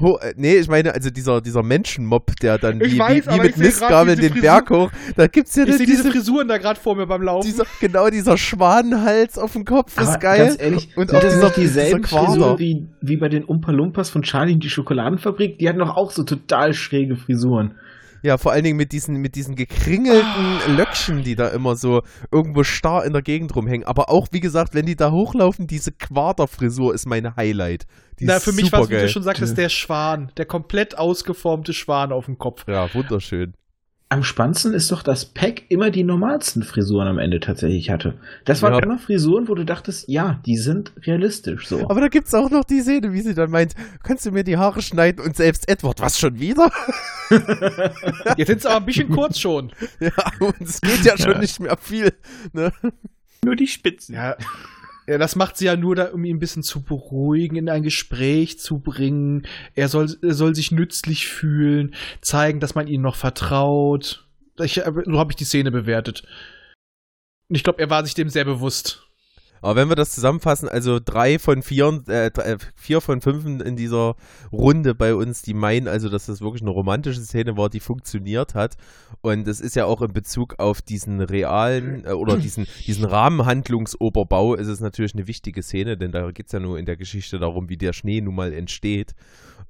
Ho äh, nee, ich meine, also dieser, dieser Menschenmob, der dann wie, weiß, wie, wie mit Mistgabeln den Frisur Berg hoch. Da gibt's ja ich diese, diese Frisuren da gerade vor mir beim Laufen. Dieser, genau, dieser Schwanenhals auf dem Kopf aber ist geil. Ganz ehrlich, und auch dieser, dieselben dieser Frisuren wie, wie bei den Umpa Lumpas von Charlie und die Schokoladenfabrik. Die hatten doch auch so total schräge Frisuren. Ja, vor allen Dingen mit diesen, mit diesen gekringelten ah. Löckchen, die da immer so irgendwo starr in der Gegend rumhängen. Aber auch, wie gesagt, wenn die da hochlaufen, diese Quaderfrisur ist mein Highlight. Die Na, für mich war es, wie du schon sagtest, der Schwan. Der komplett ausgeformte Schwan auf dem Kopf. Ja, wunderschön am spannendsten ist doch, dass Peck immer die normalsten Frisuren am Ende tatsächlich hatte. Das waren ja. immer Frisuren, wo du dachtest, ja, die sind realistisch so. Aber da gibt's auch noch die Szene, wie sie dann meint, kannst du mir die Haare schneiden und selbst Edward, was schon wieder? Jetzt sind aber ein bisschen kurz schon. Ja, und es geht ja schon nicht mehr viel. Ne? Nur die Spitzen. Ja. Ja, das macht sie ja nur, da, um ihn ein bisschen zu beruhigen, in ein Gespräch zu bringen. Er soll, er soll sich nützlich fühlen, zeigen, dass man ihm noch vertraut. Ich, so habe ich die Szene bewertet. Und ich glaube, er war sich dem sehr bewusst. Aber wenn wir das zusammenfassen, also drei von vier, äh, äh, vier von fünf in dieser Runde bei uns, die meinen also, dass das wirklich eine romantische Szene war, die funktioniert hat. Und es ist ja auch in Bezug auf diesen realen äh, oder diesen, diesen Rahmenhandlungsoberbau ist es natürlich eine wichtige Szene, denn da geht es ja nur in der Geschichte darum, wie der Schnee nun mal entsteht.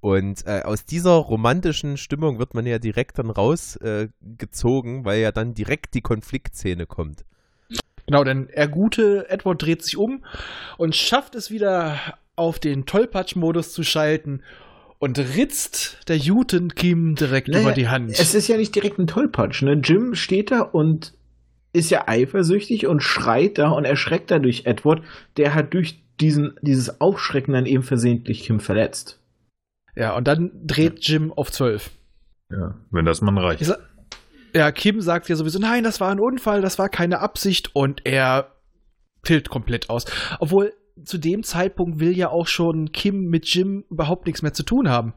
Und äh, aus dieser romantischen Stimmung wird man ja direkt dann rausgezogen, äh, weil ja dann direkt die Konfliktszene kommt. Genau, denn er gute Edward dreht sich um und schafft es wieder auf den Tollpatsch-Modus zu schalten und ritzt der Juten Kim direkt naja, über die Hand. Es ist ja nicht direkt ein Tollpatsch, ne? Jim steht da und ist ja eifersüchtig und schreit da und erschreckt dadurch Edward, der hat durch diesen, dieses Aufschrecken dann eben versehentlich Kim verletzt. Ja, und dann dreht Jim auf 12. Ja, wenn das man reicht. Ja, Kim sagt ja sowieso, nein, das war ein Unfall, das war keine Absicht und er tilt komplett aus. Obwohl zu dem Zeitpunkt will ja auch schon Kim mit Jim überhaupt nichts mehr zu tun haben.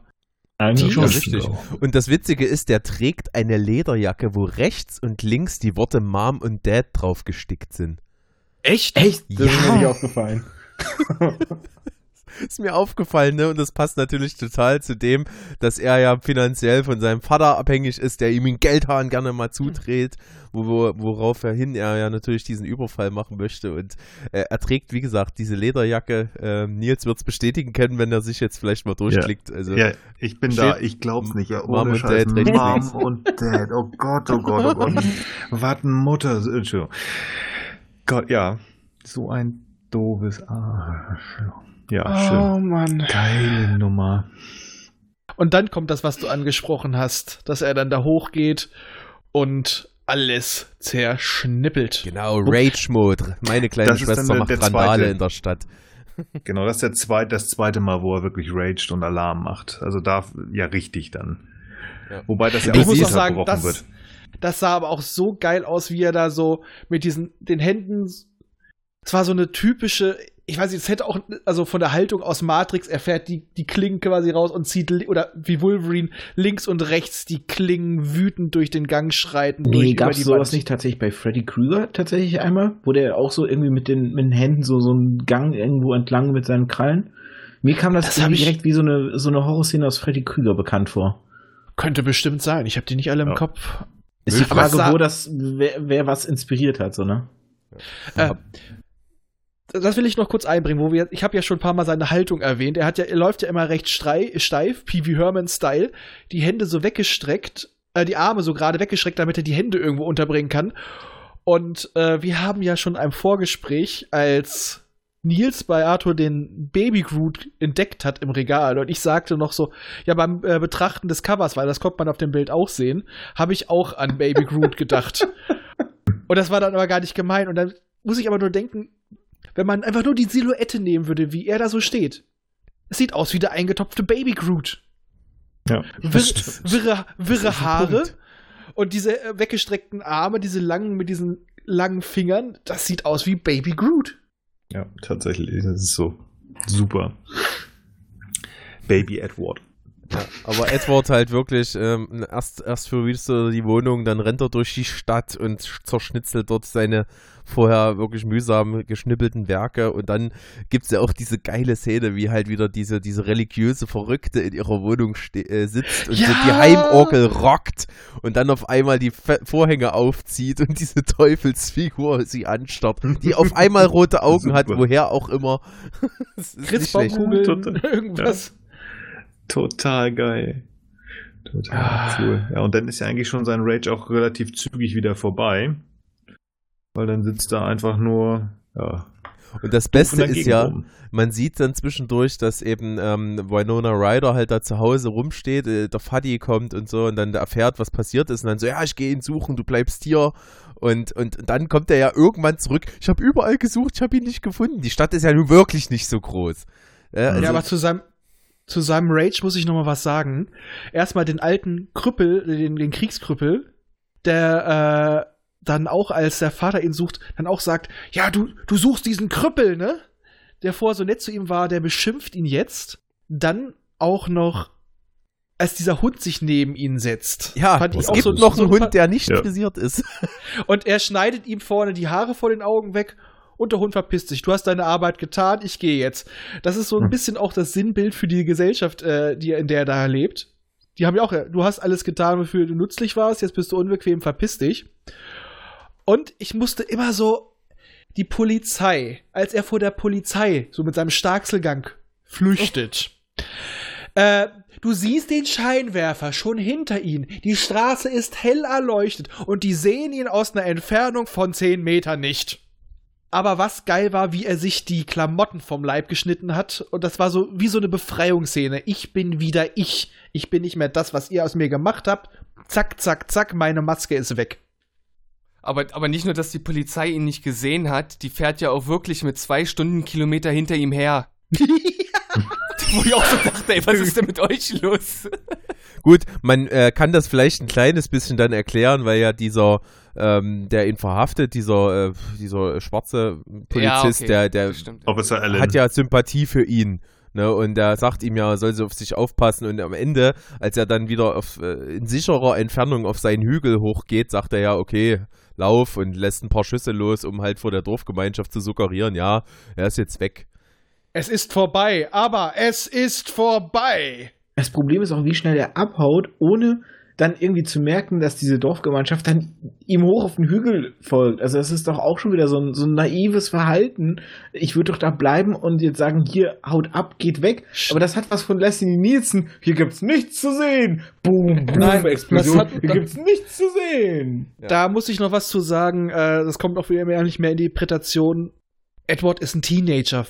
Eigentlich schon richtig. Und das Witzige ist, der trägt eine Lederjacke, wo rechts und links die Worte Mom und Dad drauf gestickt sind. Echt? Echt? Das ja. ist mir nicht aufgefallen. ist mir aufgefallen, ne? Und das passt natürlich total zu dem, dass er ja finanziell von seinem Vater abhängig ist, der ihm in Geldhahn gerne mal zudreht, wo, wo, worauf er hin er ja natürlich diesen Überfall machen möchte. Und äh, er trägt, wie gesagt, diese Lederjacke. Äh, Nils wird es bestätigen können, wenn er sich jetzt vielleicht mal durchklickt. Ja, also, ja ich bin da, ich glaub's nicht. Ja, Mom und Dad, Mom und Dad. Oh Gott, oh Gott, oh Gott. Warten Mutter. Entschuldigung. Gott, ja. So ein doofes Arschloch. Ja, oh, schön. Oh Mann. Geile Nummer. Und dann kommt das, was du angesprochen hast, dass er dann da hochgeht und alles zerschnippelt. Genau, Rage Mode. Meine kleine Schwester der, macht der Randale in der Stadt. Genau, das ist der zweite, das zweite Mal, wo er wirklich raged und Alarm macht. Also da ja richtig dann. Ja. Wobei das ja ich auch muss auch sagen, das, wird. Das sah aber auch so geil aus, wie er da so mit diesen den Händen. Es war so eine typische ich weiß nicht, es hätte auch, also von der Haltung aus Matrix, er fährt die, die Klingen quasi raus und zieht, oder wie Wolverine, links und rechts die Klingen wütend durch den Gang schreiten. Nee, gab es sowas nicht tatsächlich bei Freddy Krueger tatsächlich einmal? Wo der auch so irgendwie mit den, mit den Händen so, so einen Gang irgendwo entlang mit seinen Krallen? Mir kam das, das direkt wie so eine, so eine Horrorszene aus Freddy Krueger bekannt vor. Könnte bestimmt sein, ich habe die nicht alle im ja. Kopf. Ist die Frage, wo das, wer, wer was inspiriert hat, so, ne? Äh, das will ich noch kurz einbringen, wo wir, ich habe ja schon ein paar Mal seine Haltung erwähnt. Er hat ja, er läuft ja immer recht steif, P.V. Herman-Style, die Hände so weggestreckt, äh, die Arme so gerade weggestreckt, damit er die Hände irgendwo unterbringen kann. Und äh, wir haben ja schon ein Vorgespräch, als Nils bei Arthur den Baby Groot entdeckt hat im Regal und ich sagte noch so, ja beim äh, Betrachten des Covers, weil das konnte man auf dem Bild auch sehen, habe ich auch an Baby Groot gedacht. und das war dann aber gar nicht gemein und dann muss ich aber nur denken, wenn man einfach nur die Silhouette nehmen würde, wie er da so steht. Es sieht aus wie der eingetopfte Baby Groot. Ja. Wir, wirre, wirre Haare und diese äh, weggestreckten Arme, diese langen mit diesen langen Fingern, das sieht aus wie Baby Groot. Ja, tatsächlich, das ist so super. Baby Edward. Ja, aber Edward halt wirklich, ähm, erst, erst verwüstet er die Wohnung, dann rennt er durch die Stadt und zerschnitzelt dort seine vorher wirklich mühsam geschnippelten Werke und dann gibt es ja auch diese geile Szene, wie halt wieder diese, diese religiöse Verrückte in ihrer Wohnung äh, sitzt und ja! so die Heimorgel rockt und dann auf einmal die Fe Vorhänge aufzieht und diese Teufelsfigur sie anstarrt, die auf einmal rote Augen hat, woher auch immer. Kritzbaumkugeln, irgendwas. Ja. Total geil. Total ah. cool. Ja, und dann ist ja eigentlich schon sein Rage auch relativ zügig wieder vorbei. Weil dann sitzt er einfach nur, ja. Und das Beste ist ja, rum. man sieht dann zwischendurch, dass eben ähm, Winona Ryder halt da zu Hause rumsteht, äh, der Fuddy kommt und so und dann erfährt, was passiert ist und dann so, ja, ich gehe ihn suchen, du bleibst hier. Und, und, und dann kommt er ja irgendwann zurück. Ich habe überall gesucht, ich habe ihn nicht gefunden. Die Stadt ist ja nun wirklich nicht so groß. Äh, also ja, aber zu seinem, zu seinem Rage muss ich noch mal was sagen. Erstmal den alten Krüppel, den, den Kriegskrüppel, der äh, dann auch, als der Vater ihn sucht, dann auch sagt, ja, du, du suchst diesen Krüppel, ne? Der vorher so nett zu ihm war, der beschimpft ihn jetzt. Dann auch noch, als dieser Hund sich neben ihn setzt. Ja, fand es gibt so, noch so einen Hund, der nicht ja. frisiert ist. Und er schneidet ihm vorne die Haare vor den Augen weg und der Hund verpisst sich. Du hast deine Arbeit getan, ich gehe jetzt. Das ist so ein hm. bisschen auch das Sinnbild für die Gesellschaft, äh, die, in der er da lebt. Die haben ja auch, du hast alles getan, wofür du nützlich warst, jetzt bist du unbequem, verpiss dich. Und ich musste immer so die Polizei, als er vor der Polizei so mit seinem Starkselgang flüchtet. äh, du siehst den Scheinwerfer schon hinter ihm. Die Straße ist hell erleuchtet und die sehen ihn aus einer Entfernung von zehn Metern nicht. Aber was geil war, wie er sich die Klamotten vom Leib geschnitten hat. Und das war so wie so eine Befreiungsszene. Ich bin wieder ich. Ich bin nicht mehr das, was ihr aus mir gemacht habt. Zack, zack, zack, meine Maske ist weg. Aber, aber nicht nur, dass die Polizei ihn nicht gesehen hat, die fährt ja auch wirklich mit zwei Stundenkilometer hinter ihm her. Wo ich auch so dachte, ey, was ist denn mit euch los? Gut, man äh, kann das vielleicht ein kleines bisschen dann erklären, weil ja dieser, ähm, der ihn verhaftet, dieser, äh, dieser schwarze Polizist, ja, okay. der, der hat ja Sympathie für ihn. Ne, und er sagt ihm ja, er soll so auf sich aufpassen. Und am Ende, als er dann wieder auf, äh, in sicherer Entfernung auf seinen Hügel hochgeht, sagt er ja, okay, lauf und lässt ein paar Schüsse los, um halt vor der Dorfgemeinschaft zu suggerieren, ja, er ist jetzt weg. Es ist vorbei, aber es ist vorbei. Das Problem ist auch, wie schnell er abhaut, ohne dann irgendwie zu merken, dass diese Dorfgemeinschaft dann ihm hoch auf den Hügel folgt. Also das ist doch auch schon wieder so ein, so ein naives Verhalten. Ich würde doch da bleiben und jetzt sagen, hier, haut ab, geht weg. Aber das hat was von Leslie Nielsen. Hier gibt's nichts zu sehen. Boom, boom, Nein, Explosion. Hat, hier gibt's nichts zu sehen. Ja. Da muss ich noch was zu sagen. Äh, das kommt auch wieder nicht mehr in die Interpretation. Edward ist ein Teenager.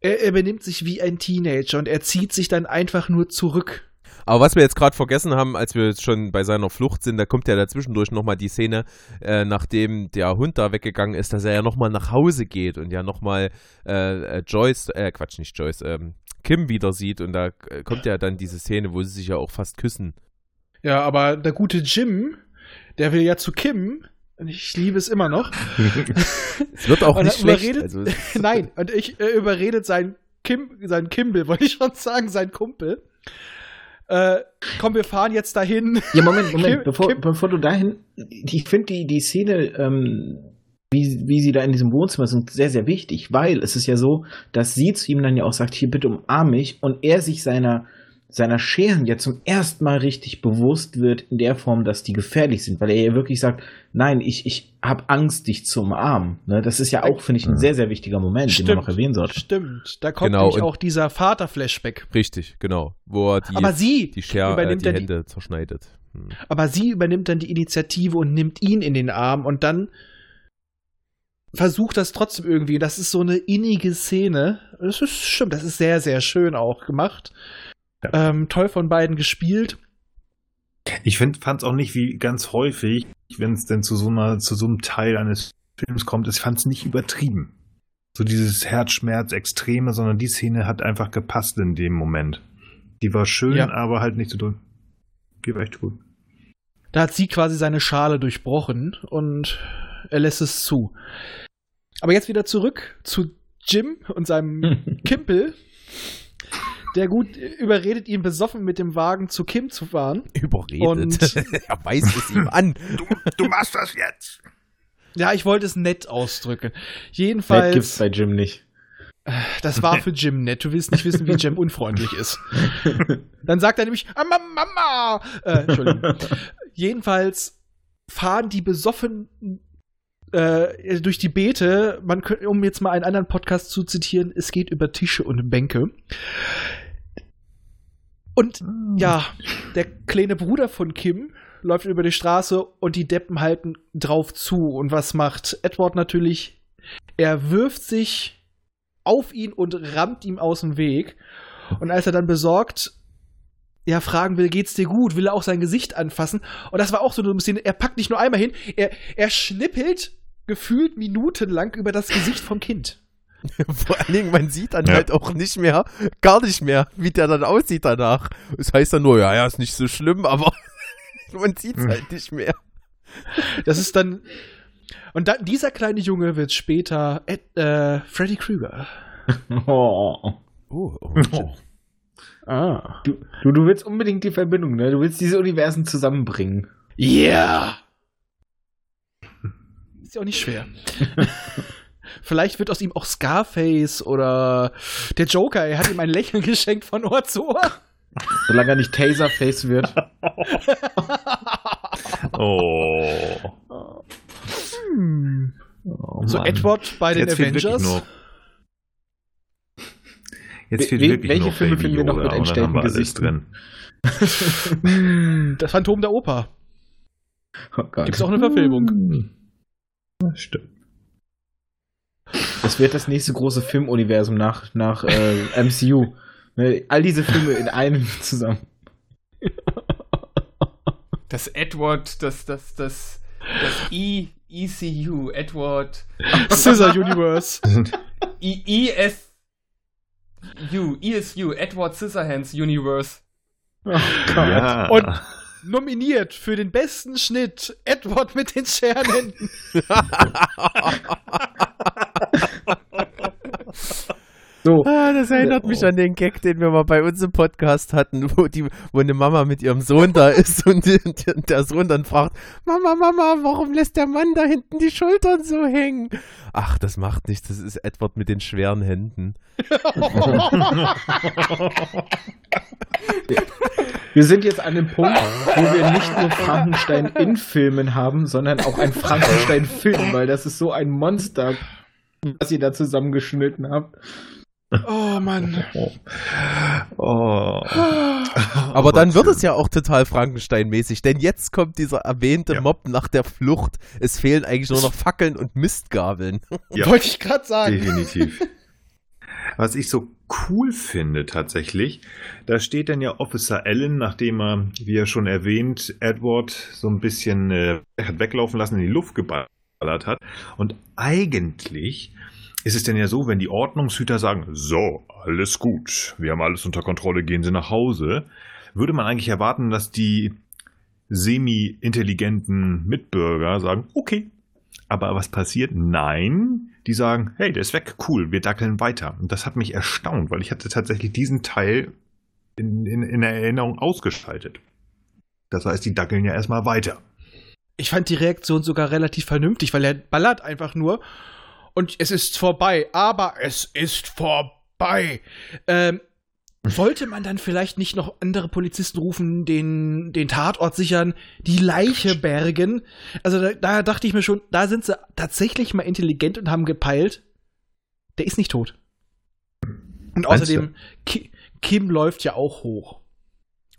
Er, er benimmt sich wie ein Teenager und er zieht sich dann einfach nur zurück aber was wir jetzt gerade vergessen haben, als wir jetzt schon bei seiner Flucht sind, da kommt ja dazwischendurch nochmal die Szene, äh, nachdem der Hund da weggegangen ist, dass er ja nochmal nach Hause geht und ja nochmal äh, äh, Joyce, äh, Quatsch, nicht Joyce, ähm, Kim wieder sieht und da äh, kommt ja dann diese Szene, wo sie sich ja auch fast küssen. Ja, aber der gute Jim, der will ja zu Kim, und ich liebe es immer noch. es wird auch nicht schlecht. Also, nein, und ich äh, überredet seinen Kim, sein Kimball, wollte ich schon sagen, sein Kumpel, äh, komm, wir fahren jetzt dahin. Ja, Moment, Moment, bevor, Kim. bevor du dahin, ich finde die, die Szene, ähm, wie, wie sie da in diesem Wohnzimmer sind, sehr, sehr wichtig, weil es ist ja so, dass sie zu ihm dann ja auch sagt, hier bitte umarm mich und er sich seiner seiner Scheren ja zum ersten Mal richtig bewusst wird in der Form, dass die gefährlich sind, weil er ja wirklich sagt, nein, ich, ich habe Angst, dich zu umarmen. Ne? Das ist ja auch, finde ich, ein sehr, sehr wichtiger Moment, stimmt, den man noch erwähnen sollte. Stimmt, da kommt genau, nämlich auch dieser Vater-Flashback. Richtig, genau, wo er die, aber sie die, Scher äh, die Hände die, zerschneidet. Hm. Aber sie übernimmt dann die Initiative und nimmt ihn in den Arm und dann versucht das trotzdem irgendwie. Das ist so eine innige Szene. Das ist stimmt, das ist sehr, sehr schön auch gemacht. Ja. Ähm, toll von beiden gespielt. Ich fand es auch nicht wie ganz häufig, wenn es denn zu so, einer, zu so einem Teil eines Films kommt, ich fand es nicht übertrieben. So dieses Herzschmerz, Extreme, sondern die Szene hat einfach gepasst in dem Moment. Die war schön, ja. aber halt nicht so doll. Geht echt gut. Da hat sie quasi seine Schale durchbrochen und er lässt es zu. Aber jetzt wieder zurück zu Jim und seinem Kimpel der gut überredet ihn besoffen mit dem Wagen zu Kim zu fahren. Überredet. Und er weist es ihm an. Du, du, machst das jetzt. Ja, ich wollte es nett ausdrücken. Jedenfalls. Nett gibt's bei Jim nicht. Das war für Jim nett. Du willst nicht wissen, wie Jim unfreundlich ist. Dann sagt er nämlich, ah, Mama. Äh, Entschuldigung. Jedenfalls fahren die besoffen äh, durch die Beete, man könnte, um jetzt mal einen anderen Podcast zu zitieren, es geht über Tische und Bänke. Und ja, der kleine Bruder von Kim läuft über die Straße und die Deppen halten drauf zu. Und was macht Edward natürlich? Er wirft sich auf ihn und rammt ihm aus dem Weg. Und als er dann besorgt ja, fragen will, geht's dir gut? Will er auch sein Gesicht anfassen? Und das war auch so ein bisschen, er packt nicht nur einmal hin, er, er schnippelt gefühlt minutenlang über das Gesicht vom Kind. Vor allen Dingen, man sieht dann ja. halt auch nicht mehr, gar nicht mehr, wie der dann aussieht danach. Das heißt dann nur, ja, ja, ist nicht so schlimm, aber man sieht es hm. halt nicht mehr. Das ist dann. Und dann, dieser kleine Junge wird später Ed, äh, Freddy Krueger. Oh. Oh, oh. Ah. Du, du, du willst unbedingt die Verbindung, ne? Du willst diese Universen zusammenbringen. Yeah! Ist ja auch nicht schwer. Vielleicht wird aus ihm auch Scarface oder der Joker. Er hat ihm ein Lächeln geschenkt von Ohr zu Ohr. Solange er nicht Taserface wird. oh. Hm. Oh, So Mann. Edward bei den Jetzt fehlt wirklich Avengers. nur. Jetzt fehlt Wel- wirklich welche nur Filme finden wir noch mit entstellten drin. Hm, das Phantom der Oper. Oh Gott. Gibt's auch eine Verfilmung? Das stimmt. Das wird das nächste große Filmuniversum nach, nach äh, MCU. Ne, all diese Filme in einem zusammen. Das Edward, das, das, das, das E, ECU, Edward, Scissor Universe. E, ESU, ESU, Edward Scissorhands Universe. Oh Gott. Ja. Und nominiert für den besten Schnitt Edward mit den Scherenhänden. So, Ah, das erinnert mich an den Gag, den wir mal bei uns im Podcast hatten, wo, die, wo eine Mama mit ihrem Sohn da ist und, die, und der Sohn dann fragt, Mama, Mama, warum lässt der Mann da hinten die Schultern so hängen? Ach, das macht nichts, das ist Edward mit den schweren Händen. wir sind jetzt an dem Punkt, wo wir nicht nur Frankenstein in Filmen haben, sondern auch ein Frankenstein-Film, weil das ist so ein Monster, was ihr da zusammengeschnitten habt. Oh Mann. Oh. Aber dann wird es ja auch total Frankenstein-mäßig, denn jetzt kommt dieser erwähnte Ja. Mob nach der Flucht. Es fehlen eigentlich nur noch Fackeln und Mistgabeln. Ja. Wollte ich gerade sagen. Definitiv. Was ich so cool finde tatsächlich, da steht dann ja Officer Allen, nachdem er, wie er schon erwähnt, Edward so ein bisschen äh, hat weglaufen lassen, in die Luft geballert hat. Und eigentlich ist es denn ja so, wenn die Ordnungshüter sagen, so, alles gut, wir haben alles unter Kontrolle, gehen Sie nach Hause, würde man eigentlich erwarten, dass die semi-intelligenten Mitbürger sagen, okay, aber was passiert? Nein, die sagen, hey, der ist weg, cool, wir dackeln weiter. Und das hat mich erstaunt, weil ich hatte tatsächlich diesen Teil in, in, in Erinnerung ausgeschaltet. Das heißt, die dackeln ja erstmal weiter. Ich fand die Reaktion sogar relativ vernünftig, weil er ballert einfach nur und es ist vorbei. Aber es ist vorbei. Ähm, wollte man dann vielleicht nicht noch andere Polizisten rufen, den, den Tatort sichern, die Leiche bergen? Also da, da dachte ich mir schon, da sind sie tatsächlich mal intelligent und haben gepeilt, der ist nicht tot. Und außerdem, Ki Kim läuft ja auch hoch.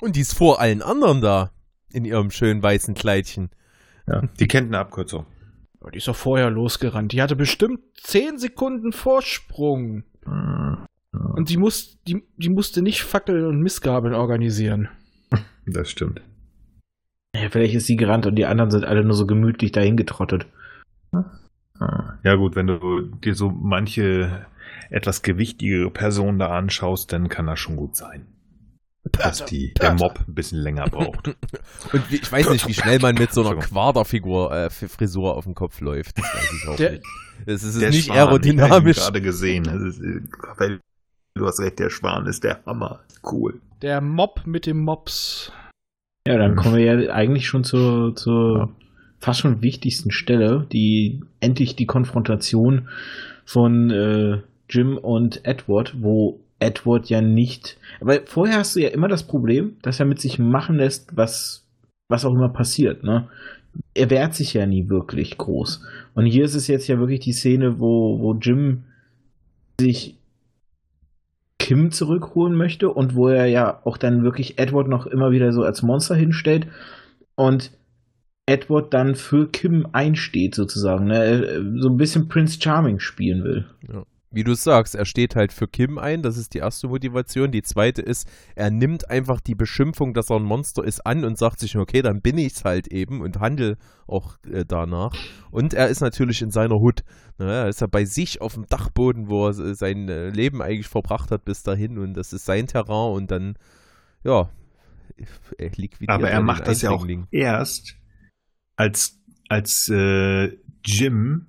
Und die ist vor allen anderen da. In ihrem schönen weißen Kleidchen. Ja. Die kennt eine Abkürzung. Die ist doch vorher losgerannt. Die hatte bestimmt 10 Sekunden Vorsprung. Und die, muss, die, die musste nicht Fackeln und Missgabeln organisieren. Das stimmt. Ja, vielleicht ist sie gerannt und die anderen sind alle nur so gemütlich dahin getrottet. Ja gut, wenn du dir so manche etwas gewichtigere Personen da anschaust, dann kann das schon gut sein. Dass die, der Mob ein bisschen länger braucht. Und wie, ich weiß nicht, wie schnell man mit so einer Quaderfigur, äh, Frisur auf dem Kopf läuft. Das weiß ich auch Der- nicht. Das ist Der nicht Schwan, Ich habe ihn aerodynamisch. gerade gesehen. Ist, du hast recht, der Schwan ist der Hammer. Cool. Der Mob mit dem Mops. Ja, dann kommen wir ja eigentlich schon zur, zur fast schon wichtigsten Stelle, die endlich die Konfrontation von äh, Jim und Edward, wo Edward ja nicht. Aber vorher hast du ja immer das Problem, dass er mit sich machen lässt, was, was auch immer passiert, ne? Er wehrt sich ja nie wirklich groß. Und hier ist es jetzt ja wirklich die Szene, wo, wo Jim sich Kim zurückholen möchte und wo er ja auch dann wirklich Edward noch immer wieder so als Monster hinstellt und Edward dann für Kim einsteht sozusagen, ne? Er, so ein bisschen Prince Charming spielen will. Wie du sagst, er steht halt für Kim ein, das ist die erste Motivation. Die zweite ist, er nimmt einfach die Beschimpfung, dass er ein Monster ist, an und sagt sich, okay, dann bin ich's halt eben und handel auch äh, danach. Und er ist natürlich in seiner Hut. Ne? Er ist ja bei sich auf dem Dachboden, wo er äh, sein äh, Leben eigentlich verbracht hat bis dahin und das ist sein Terrain und dann, ja, er liquidiert Aber er macht das ja auch erst, als, als äh, Jim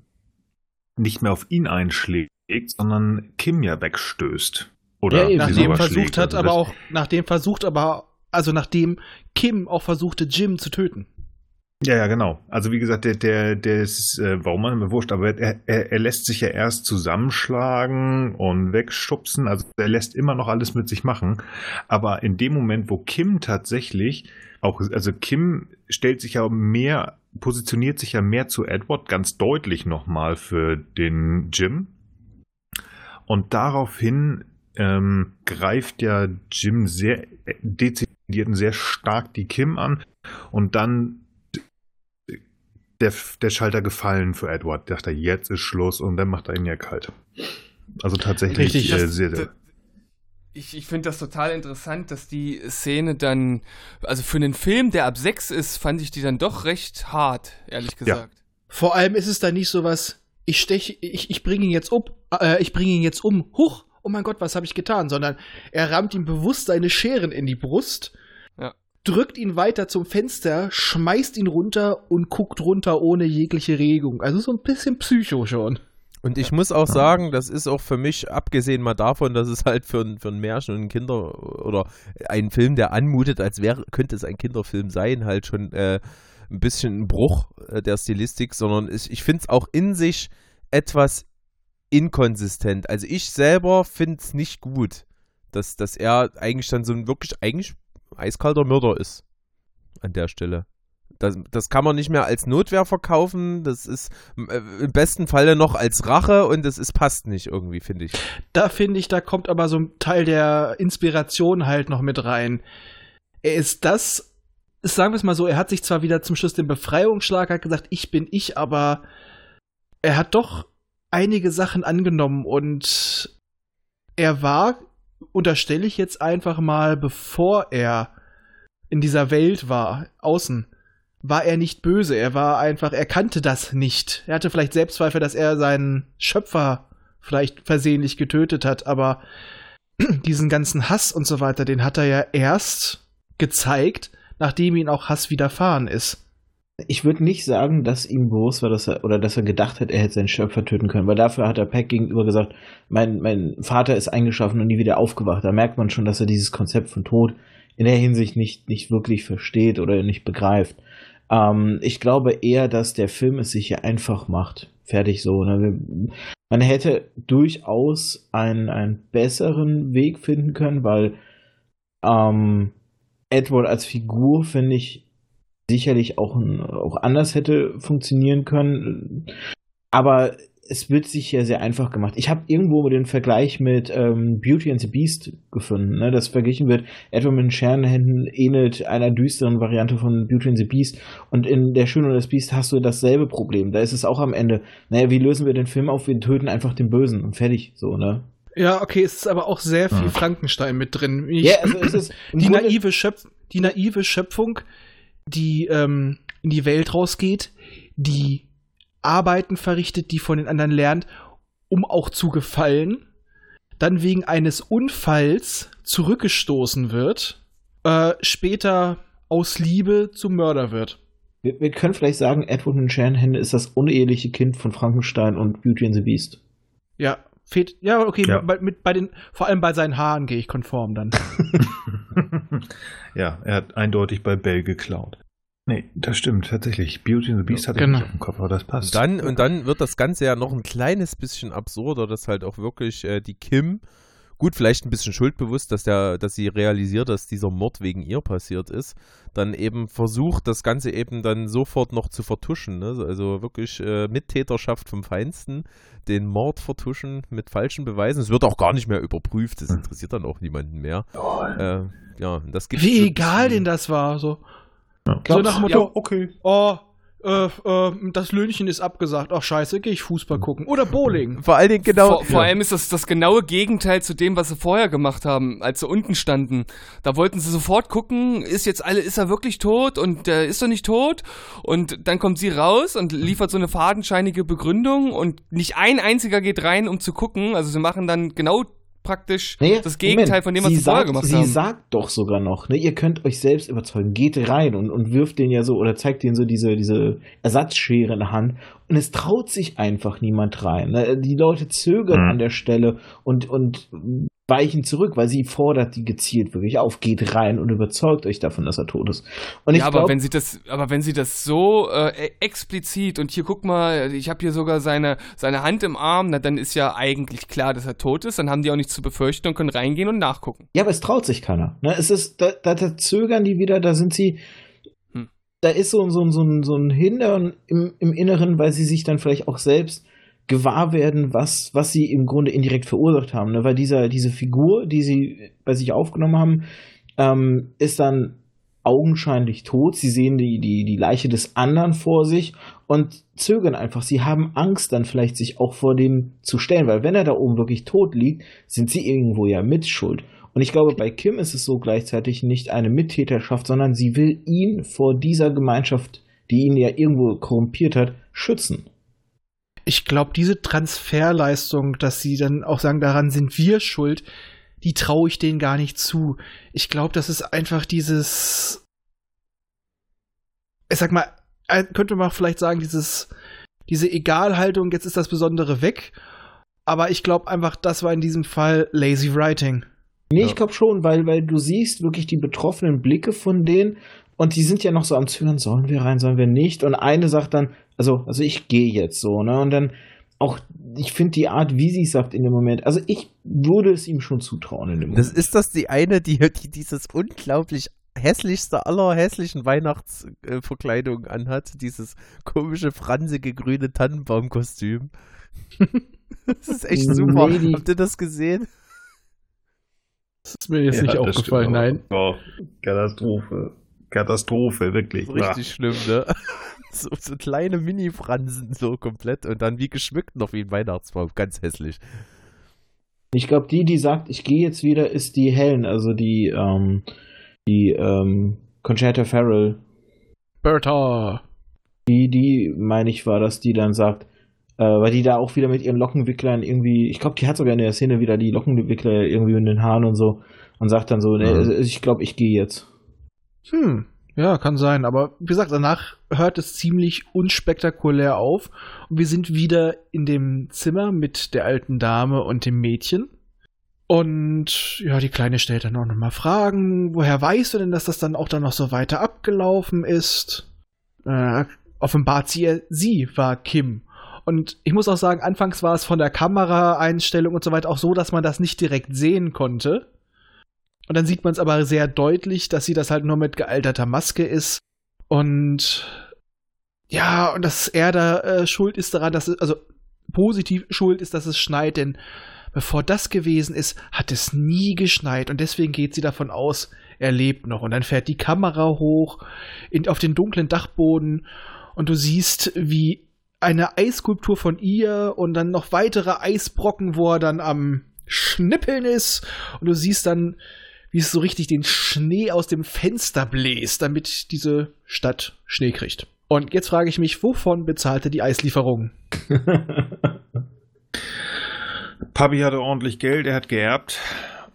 nicht mehr auf ihn einschlägt, sondern Kim ja wegstößt. Oder Ja, Nachdem versucht schlägt. hat, Also aber auch, nachdem versucht aber, also nachdem Kim auch versuchte, Jim zu töten. Ja, ja, genau. Also wie gesagt, der, der, der ist, äh, warum man mir wurscht, aber er, er, er lässt sich ja erst zusammenschlagen und wegschubsen. Also er lässt immer noch alles mit sich machen. Aber in dem Moment, wo Kim tatsächlich auch, also Kim stellt sich ja mehr, positioniert sich ja mehr zu Edward ganz deutlich nochmal für den Jim. Und daraufhin ähm, greift ja Jim sehr dezidiert und sehr stark die Kim an und dann der, der Schalter gefallen für Edward. Dachte er, jetzt ist Schluss und dann macht er ihn ja kalt. Also tatsächlich Richtig, äh, sehr, sehr. Ich, ich finde das total interessant, dass die Szene dann, also für einen Film, der ab 6 ist, fand ich die dann doch recht hart, ehrlich gesagt. Vor allem ist es da nicht so was, ich steche, ich, ich bringe ihn jetzt um, äh, ich bringe ihn jetzt um, huch, oh mein Gott, was habe ich getan, sondern er rammt ihm bewusst seine Scheren in die Brust, Ja. drückt ihn weiter zum Fenster, schmeißt ihn runter und guckt runter ohne jegliche Regung. Also so ein bisschen Psycho schon. Und ich muss auch sagen, das ist auch für mich, abgesehen mal davon, dass es halt für ein, für ein Märchen und ein Kinder oder ein Film, der anmutet, als wäre, könnte es ein Kinderfilm sein, halt schon äh, ein bisschen ein Bruch äh, der Stilistik, sondern ich, ich finde es auch in sich etwas inkonsistent. Also ich selber finde es nicht gut, dass, dass er eigentlich dann so ein wirklich eigentlich eiskalter Mörder ist an der Stelle. Das, das kann man nicht mehr als Notwehr verkaufen. Das ist äh, im besten Falle noch als Rache und ist, passt nicht irgendwie, finde ich. Da finde ich, da kommt aber so ein Teil der Inspiration halt noch mit rein. Er ist das, sagen wir es mal so, er hat sich zwar wieder zum Schluss den Befreiungsschlag hat gesagt, ich bin ich, aber er hat doch einige Sachen angenommen und er war, unterstelle ich jetzt einfach mal, bevor er in dieser Welt war, außen, war er nicht böse. Er war einfach, er kannte das nicht. Er hatte vielleicht Selbstzweifel, dass er seinen Schöpfer vielleicht versehentlich getötet hat, aber diesen ganzen Hass und so weiter, den hat er ja erst gezeigt, nachdem ihm auch Hass widerfahren ist. Ich würde nicht sagen, dass ihm bewusst war, dass er oder dass er gedacht hat, er hätte seinen Schöpfer töten können, weil dafür hat er Peck gegenüber gesagt, mein, mein Vater ist eingeschlafen und nie wieder aufgewacht. Da merkt man schon, dass er dieses Konzept von Tod in der Hinsicht nicht, nicht wirklich versteht oder nicht begreift. Ähm, ich glaube eher, dass der Film es sich hier einfach macht. Fertig so. Ne? Man hätte durchaus einen, einen besseren Weg finden können, weil ähm, Edward als Figur, finde ich, sicherlich auch, auch anders hätte funktionieren können. Aber es wird sich ja sehr einfach gemacht. Ich habe irgendwo den Vergleich mit ähm, Beauty and the Beast gefunden, ne? das verglichen wird. Edward mit den Scherenhänden ähnelt einer düsteren Variante von Beauty and the Beast. Und in Der Schöne und das Biest hast du dasselbe Problem. Da ist es auch am Ende, naja, wie lösen wir den Film auf? Wir töten einfach den Bösen und fertig, so, ne? Ja, okay, es ist aber auch sehr viel Ja. Frankenstein mit drin. Ich, Ja, also es ist die, naive Schöpf die naive Schöpfung, die ähm, in die Welt rausgeht, die Arbeiten verrichtet, die von den anderen lernt, um auch zu gefallen, dann wegen eines Unfalls zurückgestoßen wird, äh, später aus Liebe zum Mörder wird. Wir, wir können vielleicht sagen, Edward und Scherenhände ist das uneheliche Kind von Frankenstein und Beauty and the Beast. Ja, fehlt. Ja, okay, Ja. Bei, mit, bei den, vor allem bei seinen Haaren gehe ich konform dann. ja, er hat eindeutig bei Bell geklaut. Nee, das stimmt, tatsächlich. Beauty and the Beast hatte Genau. ich nicht auf dem Kopf, aber das passt. Und dann, und dann wird das Ganze ja noch ein kleines bisschen absurder, dass halt auch wirklich äh, die Kim, gut, vielleicht ein bisschen schuldbewusst, dass, der, dass sie realisiert, dass dieser Mord wegen ihr passiert ist, dann eben versucht, das Ganze eben dann sofort noch zu vertuschen. Ne? Also wirklich äh, Mittäterschaft vom Feinsten, den Mord vertuschen mit falschen Beweisen. Es wird auch gar nicht mehr überprüft, das Hm. interessiert dann auch niemanden mehr. Äh, ja, das gibt Wie egal denn das war, so. Ja. So nach dem Motto, Ja, okay. Oh, äh, äh, das Löhnchen ist abgesagt. Ach scheiße, gehe ich Fußball gucken. Oder Bowling. Vor allen Dingen genau. vor, vor allem ist das das genaue Gegenteil zu dem, was sie vorher gemacht haben, als sie unten standen. Da wollten sie sofort gucken, ist jetzt alle, ist er wirklich tot und äh, ist er nicht tot? Und dann kommt sie raus und liefert so eine fadenscheinige Begründung und nicht ein einziger geht rein, um zu gucken. Also sie machen dann genau praktisch Nee, das Gegenteil Moment. von dem, was sie sie vorher sagt, gemacht sie haben. sagt doch sogar noch, ne, ihr könnt euch selbst überzeugen, geht rein und, und wirft den ja so oder zeigt denen so diese, diese Ersatzschere in der Hand und es traut sich einfach niemand rein. Ne? Die Leute zögern Mhm. an der Stelle und, und weichen zurück, weil sie fordert die gezielt wirklich auf, geht rein und überzeugt euch davon, dass er tot ist. Und ja, aber glaub, wenn sie das, aber wenn sie das so äh, explizit und hier guck mal, ich habe hier sogar seine seine Hand im Arm, na dann ist ja eigentlich klar, dass er tot ist. Dann haben die auch nichts zu befürchten und können reingehen und nachgucken. Ja, aber es traut sich keiner. Ne? Es ist, da, da, da zögern die wieder, da sind sie. Hm. Da ist so, so, so, so ein Hindern im, im Inneren, weil sie sich dann vielleicht auch selbst gewahr werden, was, was sie im Grunde indirekt verursacht haben. Ne? Weil dieser, diese Figur, die sie bei sich aufgenommen haben, ähm, ist dann augenscheinlich tot. Sie sehen die, die, die Leiche des anderen vor sich und zögern einfach. Sie haben Angst, dann vielleicht sich auch vor dem zu stellen, weil wenn er da oben wirklich tot liegt, sind sie irgendwo ja mitschuld. Und ich glaube, bei Kim ist es so gleichzeitig nicht eine Mittäterschaft, sondern sie will ihn vor dieser Gemeinschaft, die ihn ja irgendwo korrumpiert hat, schützen ich glaube, diese Transferleistung, dass sie dann auch sagen, daran sind wir schuld, die traue ich denen gar nicht zu. Ich glaube, das ist einfach dieses, ich sag mal, könnte man vielleicht sagen, dieses, diese Egalhaltung, jetzt ist das Besondere weg. Aber ich glaube einfach, das war in diesem Fall lazy writing. Nee, ja. ich glaube schon, weil, weil du siehst wirklich die betroffenen Blicke von denen und die sind ja noch so am Zögern, sollen wir rein, sollen wir nicht? Und eine sagt dann, also, also ich gehe jetzt so, ne? Und dann auch, ich finde die Art, wie sie es sagt in dem Moment, also ich würde es ihm schon zutrauen in dem Moment. Das ist das die eine, die, die dieses unglaublich hässlichste aller hässlichen Weihnachtsverkleidungen anhat, dieses komische, fransige, grüne Tannenbaumkostüm. das ist echt super. Nee, Habt ihr das gesehen? Das ist mir jetzt ja, nicht aufgefallen, nein. Oh, Katastrophe. Katastrophe, wirklich. Richtig ja. schlimm, ne? So, so kleine Mini-Fransen, so komplett. Und dann wie geschmückt noch wie ein Weihnachtsbaum. Ganz hässlich. Ich glaube, die, die sagt, ich gehe jetzt wieder, ist die Helen, also die, ähm, die, ähm, Conchetta Farrell. Bertha. Die, die, meine ich, war das, die dann sagt, äh, weil die da auch wieder mit ihren Lockenwicklern irgendwie, ich glaube, die hat sogar in der Szene wieder die Lockenwickler irgendwie in den Haaren und so und sagt dann so, ne, mhm. ich glaube, ich gehe jetzt. Hm, ja, kann sein. Aber wie gesagt, danach hört es ziemlich unspektakulär auf. Und wir sind wieder in dem Zimmer mit der alten Dame und dem Mädchen. Und ja, die Kleine stellt dann auch nochmal Fragen. Woher weißt du denn, dass das dann auch dann noch so weiter abgelaufen ist? Äh, offenbart sie, sie war Kim. Und ich muss auch sagen, anfangs war es von der Kameraeinstellung und so weiter auch so, dass man das nicht direkt sehen konnte. Und dann sieht man es aber sehr deutlich, dass sie das halt nur mit gealterter Maske ist. Und ja, und dass er da äh, schuld ist daran, dass es, also positiv schuld ist, dass es schneit, denn bevor das gewesen ist, hat es nie geschneit und deswegen geht sie davon aus, er lebt noch. Und dann fährt die Kamera hoch in, auf den dunklen Dachboden und du siehst, wie eine Eisskulptur von ihr und dann noch weitere Eisbrocken, wo er dann am Schnippeln ist und du siehst dann, wie es so richtig den Schnee aus dem Fenster bläst, damit diese Stadt Schnee kriegt. Und jetzt frage ich mich, wovon bezahlte die Eislieferung? Papi hatte ordentlich Geld, er hat geerbt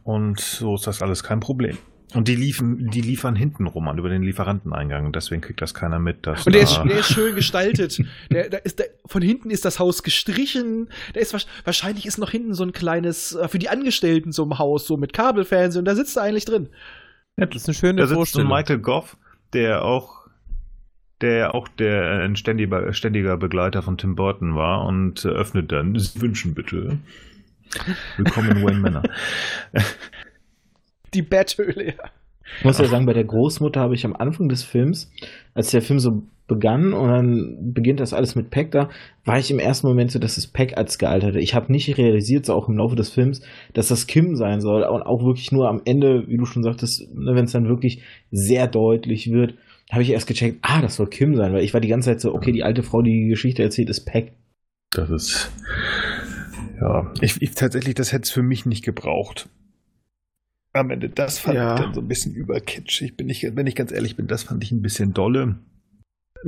und so ist das alles kein Problem. Und die, liefen, die liefern hinten rum an, über den Lieferanteneingang. Deswegen kriegt das keiner mit. und der, ist, der ist schön gestaltet. der, der ist, der, von hinten ist das Haus gestrichen. Der ist, wahrscheinlich ist noch hinten so ein kleines, äh, für die Angestellten so im Haus, so mit Kabelfernsehen. Und da sitzt er eigentlich drin. Ja, das ist eine schöne da sitzt so Michael Goff, der auch der auch der ein ständiger, ständiger Begleiter von Tim Burton war und öffnet dann, wünschen bitte. Willkommen Wayne Manor. die Betthöhle, ja. Ich muss ja sagen, bei der Großmutter habe ich am Anfang des Films, als der Film so begann und dann beginnt das alles mit Peck da, war ich im ersten Moment so, dass es Peck als gealterte. Ich habe nicht realisiert, so auch im Laufe des Films, dass das Kim sein soll und auch wirklich nur am Ende, wie du schon sagtest, ne, wenn es dann wirklich sehr deutlich wird, habe ich erst gecheckt, ah, das soll Kim sein, weil ich war die ganze Zeit so, okay, die alte Frau, die die Geschichte erzählt, ist Peck. Das ist, ja, ich, ich tatsächlich, das hätte es für mich nicht gebraucht am Ende. Das fand ja. ich dann so ein bisschen überkitschig. Bin ich, wenn ich ganz ehrlich bin, das fand ich ein bisschen dolle.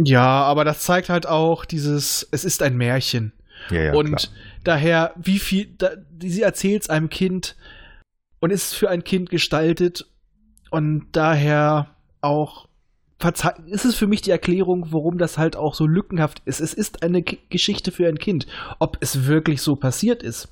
Ja, aber das zeigt halt auch dieses, es ist ein Märchen. Ja, ja, und klar. daher, wie viel, da, sie erzählt es einem Kind und ist für ein Kind gestaltet und daher auch ist es für mich die Erklärung, warum das halt auch so lückenhaft ist. Es ist eine Geschichte für ein Kind. Ob es wirklich so passiert ist,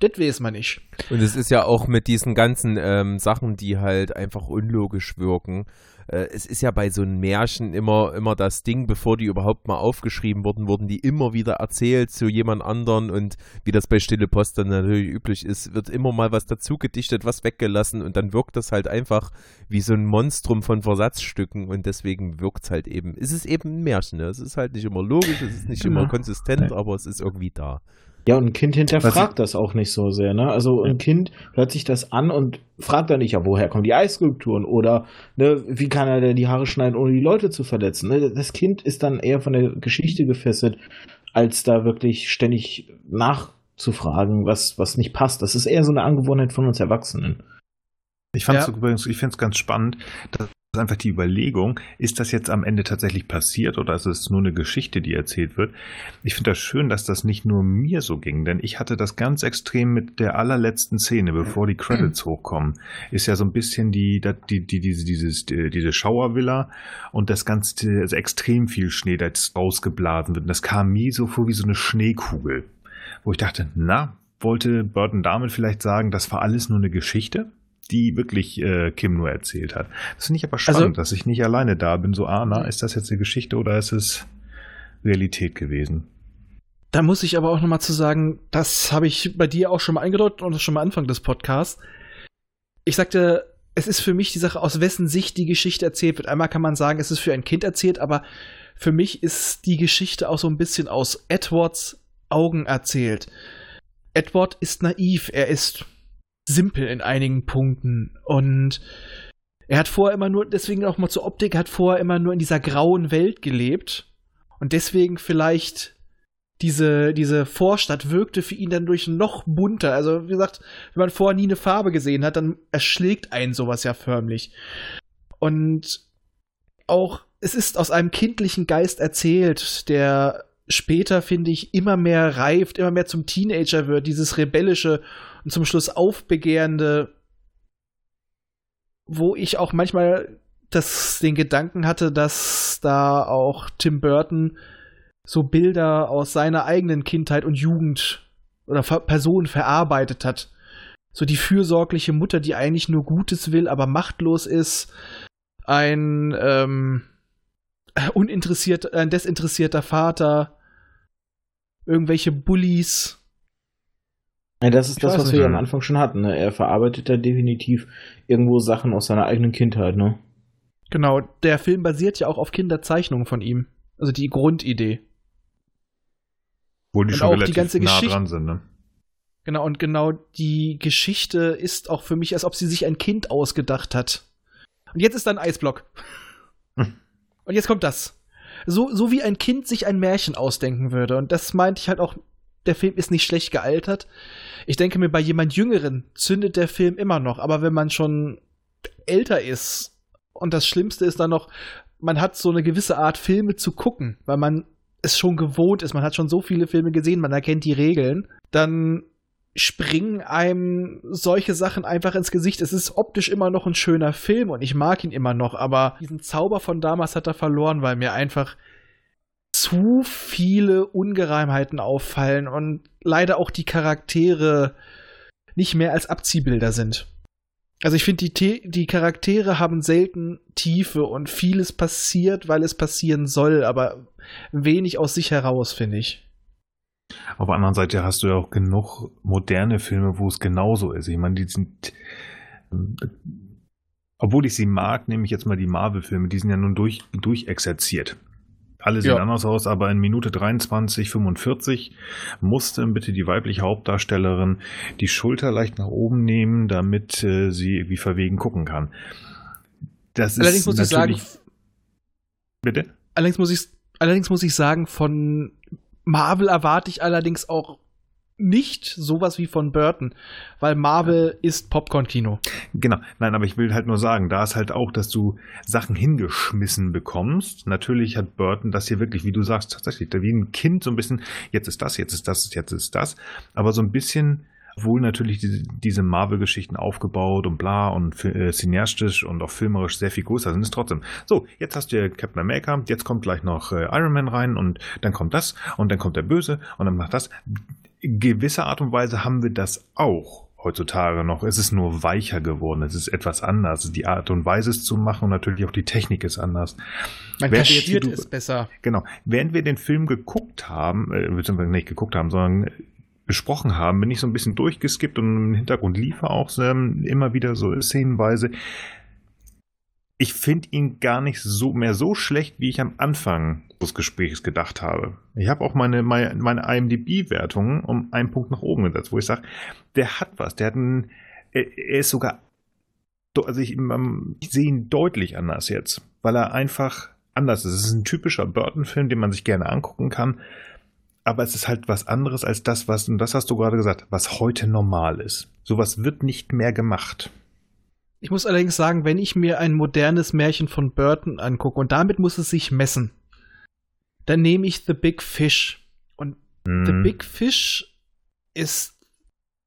Das weiß man nicht. Und es ist ja auch mit diesen ganzen ähm, Sachen, die halt einfach unlogisch wirken. Äh, es ist ja bei so einem Märchen immer, immer das Ding, bevor die überhaupt mal aufgeschrieben wurden, wurden die immer wieder erzählt zu jemand anderen und wie das bei Stille Post dann natürlich üblich ist, wird immer mal was dazu gedichtet, was weggelassen und dann wirkt das halt einfach wie so ein Monstrum von Versatzstücken und deswegen wirkt es halt eben, es ist eben ein Märchen, ne? es ist halt nicht immer logisch, es ist nicht genau. immer konsistent, aber es ist irgendwie da. Ja, und ein Kind hinterfragt das auch nicht so sehr. Ne? Also ein Kind hört sich das an und fragt dann nicht, ja, woher kommen die Eisskulpturen oder ne, wie kann er denn die Haare schneiden, ohne die Leute zu verletzen. Ne? Das Kind ist dann eher von der Geschichte gefesselt, als da wirklich ständig nachzufragen, was, was nicht passt. Das ist eher so eine Angewohnheit von uns Erwachsenen. Ich fand es ja. übrigens, ich finde es ganz spannend, dass einfach die Überlegung, ist das jetzt am Ende tatsächlich passiert oder ist es nur eine Geschichte, die erzählt wird? Ich finde das schön, dass das nicht nur mir so ging, denn ich hatte das ganz extrem mit der allerletzten Szene, bevor die Credits hochkommen. Ist ja so ein bisschen die, die, die diese, dieses, diese Schauervilla und das Ganze, also extrem viel Schnee, das rausgeblasen wird. Und das kam mir so vor wie so eine Schneekugel, wo ich dachte, na, wollte Burton damit vielleicht sagen, das war alles nur eine Geschichte? Die wirklich äh, Kim nur erzählt hat. Das finde ich aber spannend, also, dass ich nicht alleine da bin. So, ah, na, ist das jetzt eine Geschichte oder ist es Realität gewesen? Da muss ich aber auch nochmal zu sagen, das habe ich bei dir auch schon mal eingedeutet und schon mal Anfang des Podcasts. Ich sagte, es ist für mich die Sache, aus wessen Sicht die Geschichte erzählt wird. Einmal kann man sagen, es ist für ein Kind erzählt, aber für mich ist die Geschichte auch so ein bisschen aus Edwards Augen erzählt. Edward ist naiv, er ist simpel in einigen Punkten. Und er hat vorher immer nur, deswegen auch mal zur Optik, hat vorher immer nur in dieser grauen Welt gelebt. Und deswegen vielleicht diese, diese Vorstadt wirkte für ihn dann durch noch bunter. Also, wie gesagt, wenn man vorher nie eine Farbe gesehen hat, dann erschlägt einen sowas ja förmlich. Und auch, es ist aus einem kindlichen Geist erzählt, der später, finde ich, immer mehr reift, immer mehr zum Teenager wird, dieses rebellische und zum Schluss aufbegehrende, wo ich auch manchmal das, den Gedanken hatte, dass da auch Tim Burton so Bilder aus seiner eigenen Kindheit und Jugend oder Person verarbeitet hat. So die fürsorgliche Mutter, die eigentlich nur Gutes will, aber machtlos ist. Ein ähm, uninteressiert, ein desinteressierter Vater. Irgendwelche Bullies. Ja, das ist ich das, was wir am Anfang schon hatten. Ne? Er verarbeitet da definitiv irgendwo Sachen aus seiner eigenen Kindheit. Ne? Genau, der Film basiert ja auch auf Kinderzeichnungen von ihm. Also die Grundidee. Wo die und schon relativ die ganze nah Geschichte, dran sind, ne? Genau, und genau die Geschichte ist auch für mich, als ob sie sich ein Kind ausgedacht hat. Und jetzt ist da ein Eisblock. Hm. Und jetzt kommt das. So, so wie ein Kind sich ein Märchen ausdenken würde. Und das meinte ich halt auch der Film ist nicht schlecht gealtert. Ich denke mir, bei jemand Jüngeren zündet der Film immer noch, aber wenn man schon älter ist und das Schlimmste ist dann noch, man hat so eine gewisse Art Filme zu gucken, weil man es schon gewohnt ist, man hat schon so viele Filme gesehen, man erkennt die Regeln, dann springen einem solche Sachen einfach ins Gesicht. Es ist optisch immer noch ein schöner Film und ich mag ihn immer noch, aber diesen Zauber von damals hat er verloren, weil mir einfach zu viele Ungereimheiten auffallen und leider auch die Charaktere nicht mehr als Abziehbilder sind. Also ich finde, die, die Charaktere haben selten Tiefe und vieles passiert, weil es passieren soll, aber wenig aus sich heraus, finde ich. Auf der anderen Seite hast du ja auch genug moderne Filme, wo es genauso ist. Ich meine, die sind. Obwohl ich sie mag, nehme ich jetzt mal die Marvel-Filme, die sind ja nun durch, durchexerziert. Alle sehen ja. anders aus, aber in Minute 23, 45 musste bitte die weibliche Hauptdarstellerin die Schulter leicht nach oben nehmen, damit äh, sie irgendwie verwegen gucken kann. Das allerdings muss ich sagen. Bitte? Allerdings muss ich, allerdings muss ich sagen, von Marvel erwarte ich allerdings auch nicht sowas wie von Burton, weil Marvel ist Popcorn-Kino. Genau, nein, aber ich will halt nur sagen, da ist halt auch, dass du Sachen hingeschmissen bekommst. Natürlich hat Burton das hier wirklich, wie du sagst, tatsächlich, wie ein Kind so ein bisschen, jetzt ist das, jetzt ist das, jetzt ist das, aber so ein bisschen wohl natürlich diese, diese Marvel-Geschichten aufgebaut und bla und äh, und auch filmerisch sehr viel größer sind es trotzdem. So, jetzt hast du ja Captain America, jetzt kommt gleich noch äh, Iron Man rein und dann kommt das und dann kommt der Böse und dann macht das gewisser Art und Weise haben wir das auch heutzutage noch. Es ist nur weicher geworden. Es ist etwas anders. Die Art und Weise es zu machen und natürlich auch die Technik ist anders. Man kaschiert es besser. Genau. Während wir den Film geguckt haben, äh, beziehungsweise nicht geguckt haben, sondern besprochen haben, bin ich so ein bisschen durchgeskippt und im Hintergrund lief auch ähm, immer wieder so szenenweise. Ich finde ihn gar nicht so mehr so schlecht, wie ich am Anfang des gedacht habe. Ich habe auch meine, meine, meine IMDb-Wertung um einen Punkt nach oben gesetzt, wo ich sage, der hat was, der hat einen, er, er ist sogar, also ich, ich sehe ihn deutlich anders jetzt, weil er einfach anders ist. Es ist ein typischer Burton-Film, den man sich gerne angucken kann, aber es ist halt was anderes als das, was, und das hast du gerade gesagt, was heute normal ist. Sowas wird nicht mehr gemacht. Ich muss allerdings sagen, wenn ich mir ein modernes Märchen von Burton angucke, und damit muss es sich messen, dann nehme ich The Big Fish. Und mhm. The Big Fish ist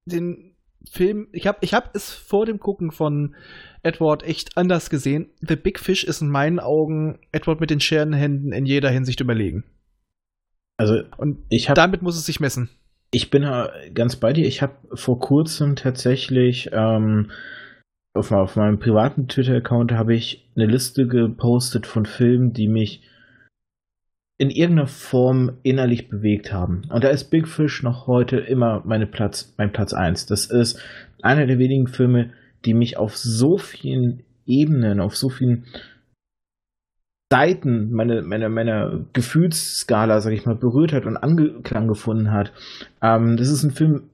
den Film, ich habe ich hab es vor dem Gucken von Edward echt anders gesehen. The Big Fish ist in meinen Augen Edward mit den Scherenhänden in jeder Hinsicht überlegen. Also, und ich hab, damit muss es sich messen. Ich bin ganz bei dir. Ich habe vor kurzem tatsächlich ähm, auf, auf meinem privaten Twitter-Account habe ich eine Liste gepostet von Filmen, die mich in irgendeiner Form innerlich bewegt haben. Und da ist Big Fish noch heute immer meine Platz, mein Platz 1. Das ist einer der wenigen Filme, die mich auf so vielen Ebenen, auf so vielen Seiten meine, meine, meine Gefühlsskala, sag ich mal, berührt hat und Anklang gefunden hat. Ähm, das ist ein Film,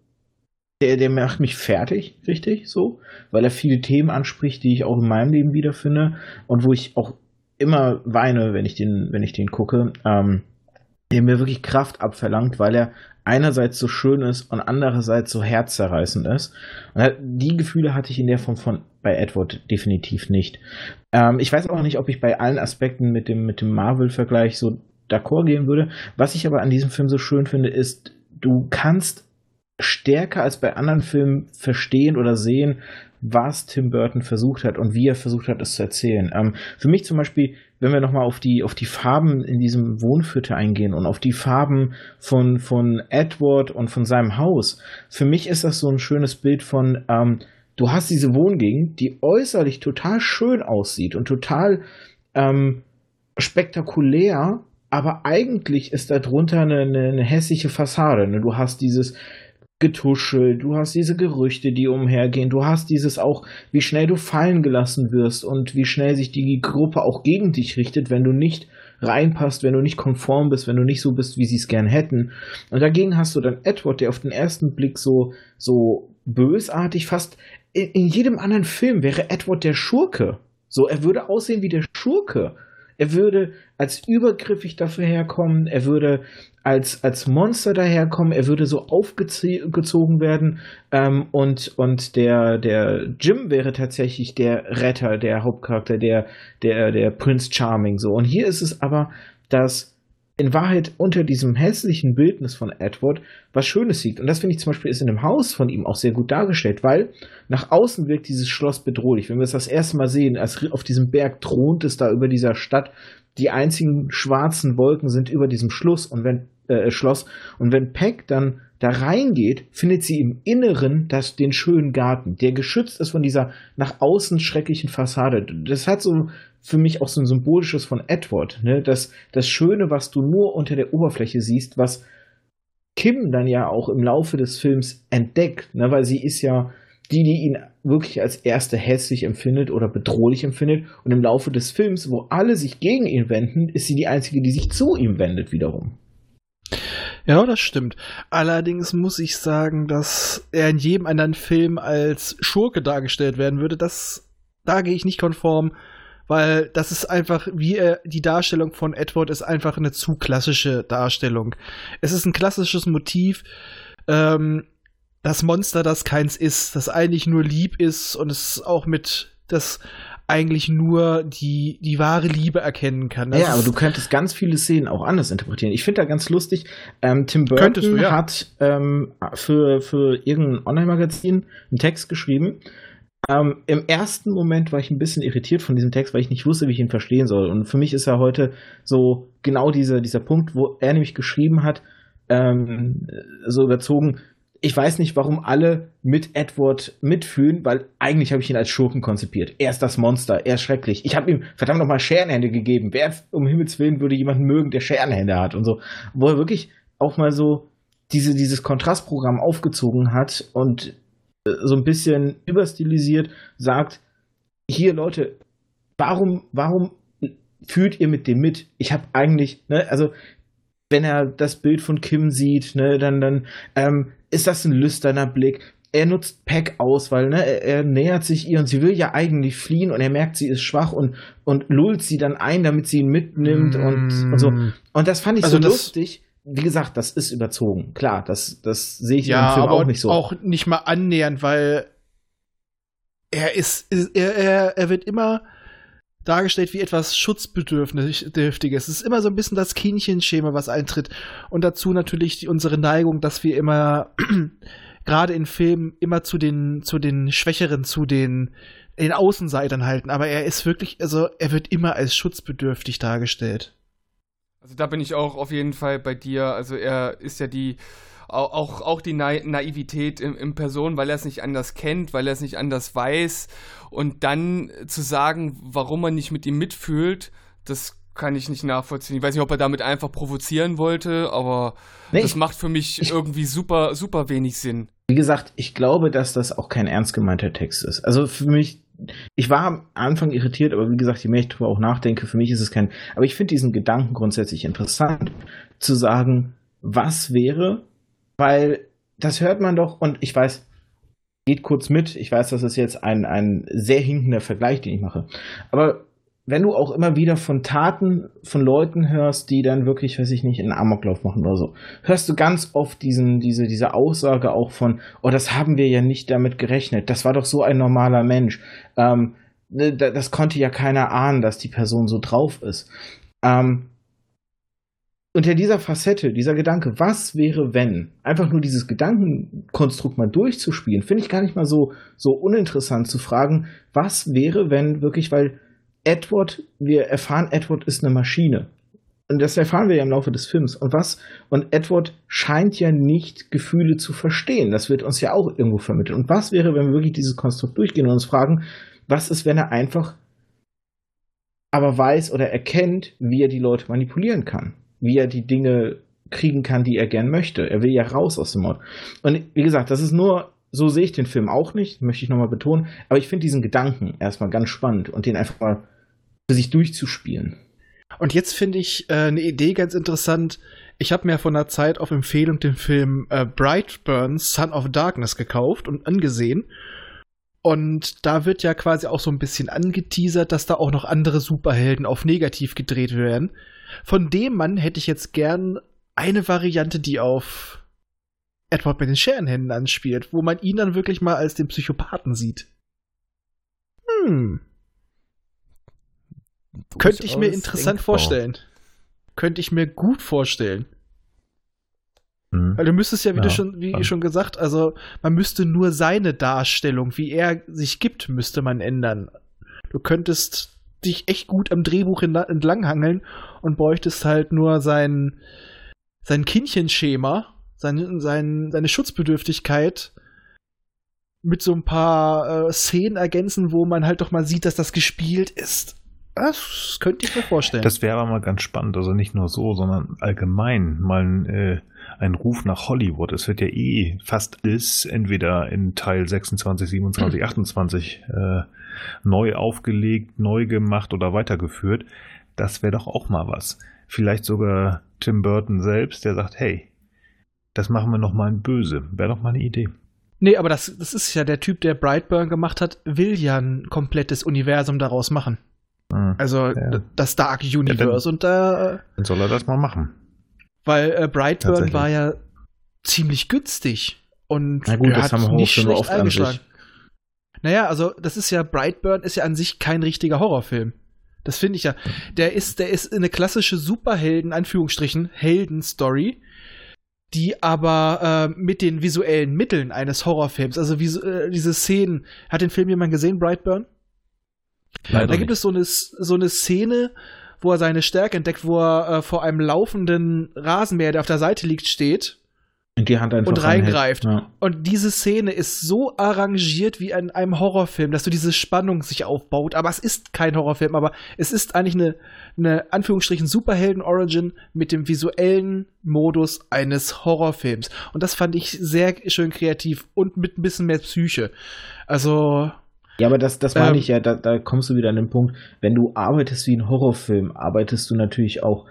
der, der macht mich fertig, richtig, so, weil er viele Themen anspricht, die ich auch in meinem Leben wiederfinde und wo ich auch immer weine, wenn ich den, wenn ich den gucke, ähm, der mir wirklich Kraft abverlangt, weil er einerseits so schön ist und andererseits so herzzerreißend ist. Und die Gefühle hatte ich in der Form von bei Edward definitiv nicht. Ähm, ich weiß auch nicht, ob ich bei allen Aspekten mit dem, mit dem Marvel-Vergleich so d'accord gehen würde. Was ich aber an diesem Film so schön finde, ist, du kannst stärker als bei anderen Filmen verstehen oder sehen, was Tim Burton versucht hat und wie er versucht hat, es zu erzählen. Ähm, für mich zum Beispiel, wenn wir nochmal auf die, auf die Farben in diesem Wohnviertel eingehen und auf die Farben von, von Edward und von seinem Haus, für mich ist das so ein schönes Bild von, ähm, du hast diese Wohngegend, die äußerlich total schön aussieht und total ähm, spektakulär, aber eigentlich ist darunter eine, eine, eine hässliche Fassade. Ne? Du hast dieses Getuschel, du hast diese Gerüchte, die umhergehen, du hast dieses auch, wie schnell du fallen gelassen wirst und wie schnell sich die Gruppe auch gegen dich richtet, wenn du nicht reinpasst, wenn du nicht konform bist, wenn du nicht so bist, wie sie es gern hätten. Und dagegen hast du dann Edward, der auf den ersten Blick so, so bösartig, fast in, in jedem anderen Film wäre Edward der Schurke. So, er würde aussehen wie der Schurke. Er würde als übergriffig dafür herkommen, er würde als, als Monster daherkommen, er würde so aufgezogen werden ähm, und, und der, der Jim wäre tatsächlich der Retter, der Hauptcharakter, der, der, der Prince Charming so. Und hier ist es aber, dass in Wahrheit unter diesem hässlichen Bildnis von Edward was Schönes liegt. Und das finde ich zum Beispiel ist in dem Haus von ihm auch sehr gut dargestellt, weil nach außen wirkt dieses Schloss bedrohlich. Wenn wir es das erste Mal sehen, als auf diesem Berg thront es da über dieser Stadt, die einzigen schwarzen Wolken sind über diesem Schluss und wenn äh, Schloss und wenn Peck dann da reingeht, findet sie im Inneren das, den schönen Garten, der geschützt ist von dieser nach außen schrecklichen Fassade. Das hat so für mich auch so ein symbolisches von Edward, ne? Das, das Schöne, was du nur unter der Oberfläche siehst, was Kim dann ja auch im Laufe des Films entdeckt, ne? Weil sie ist ja die, die ihn wirklich als erste hässlich empfindet oder bedrohlich empfindet. Und im Laufe des Films, wo alle sich gegen ihn wenden, ist sie die einzige, die sich zu ihm wendet wiederum. Ja, das stimmt. Allerdings muss ich sagen, dass er in jedem anderen Film als Schurke dargestellt werden würde. Das, da gehe ich nicht konform, weil das ist einfach, wie er, die Darstellung von Edward ist einfach eine zu klassische Darstellung. Es ist ein klassisches Motiv, ähm, das Monster, das keins ist, das eigentlich nur lieb ist und es auch mit das eigentlich nur die, die wahre Liebe erkennen kann. Das ja, aber du könntest ganz viele Szenen auch anders interpretieren. Ich finde da ganz lustig, ähm, Tim Burton du, ja. hat ähm, für, für irgendein Online-Magazin einen Text geschrieben. Ähm, Im ersten Moment war ich ein bisschen irritiert von diesem Text, weil ich nicht wusste, wie ich ihn verstehen soll. Und für mich ist er heute so genau diese, dieser Punkt, wo er nämlich geschrieben hat, ähm, so überzogen. Ich weiß nicht, warum alle mit Edward mitfühlen, weil eigentlich habe ich ihn als Schurken konzipiert. Er ist das Monster, er ist schrecklich. Ich habe ihm verdammt nochmal Scherenhände gegeben. Wer um Himmels Willen würde jemanden mögen, der Scherenhände hat und so. Wo er wirklich auch mal so diese, dieses Kontrastprogramm aufgezogen hat und äh, so ein bisschen überstilisiert sagt, hier Leute, warum, warum fühlt ihr mit dem mit? Ich habe eigentlich, ne, also wenn er das Bild von Kim sieht, ne, dann, dann ähm, ist das ein lüsterner Blick. Er nutzt Pack aus, weil ne, er, er, nähert sich ihr und sie will ja eigentlich fliehen und er merkt, sie ist schwach und, und lullt sie dann ein, damit sie ihn mitnimmt mm. und, und so. Und das fand ich also so lustig. Wie gesagt, das ist überzogen. Klar, das, das sehe ich ja, im Film auch nicht so. Auch nicht mal annähernd, weil er ist, er, er, er wird immer dargestellt wie etwas Schutzbedürftiges. Es ist immer so ein bisschen das Kindchenschema, was eintritt. Und dazu natürlich die, unsere Neigung, dass wir immer, gerade in Filmen, immer zu den, zu den Schwächeren, zu den, den Außenseitern halten. Aber er ist wirklich, also er wird immer als schutzbedürftig dargestellt. Also da bin ich auch auf jeden Fall bei dir. Also er ist ja die auch, auch die Na Naivität in, in, Person, weil er es nicht anders kennt, weil er es nicht anders weiß. Und dann zu sagen, warum man nicht mit ihm mitfühlt, das kann ich nicht nachvollziehen. Ich weiß nicht, ob er damit einfach provozieren wollte, aber nee, das macht für mich ich, irgendwie super, super wenig Sinn. Wie gesagt, ich glaube, dass das auch kein ernst gemeinter Text ist. Also für mich, ich war am Anfang irritiert, aber wie gesagt, je mehr ich darüber auch nachdenke, für mich ist es kein. Aber ich finde diesen Gedanken grundsätzlich interessant, zu sagen, was wäre, weil das hört man doch, und ich weiß, geht kurz mit, ich weiß, das ist jetzt ein, ein sehr hinkender Vergleich, den ich mache. Aber wenn du auch immer wieder von Taten von Leuten hörst, die dann wirklich, weiß ich nicht, einen Amoklauf machen oder so, hörst du ganz oft diesen, diese, diese Aussage auch von, oh, das haben wir ja nicht damit gerechnet, das war doch so ein normaler Mensch. Ähm, ne, das konnte ja keiner ahnen, dass die Person so drauf ist. Ähm, unter dieser Facette, dieser Gedanke, was wäre, wenn, einfach nur dieses Gedankenkonstrukt mal durchzuspielen, finde ich gar nicht mal so, so uninteressant zu fragen, was wäre, wenn wirklich, weil Edward, wir erfahren, Edward ist eine Maschine. Und das erfahren wir ja im Laufe des Films. Und was? Und Edward scheint ja nicht Gefühle zu verstehen. Das wird uns ja auch irgendwo vermittelt. Und was wäre, wenn wir wirklich dieses Konstrukt durchgehen und uns fragen, was ist, wenn er einfach aber weiß oder erkennt, wie er die Leute manipulieren kann? Wie er die Dinge kriegen kann, die er gern möchte. Er will ja raus aus dem Mod. Und wie gesagt, das ist nur, so sehe ich den Film auch nicht, möchte ich nochmal betonen. Aber ich finde diesen Gedanken erstmal ganz spannend und den einfach mal für sich durchzuspielen. Und jetzt finde ich äh, eine Idee ganz interessant. Ich habe mir vor einer Zeit auf Empfehlung den Film äh, Brightburn Son of Darkness gekauft und angesehen. Und da wird ja quasi auch so ein bisschen angeteasert, dass da auch noch andere Superhelden auf negativ gedreht werden. Von dem Mann hätte ich jetzt gern eine Variante, die auf Edward mit den Scherenhänden anspielt, wo man ihn dann wirklich mal als den Psychopathen sieht. Hm. Könnte ich mir interessant denkbar. vorstellen. Könnte ich mir gut vorstellen. Hm. Weil du müsstest ja, wie ja, du schon, wie schon gesagt, also man müsste nur seine Darstellung, wie er sich gibt, müsste man ändern. Du könntest dich echt gut am Drehbuch entlanghangeln und bräuchtest halt nur sein, sein Kindchenschema, sein, sein, seine Schutzbedürftigkeit mit so ein paar äh, Szenen ergänzen, wo man halt doch mal sieht, dass das gespielt ist. Das könnte ich mir vorstellen. Das wäre aber mal ganz spannend. Also nicht nur so, sondern allgemein mal ein, äh, ein Ruf nach Hollywood. Es wird ja eh fast alles entweder in Teil 26, 27, 28 äh, neu aufgelegt, neu gemacht oder weitergeführt. Das wäre doch auch mal was. Vielleicht sogar Tim Burton selbst, der sagt, hey, das machen wir noch mal ein Böse. Wäre doch mal eine Idee. Nee, aber das, das ist ja der Typ, der Brightburn gemacht hat, will ja ein komplettes Universum daraus machen. Mhm. Also ja. das Dark Universe ja, dann, und da. dann soll er das mal machen. Weil äh, Brightburn war ja ziemlich günstig und Na gut, das haben nicht schlecht eingeschlagen. Naja, also das ist ja, Brightburn ist ja an sich kein richtiger Horrorfilm. Das finde ich ja. Der ist, der ist eine klassische Superhelden, Anführungsstrichen, Heldenstory, die aber äh, mit den visuellen Mitteln eines Horrorfilms, also wie, äh, diese Szenen, hat den Film jemand gesehen, Brightburn? Leider da gibt nicht. es so eine, so eine Szene, wo er seine Stärke entdeckt, wo er äh, vor einem laufenden Rasenmäher, der auf der Seite liegt, steht und die Hand einfach und reingreift. Ja. Und diese Szene ist so arrangiert wie in einem Horrorfilm, dass du diese Spannung sich aufbaut. Aber es ist kein Horrorfilm, aber es ist eigentlich eine, eine Anführungsstrichen Superhelden-Origin mit dem visuellen Modus eines Horrorfilms. Und das fand ich sehr schön kreativ und mit ein bisschen mehr Psyche. Also. Ja, aber das, das meine ähm, ich ja, da, da kommst du wieder an den Punkt, wenn du arbeitest wie ein Horrorfilm, arbeitest du natürlich auch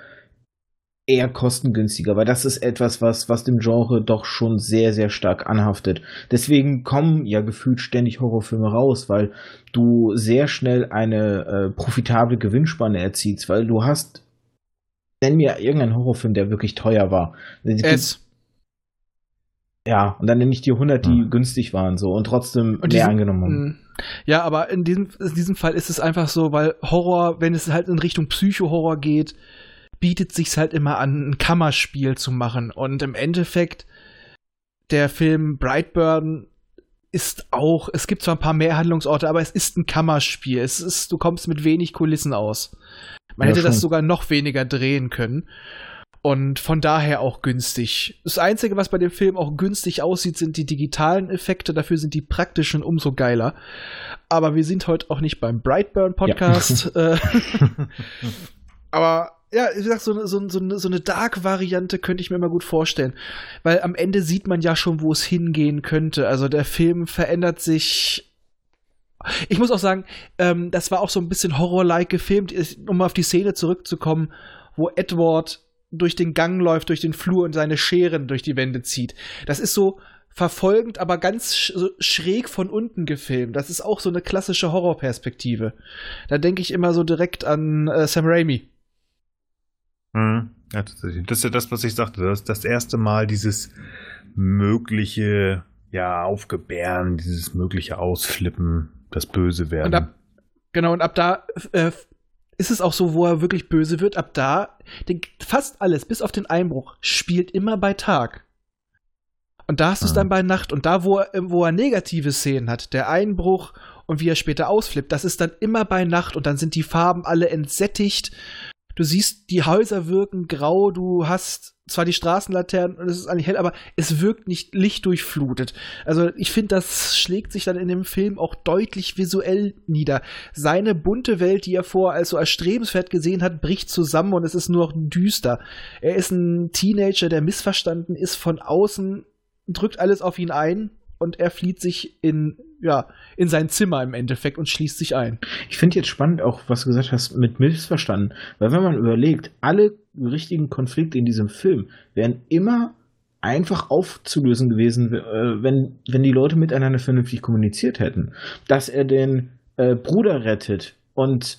eher kostengünstiger, weil das ist etwas, was, was dem Genre doch schon sehr, sehr stark anhaftet. Deswegen kommen ja gefühlt ständig Horrorfilme raus, weil du sehr schnell eine äh, profitable Gewinnspanne erzielst, weil du hast, nenn mir irgendeinen Horrorfilm, der wirklich teuer war. Es. Ja, und dann nenne ich dir 100, die hm. günstig waren, so, und trotzdem und mehr angenommen haben. Hm. Ja, aber in diesem, in diesem Fall ist es einfach so, weil Horror, wenn es halt in Richtung Psycho-Horror geht, bietet sich's halt immer an, ein Kammerspiel zu machen. Und im Endeffekt, der Film Brightburn ist auch, es gibt zwar ein paar mehr Handlungsorte, aber es ist ein Kammerspiel. Es ist, du kommst mit wenig Kulissen aus. Man ja, hätte schon. das sogar noch weniger drehen können. Und von daher auch günstig. Das Einzige, was bei dem Film auch günstig aussieht, sind die digitalen Effekte. Dafür sind die praktischen umso geiler. Aber wir sind heute auch nicht beim Brightburn Podcast. Ja. Äh, aber ja, wie gesagt, so, so, so, so eine Dark-Variante könnte ich mir mal gut vorstellen. Weil am Ende sieht man ja schon, wo es hingehen könnte. Also der Film verändert sich. Ich muss auch sagen, ähm, das war auch so ein bisschen Horror-like gefilmt, um auf die Szene zurückzukommen, wo Edward durch den Gang läuft, durch den Flur und seine Scheren durch die Wände zieht. Das ist so verfolgend, aber ganz sch schräg von unten gefilmt. Das ist auch so eine klassische Horrorperspektive. Da denke ich immer so direkt an äh, Sam Raimi. Mhm. Ja, tatsächlich. Das ist ja das, was ich sagte. Das ist das erste Mal dieses mögliche, ja, Aufgebären, dieses mögliche Ausflippen, das Böse werden. Und ab, genau, und ab da äh, ist es auch so, wo er wirklich böse wird. Ab da, den, fast alles, bis auf den Einbruch, spielt immer bei Tag. Und da hast du es mhm. dann bei Nacht. Und da, wo er, wo er negative Szenen hat, der Einbruch und wie er später ausflippt, das ist dann immer bei Nacht und dann sind die Farben alle entsättigt du siehst, die Häuser wirken grau, du hast zwar die Straßenlaternen und es ist eigentlich hell, aber es wirkt nicht lichtdurchflutet. Also ich finde, das schlägt sich dann in dem Film auch deutlich visuell nieder. Seine bunte Welt, die er vor als so erstrebenswert gesehen hat, bricht zusammen und es ist nur noch düster. Er ist ein Teenager, der missverstanden ist von außen, drückt alles auf ihn ein und er flieht sich in ja, in sein Zimmer im Endeffekt und schließt sich ein. Ich finde jetzt spannend auch, was du gesagt hast, mit missverstanden. Weil wenn man überlegt, alle richtigen Konflikte in diesem Film wären immer einfach aufzulösen gewesen, äh, wenn, wenn die Leute miteinander vernünftig kommuniziert hätten. Dass er den äh, Bruder rettet und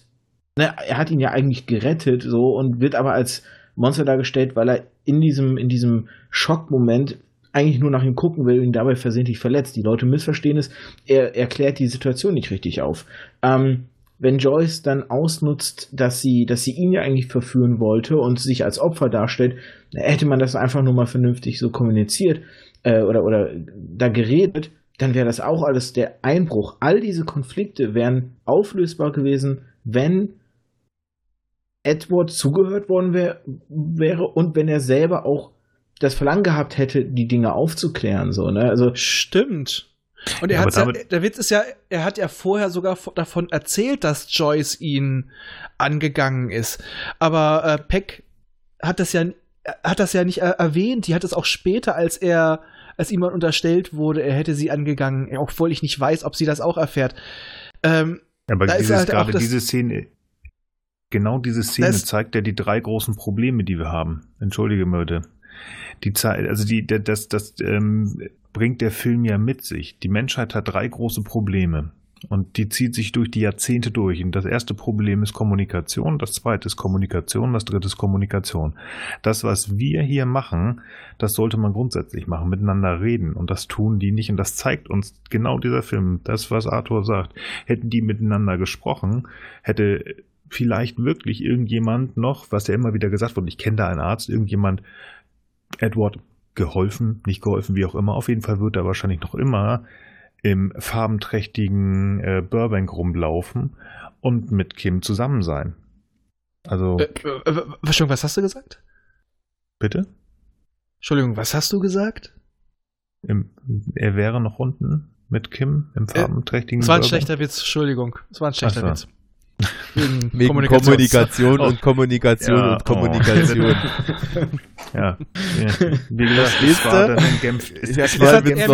ne, er hat ihn ja eigentlich gerettet so und wird aber als Monster dargestellt, weil er in diesem, in diesem Schockmoment eigentlich nur nach ihm gucken will und ihn dabei versehentlich verletzt. Die Leute missverstehen es, er erklärt die Situation nicht richtig auf. Ähm, wenn Joyce dann ausnutzt, dass sie, dass sie ihn ja eigentlich verführen wollte und sich als Opfer darstellt, hätte man das einfach nur mal vernünftig so kommuniziert äh, oder, oder da geredet, dann wäre das auch alles der Einbruch. All diese Konflikte wären auflösbar gewesen, wenn Edward zugehört worden wär, wäre und wenn er selber auch das Verlangen gehabt hätte, die Dinge aufzuklären, so, ne? Also. Stimmt. Und er ja, hat ja, der Witz ist ja, er hat ja vorher sogar davon erzählt, dass Joyce ihn angegangen ist. Aber äh, Peck hat das ja, hat das ja nicht erwähnt. Die hat es auch später, als er, als ihm unterstellt wurde, er hätte sie angegangen, obwohl ich nicht weiß, ob sie das auch erfährt. Ähm, ja, aber dieses, halt gerade diese Szene, genau diese Szene zeigt ja die drei großen Probleme, die wir haben. Entschuldige, Mörde die Zeit, also die, das, das ähm, bringt der Film ja mit sich. Die Menschheit hat drei große Probleme. Und die zieht sich durch die Jahrzehnte durch. Und das erste Problem ist Kommunikation, das zweite ist Kommunikation, das dritte ist Kommunikation. Das, was wir hier machen, das sollte man grundsätzlich machen, miteinander reden. Und das tun die nicht. Und das zeigt uns genau dieser Film, das, was Arthur sagt. Hätten die miteinander gesprochen, hätte vielleicht wirklich irgendjemand noch, was ja immer wieder gesagt wurde, ich kenne da einen Arzt, irgendjemand Edward geholfen, nicht geholfen, wie auch immer. Auf jeden Fall wird er wahrscheinlich noch immer im farbenträchtigen äh, Burbank rumlaufen und mit Kim zusammen sein. Also, Äh, äh, äh, Entschuldigung, was hast du gesagt? bitte? Entschuldigung, was hast du gesagt? Im, er wäre noch unten mit Kim im farbenträchtigen Es war ein Burger. schlechter Witz, Entschuldigung. Es war ein schlechter so. Witz. Wegen, Kommunikation, und Kommunikation Ja, und Kommunikation. Ja. ja. Wie gesagt, es war du? dann in Genf. Es, Ja, es war Genf.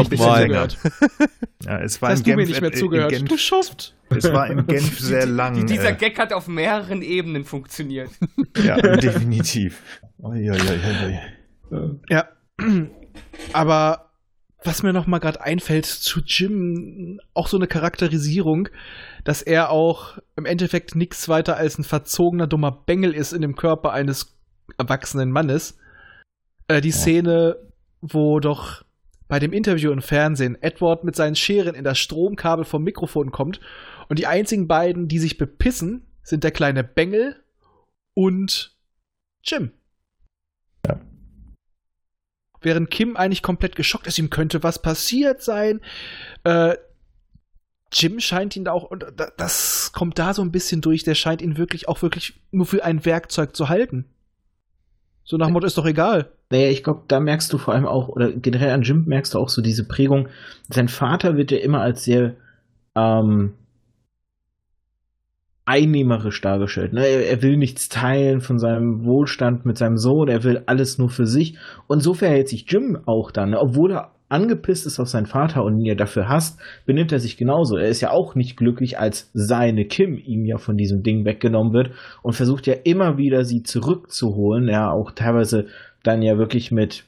Ja, es Hast in du Genf, mir nicht mehr äh, zugehört? In Du Genf, schufft. es war in Genf sehr lang. Dieser äh, Gag hat auf mehreren Ebenen funktioniert. Ja, definitiv. Ui, ui, ui. Ja. Aber was mir noch mal gerade einfällt zu Jim, auch so eine Charakterisierung, dass er auch im Endeffekt nichts weiter als ein verzogener dummer Bengel ist in dem Körper eines erwachsenen Mannes. Äh, die Ja. Szene, wo doch bei dem Interview im Fernsehen Edward mit seinen Scheren in das Stromkabel vom Mikrofon kommt und die einzigen beiden, die sich bepissen, sind der kleine Bengel und Jim. Während Kim eigentlich komplett geschockt ist, ihm könnte was passiert sein. Äh, Jim scheint ihn da auch, und da- das kommt da so ein bisschen durch, der scheint ihn wirklich auch wirklich nur für ein Werkzeug zu halten. So nach dem Motto, ist doch egal. Naja, ich glaube, da merkst du vor allem auch, oder generell an Jim merkst du auch so diese Prägung. Sein Vater wird ja immer als sehr ähm, einnehmerisch dargestellt. Ne? Er, er will nichts teilen von seinem Wohlstand mit seinem Sohn, er will alles nur für sich. Und so verhält sich Jim auch dann. Ne? Obwohl er angepisst ist auf seinen Vater und ihn ja dafür hasst, benimmt er sich genauso. Er ist ja auch nicht glücklich, als seine Kim ihm ja von diesem Ding weggenommen wird und versucht ja immer wieder sie zurückzuholen, ja, auch teilweise dann ja wirklich mit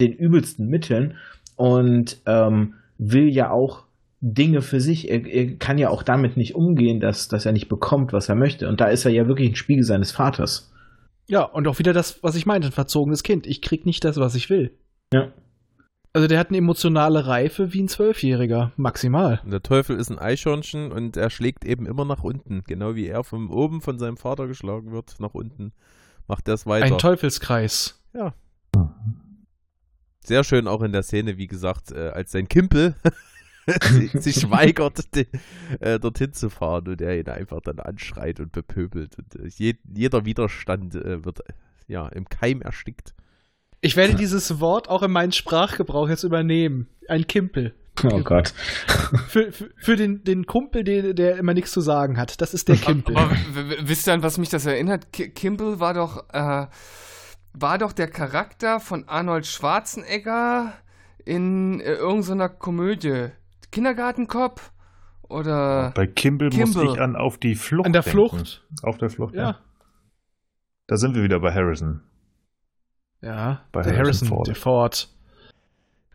den übelsten Mitteln und ähm, will ja auch Dinge für sich. Er, er kann ja auch damit nicht umgehen, dass, dass er nicht bekommt, was er möchte. Und da ist er ja wirklich ein Spiegel seines Vaters. Ja, und auch wieder das, was ich meinte, ein verzogenes Kind. Ich krieg nicht das, was ich will. Ja. Also der hat eine emotionale Reife wie ein Zwölfjähriger, maximal. Der Teufel ist ein Eichhörnchen und er schlägt eben immer nach unten. Genau wie er von oben von seinem Vater geschlagen wird, nach unten. Macht er es weiter. Ein Teufelskreis. Sehr schön auch in der Szene, wie gesagt, äh, als sein Kimpel sich weigert, die, äh, dorthin zu fahren und er ihn einfach dann anschreit und bepöbelt. Und äh, je, jeder Widerstand äh, wird ja im Keim erstickt. Ich werde dieses Wort auch in meinen Sprachgebrauch jetzt übernehmen. Ein Kimpel. Oh Gott. Für, für, für den, den Kumpel, der, der immer nichts zu sagen hat. Das ist der Kimpel. Aber w- wisst ihr, an was mich das erinnert? Ki Kimball war doch, äh, war doch der Charakter von Arnold Schwarzenegger in äh, irgendeiner Komödie. Kindergartenkopf? Oder. Bei Kimball, Kimball. muss ich an auf die Flucht An der denken. Flucht. Auf der Flucht, ja. ja. Da sind wir wieder bei Harrison. Ja, Bei der Harrison Harrison, Ford. Ford.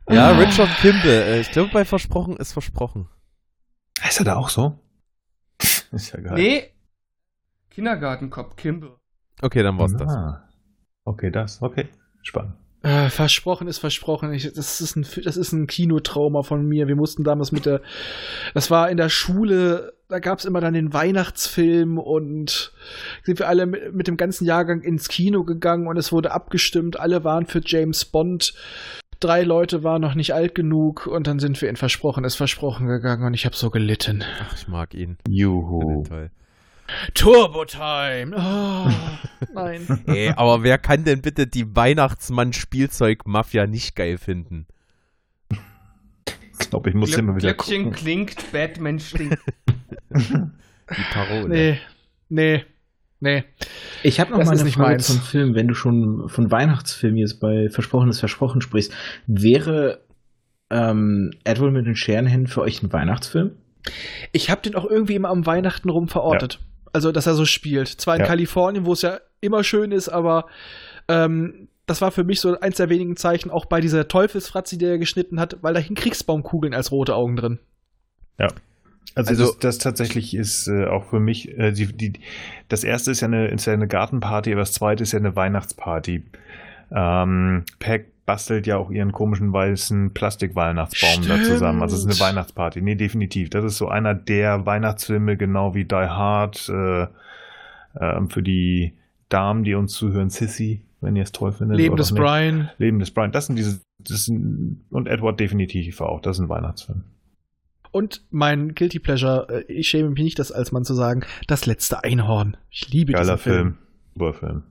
Ja, Richard Kimball. Äh, ich glaube, bei Versprochen ist Versprochen. Ist er da auch so? ist ja geil. Nee. Kindergartenkopf, Kimball. Okay, dann war's das. Ah. Okay, das. Okay. Spannend. Äh, versprochen ist versprochen. Ich, das, ist ein, das ist ein Kinotrauma von mir. Wir mussten damals mit der. Das war in der Schule, da gab es immer dann den Weihnachtsfilm und sind wir alle mit, mit dem ganzen Jahrgang ins Kino gegangen und es wurde abgestimmt. Alle waren für James Bond. Drei Leute waren noch nicht alt genug und dann sind wir in Versprochen ist versprochen gegangen und ich habe so gelitten. Ach, ich mag ihn. Juhu. Turbo Time! Oh, nein. Ey, aber wer kann denn bitte die Weihnachtsmann-Spielzeug-Mafia nicht geil finden? Ich glaube, ich muss Glöck- immer wieder Glöckchen gucken. klingt, Batman stinkt. Die Parole. Nee. Nee. Nee. Ich habe noch Das mal eine nicht Frage meins. zum Film, wenn du schon von Weihnachtsfilmen jetzt bei Versprochenes Versprochen sprichst. Wäre ähm, Edward mit den Scherenhänden für euch ein Weihnachtsfilm? Ich habe den auch irgendwie immer am Weihnachten rum verortet. Also, dass er so spielt. Zwar in Ja. Kalifornien, wo es ja immer schön ist, aber ähm, das war für mich so eins der wenigen Zeichen, auch bei dieser Teufelsfratze, die er geschnitten hat, weil da hingen Kriegsbaumkugeln als rote Augen drin. Also, Also- das, das tatsächlich ist äh, auch für mich, äh, die, die, das erste ist ja, eine, ist ja eine Gartenparty, aber das zweite ist ja eine Weihnachtsparty. Ähm, Peck bastelt ja auch ihren komischen weißen Plastikweihnachtsbaum da zusammen. Also es ist eine Weihnachtsparty. Nee, definitiv. Das ist so einer der Weihnachtsfilme, genau wie Die Hard, äh, ähm, für die Damen, die uns zuhören, Sissy, wenn ihr es toll findet. Leben des. Brian. Leben des Brian. Das sind diese, das sind, und Edward definitiv auch. Das ist ein Weihnachtsfilm. Und mein Guilty Pleasure, äh, ich schäme mich nicht, das als Mann zu sagen, das letzte Einhorn. Ich liebe Geiler diesen Film. Film. super Film.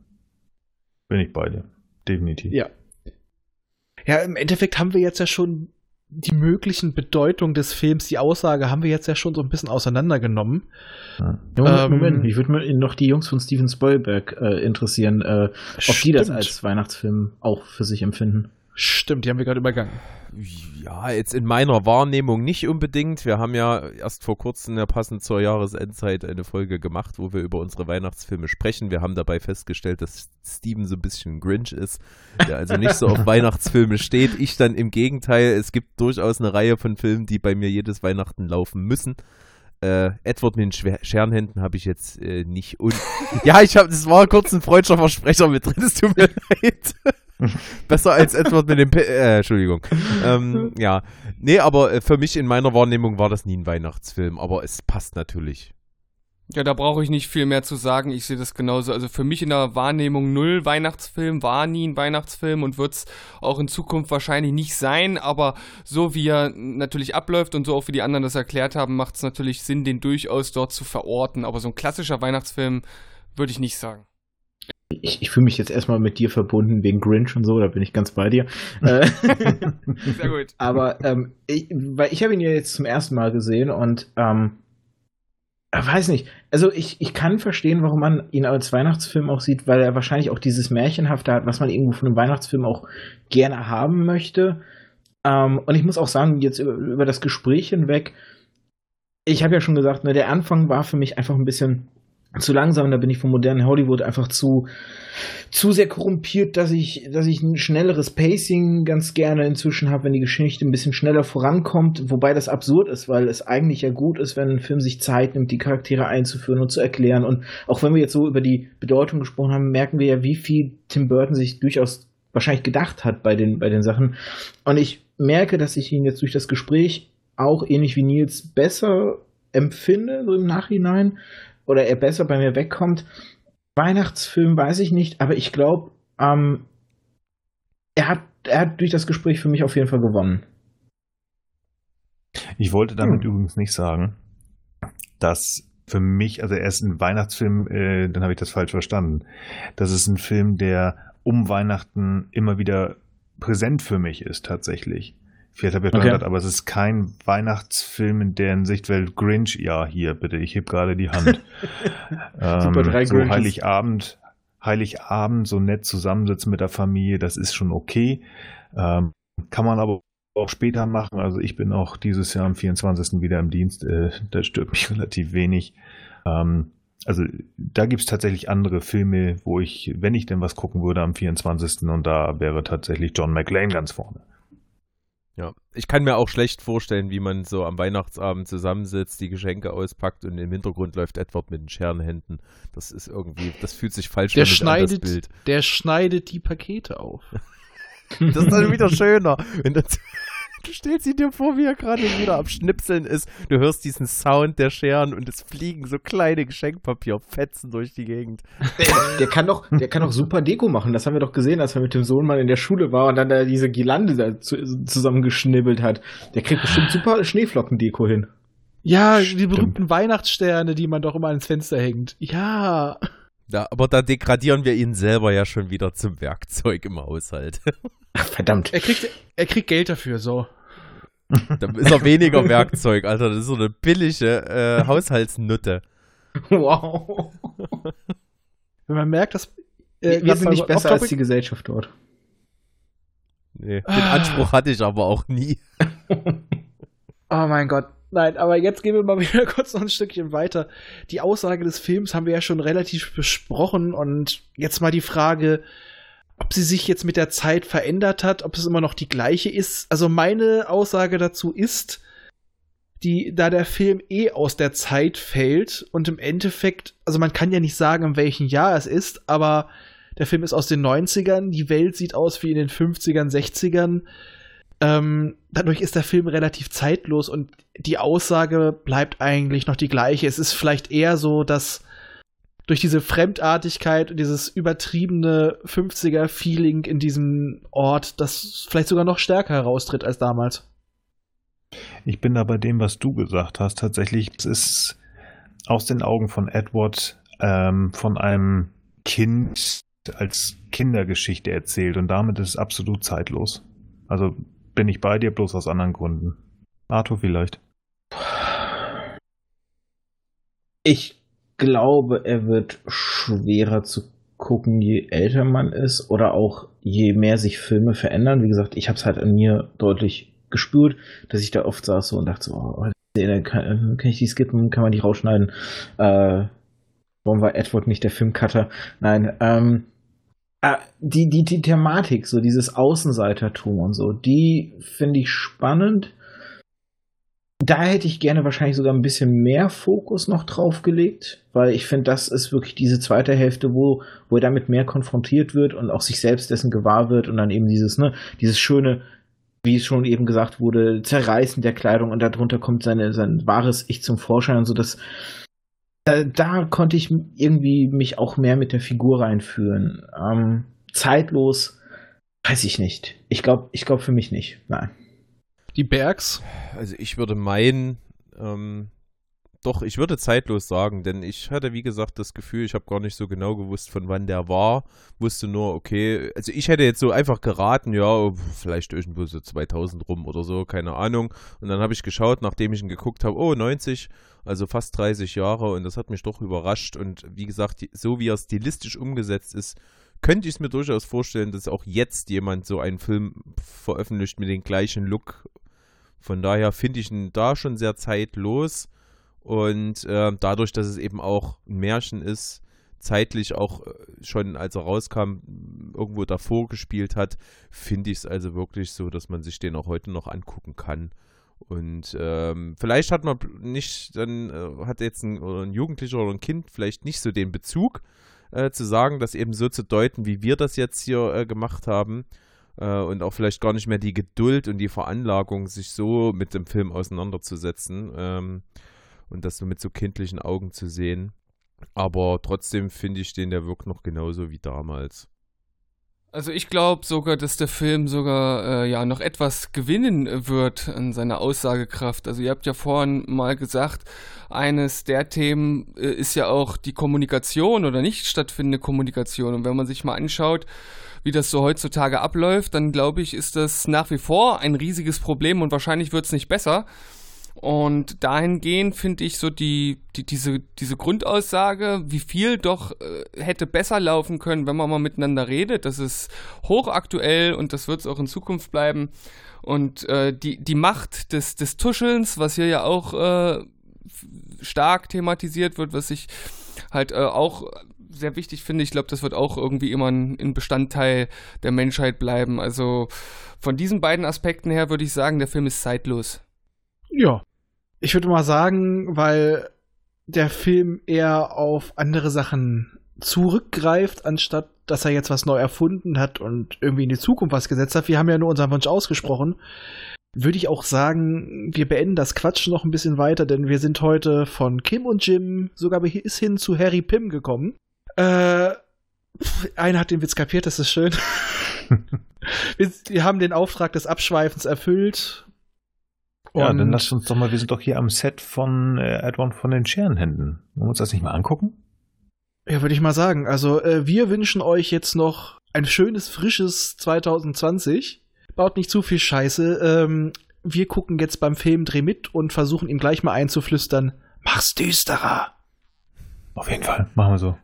Bin ich bei dir. Definitiv. Ja. Ja, im Endeffekt haben wir jetzt ja schon die möglichen Bedeutungen des Films, die Aussage haben wir jetzt ja schon so ein bisschen auseinandergenommen. Ja. Moment, ähm, Moment, mich würde noch die Jungs von Steven Spielberg äh, interessieren, äh, ob die das als Weihnachtsfilm auch für sich empfinden. Stimmt, die haben wir gerade übergangen. Ja, jetzt in meiner Wahrnehmung nicht unbedingt. Wir haben ja erst vor kurzem, ja passend zur Jahresendzeit, eine Folge gemacht, wo wir über unsere Weihnachtsfilme sprechen. Wir haben dabei festgestellt, dass Steven so ein bisschen Grinch ist, der also nicht so auf Weihnachtsfilme steht. Ich dann im Gegenteil. Es gibt durchaus eine Reihe von Filmen, die bei mir jedes Weihnachten laufen müssen. Äh, Edward mit den Scherenhänden habe ich jetzt äh, nicht. Und ja, ich habe, das war kurz ein freudscher Versprecher mit drin. Es tut mir leid. Besser als Edward mit dem P äh, Entschuldigung. Ähm, ja. Nee, aber äh, für mich in meiner Wahrnehmung war das nie ein Weihnachtsfilm, aber es passt natürlich. Ja, da brauche ich nicht viel mehr zu sagen. Ich sehe das genauso. Also für mich in der Wahrnehmung null Weihnachtsfilm, war nie ein Weihnachtsfilm und wird es auch in Zukunft wahrscheinlich nicht sein. Aber so wie er natürlich abläuft und so auch wie die anderen das erklärt haben, macht es natürlich Sinn, den durchaus dort zu verorten. Aber so ein klassischer Weihnachtsfilm würde ich nicht sagen ich, ich fühle mich jetzt erstmal mit dir verbunden wegen Grinch und so, da bin ich ganz bei dir. Äh, Sehr gut. Aber ähm, ich, weil ich habe ihn ja jetzt zum ersten Mal gesehen und ähm, weiß nicht, also ich, ich kann verstehen, warum man ihn als Weihnachtsfilm auch sieht, weil er wahrscheinlich auch dieses Märchenhafte hat, was man irgendwo von einem Weihnachtsfilm auch gerne haben möchte. Ähm, und ich muss auch sagen, jetzt über, über das Gespräch hinweg, ich habe ja schon gesagt, ne, der Anfang war für mich einfach ein bisschen zu langsam, da bin ich vom modernen Hollywood einfach zu, zu sehr korrumpiert, dass ich, dass ich ein schnelleres Pacing ganz gerne inzwischen habe, wenn die Geschichte ein bisschen schneller vorankommt, wobei das absurd ist, weil es eigentlich ja gut ist, wenn ein Film sich Zeit nimmt, die Charaktere einzuführen und zu erklären. Und auch wenn wir jetzt so über die Bedeutung gesprochen haben, merken wir ja, wie viel Tim Burton sich durchaus wahrscheinlich gedacht hat bei den, bei den Sachen. Und ich merke, dass ich ihn jetzt durch das Gespräch auch ähnlich wie Nils besser empfinde, so im Nachhinein oder er besser bei mir wegkommt. Weihnachtsfilm weiß ich nicht, aber ich glaube, ähm, er, hat, er hat durch das Gespräch für mich auf jeden Fall gewonnen. Ich wollte damit hm. übrigens nicht sagen, dass für mich, also er ist ein Weihnachtsfilm, äh, dann habe ich das falsch verstanden. Das ist ein Film, der um Weihnachten immer wieder präsent für mich ist, tatsächlich. Vielleicht habe ich okay. Gedacht, aber es ist kein Weihnachtsfilm in deren Sicht, weil Grinch, ja, hier, bitte, ich heb gerade die Hand. ähm, Super, drei so Heiligabend, Heiligabend, so nett zusammensitzen mit der Familie, das ist schon okay. Ähm, kann man aber auch später machen. Also ich bin auch dieses Jahr am 24. wieder im Dienst. Äh, das stört mich relativ wenig. Ähm, also da gibt es tatsächlich andere Filme, wo ich, wenn ich denn was gucken würde am 24. und da wäre tatsächlich John McLean ganz vorne. Ja, ich kann mir auch schlecht vorstellen, wie man so am Weihnachtsabend zusammensitzt, die Geschenke auspackt und im Hintergrund läuft Edward mit den Scherenhänden. Das ist irgendwie, das fühlt sich falsch der schneidet, an das Bild. Der schneidet die Pakete auf. das ist dann wieder schöner. Wenn das, Du stellst ihn dir vor, wie er gerade wieder am Schnipseln ist. Du hörst diesen Sound der Scheren und es fliegen so kleine Geschenkpapierfetzen durch die Gegend. Der, kann doch, der kann doch super Deko machen. Das haben wir doch gesehen, als er mit dem Sohn mal in der Schule war und dann da diese Girlande da zusammengeschnibbelt hat. Der kriegt bestimmt super Schneeflockendeko hin. Ja, die berühmten Weihnachtssterne, die man doch immer ans Fenster hängt. Ja. Ja, aber da degradieren wir ihn selber ja schon wieder zum Werkzeug im Haushalt. Ach, verdammt. Er kriegt, er kriegt Geld dafür, so. Da ist er weniger Werkzeug, Alter. Das ist so eine billige äh, Haushaltsnutte. Wow. Wenn man merkt, dass. Äh, wir sind nicht besser als die Gesellschaft dort. Nee, den. Anspruch hatte ich aber auch nie. oh mein Gott. Nein, aber jetzt gehen wir mal wieder kurz noch ein Stückchen weiter. Die Aussage des Films haben wir ja schon relativ besprochen und jetzt mal die Frage, ob sie sich jetzt mit der Zeit verändert hat, ob es immer noch die gleiche ist. Also meine Aussage dazu ist, die, da der Film eh aus der Zeit fällt und im Endeffekt, also man kann ja nicht sagen, in welchem Jahr es ist, aber der Film ist aus den 90ern, die Welt sieht aus wie in den 50ern, 60ern. Ähm, dadurch ist der Film relativ zeitlos und die Aussage bleibt eigentlich noch die gleiche. Es ist vielleicht eher so, dass durch diese Fremdartigkeit und dieses übertriebene 50er-Feeling in diesem Ort, das vielleicht sogar noch stärker heraustritt als damals. Ich bin da bei dem, was du gesagt hast. Tatsächlich, es ist aus den Augen von Edward ähm, von einem Kind als Kindergeschichte erzählt und damit ist es absolut zeitlos. Also bin ich bei dir, bloß aus anderen Gründen. Arthur vielleicht. Ich glaube, er wird schwerer zu gucken, je älter man ist oder auch je mehr sich Filme verändern. Wie gesagt, ich habe es halt an mir deutlich gespürt, dass ich da oft saß so und dachte so, oh, kann, kann ich die skippen, kann man die rausschneiden. Äh, warum war Edward nicht der Filmcutter? Nein, ähm, äh, die, die, die Thematik, so dieses Außenseitertum und so, die finde ich spannend da hätte ich gerne wahrscheinlich sogar ein bisschen mehr Fokus noch drauf gelegt, weil ich finde, das ist wirklich diese zweite Hälfte, wo, wo er damit mehr konfrontiert wird und auch sich selbst dessen gewahr wird und dann eben dieses, ne, dieses schöne, wie es schon eben gesagt wurde, Zerreißen der Kleidung und darunter kommt seine, sein wahres Ich zum Vorschein und so, das, äh, da konnte ich irgendwie mich auch mehr mit der Figur reinführen. Ähm, zeitlos, weiß ich nicht. Ich glaube, ich glaube für mich nicht. Nein. Die Bergs? Also ich würde meinen, ähm, doch, ich würde zeitlos sagen, denn ich hatte, wie gesagt, das Gefühl, ich habe gar nicht so genau gewusst, von wann der war. Wusste nur, okay, also ich hätte jetzt so einfach geraten, ja, vielleicht irgendwo so 2000 rum oder so, keine Ahnung. Und dann habe ich geschaut, nachdem ich ihn geguckt habe, oh, 90, also fast 30 Jahre und das hat mich doch überrascht. Und wie gesagt, so wie er stilistisch umgesetzt ist, könnte ich es mir durchaus vorstellen, dass auch jetzt jemand so einen Film veröffentlicht mit dem gleichen Look von daher finde ich ihn da schon sehr zeitlos. Und äh, dadurch, dass es eben auch ein Märchen ist, zeitlich auch äh, schon, als er rauskam, irgendwo davor gespielt hat, finde ich es also wirklich so, dass man sich den auch heute noch angucken kann. Und ähm, vielleicht hat man nicht, dann äh, hat jetzt ein, ein, Jugendlicher oder ein Kind vielleicht nicht so den Bezug äh, zu sagen, das eben so zu deuten, wie wir das jetzt hier äh, gemacht haben äh, und auch vielleicht gar nicht mehr die Geduld und die Veranlagung, sich so mit dem Film auseinanderzusetzen ähm, und das so mit so kindlichen Augen zu sehen. Aber trotzdem finde ich den, der wirkt noch genauso wie damals. Also ich glaube sogar, dass der Film sogar äh, ja noch etwas gewinnen wird an seiner Aussagekraft. Also ihr habt ja vorhin mal gesagt, eines der Themen äh, ist ja auch die Kommunikation oder nicht stattfindende Kommunikation. Und wenn man sich mal anschaut, wie das so heutzutage abläuft, dann glaube ich, ist das nach wie vor ein riesiges Problem und wahrscheinlich wird es nicht besser. Und dahingehend finde ich so die, die, diese, diese Grundaussage, wie viel doch äh, hätte besser laufen können, wenn man mal miteinander redet. Das ist hochaktuell und das wird es auch in Zukunft bleiben. Und äh, die, die Macht des, des Tuschelns, was hier ja auch äh, stark thematisiert wird, was ich halt äh, auch sehr wichtig finde. Ich glaube, das wird auch irgendwie immer ein, Bestandteil der Menschheit bleiben. Also von diesen beiden Aspekten her würde ich sagen, der Film ist zeitlos. Ja. Ich würde mal sagen, weil der Film eher auf andere Sachen zurückgreift, anstatt dass er jetzt was neu erfunden hat und irgendwie in die Zukunft was gesetzt hat. Wir haben ja nur unseren Wunsch ausgesprochen. Würde ich auch sagen, wir beenden das Quatschen noch ein bisschen weiter, denn wir sind heute von Kim und Jim sogar bis hin zu Harry Pym gekommen. Äh, einer hat den Witz kapiert, das ist schön. wir, wir, haben den Auftrag des Abschweifens erfüllt. Ja, dann lass uns doch mal, wir sind doch hier am Set von äh, Edwin von den Scherenhänden. Wollen wir uns das nicht mal angucken? Ja, würde ich mal sagen. Also, äh, wir wünschen euch jetzt noch ein schönes, frisches 2020. Baut nicht zu viel Scheiße. Ähm, wir gucken jetzt beim Filmdreh mit und versuchen ihm gleich mal einzuflüstern, mach's düsterer. Auf jeden Fall, machen wir so.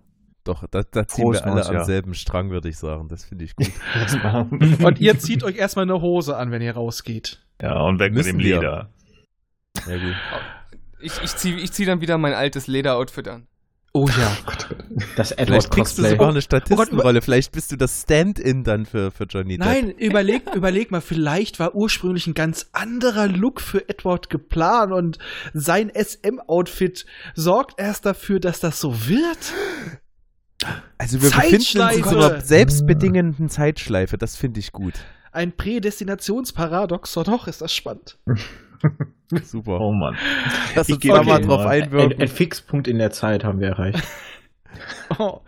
Doch, da, da ziehen Prost, wir alle am ja. selben Strang, würde ich sagen. Das finde ich gut. und ihr zieht euch erstmal eine Hose an, wenn ihr rausgeht. Ja, und weg Müssen mit dem Leder. Ja, gut. Ich, ich ziehe ich zieh dann wieder mein altes Lederoutfit an. Oh ja. Das Edward Vielleicht kriegst du sogar eine Statistenrolle. Oh vielleicht bist du das Stand-in dann für, für Johnny Depp. Nein, überleg, überleg mal, vielleicht war ursprünglich ein ganz anderer Look für Edward geplant und sein SM-Outfit sorgt erst dafür, dass das so wird. Also wir befinden uns in so einer selbstbedingenden Zeitschleife, das finde ich gut. Ein Prädestinationsparadoxon, doch, ist das spannend. Super. Oh Mann. Lass uns da mal drauf einwirken. Ein, ein Fixpunkt in der Zeit haben wir erreicht. oh.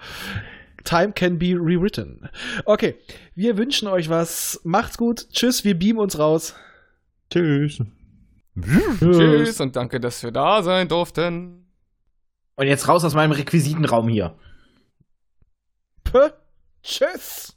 Time can be rewritten. Okay, wir wünschen euch was. Macht's gut. Tschüss, wir beamen uns raus. Tschüss. Tschüss und danke, dass wir da sein durften. Und jetzt raus aus meinem Requisitenraum hier. Danke. Tschüss.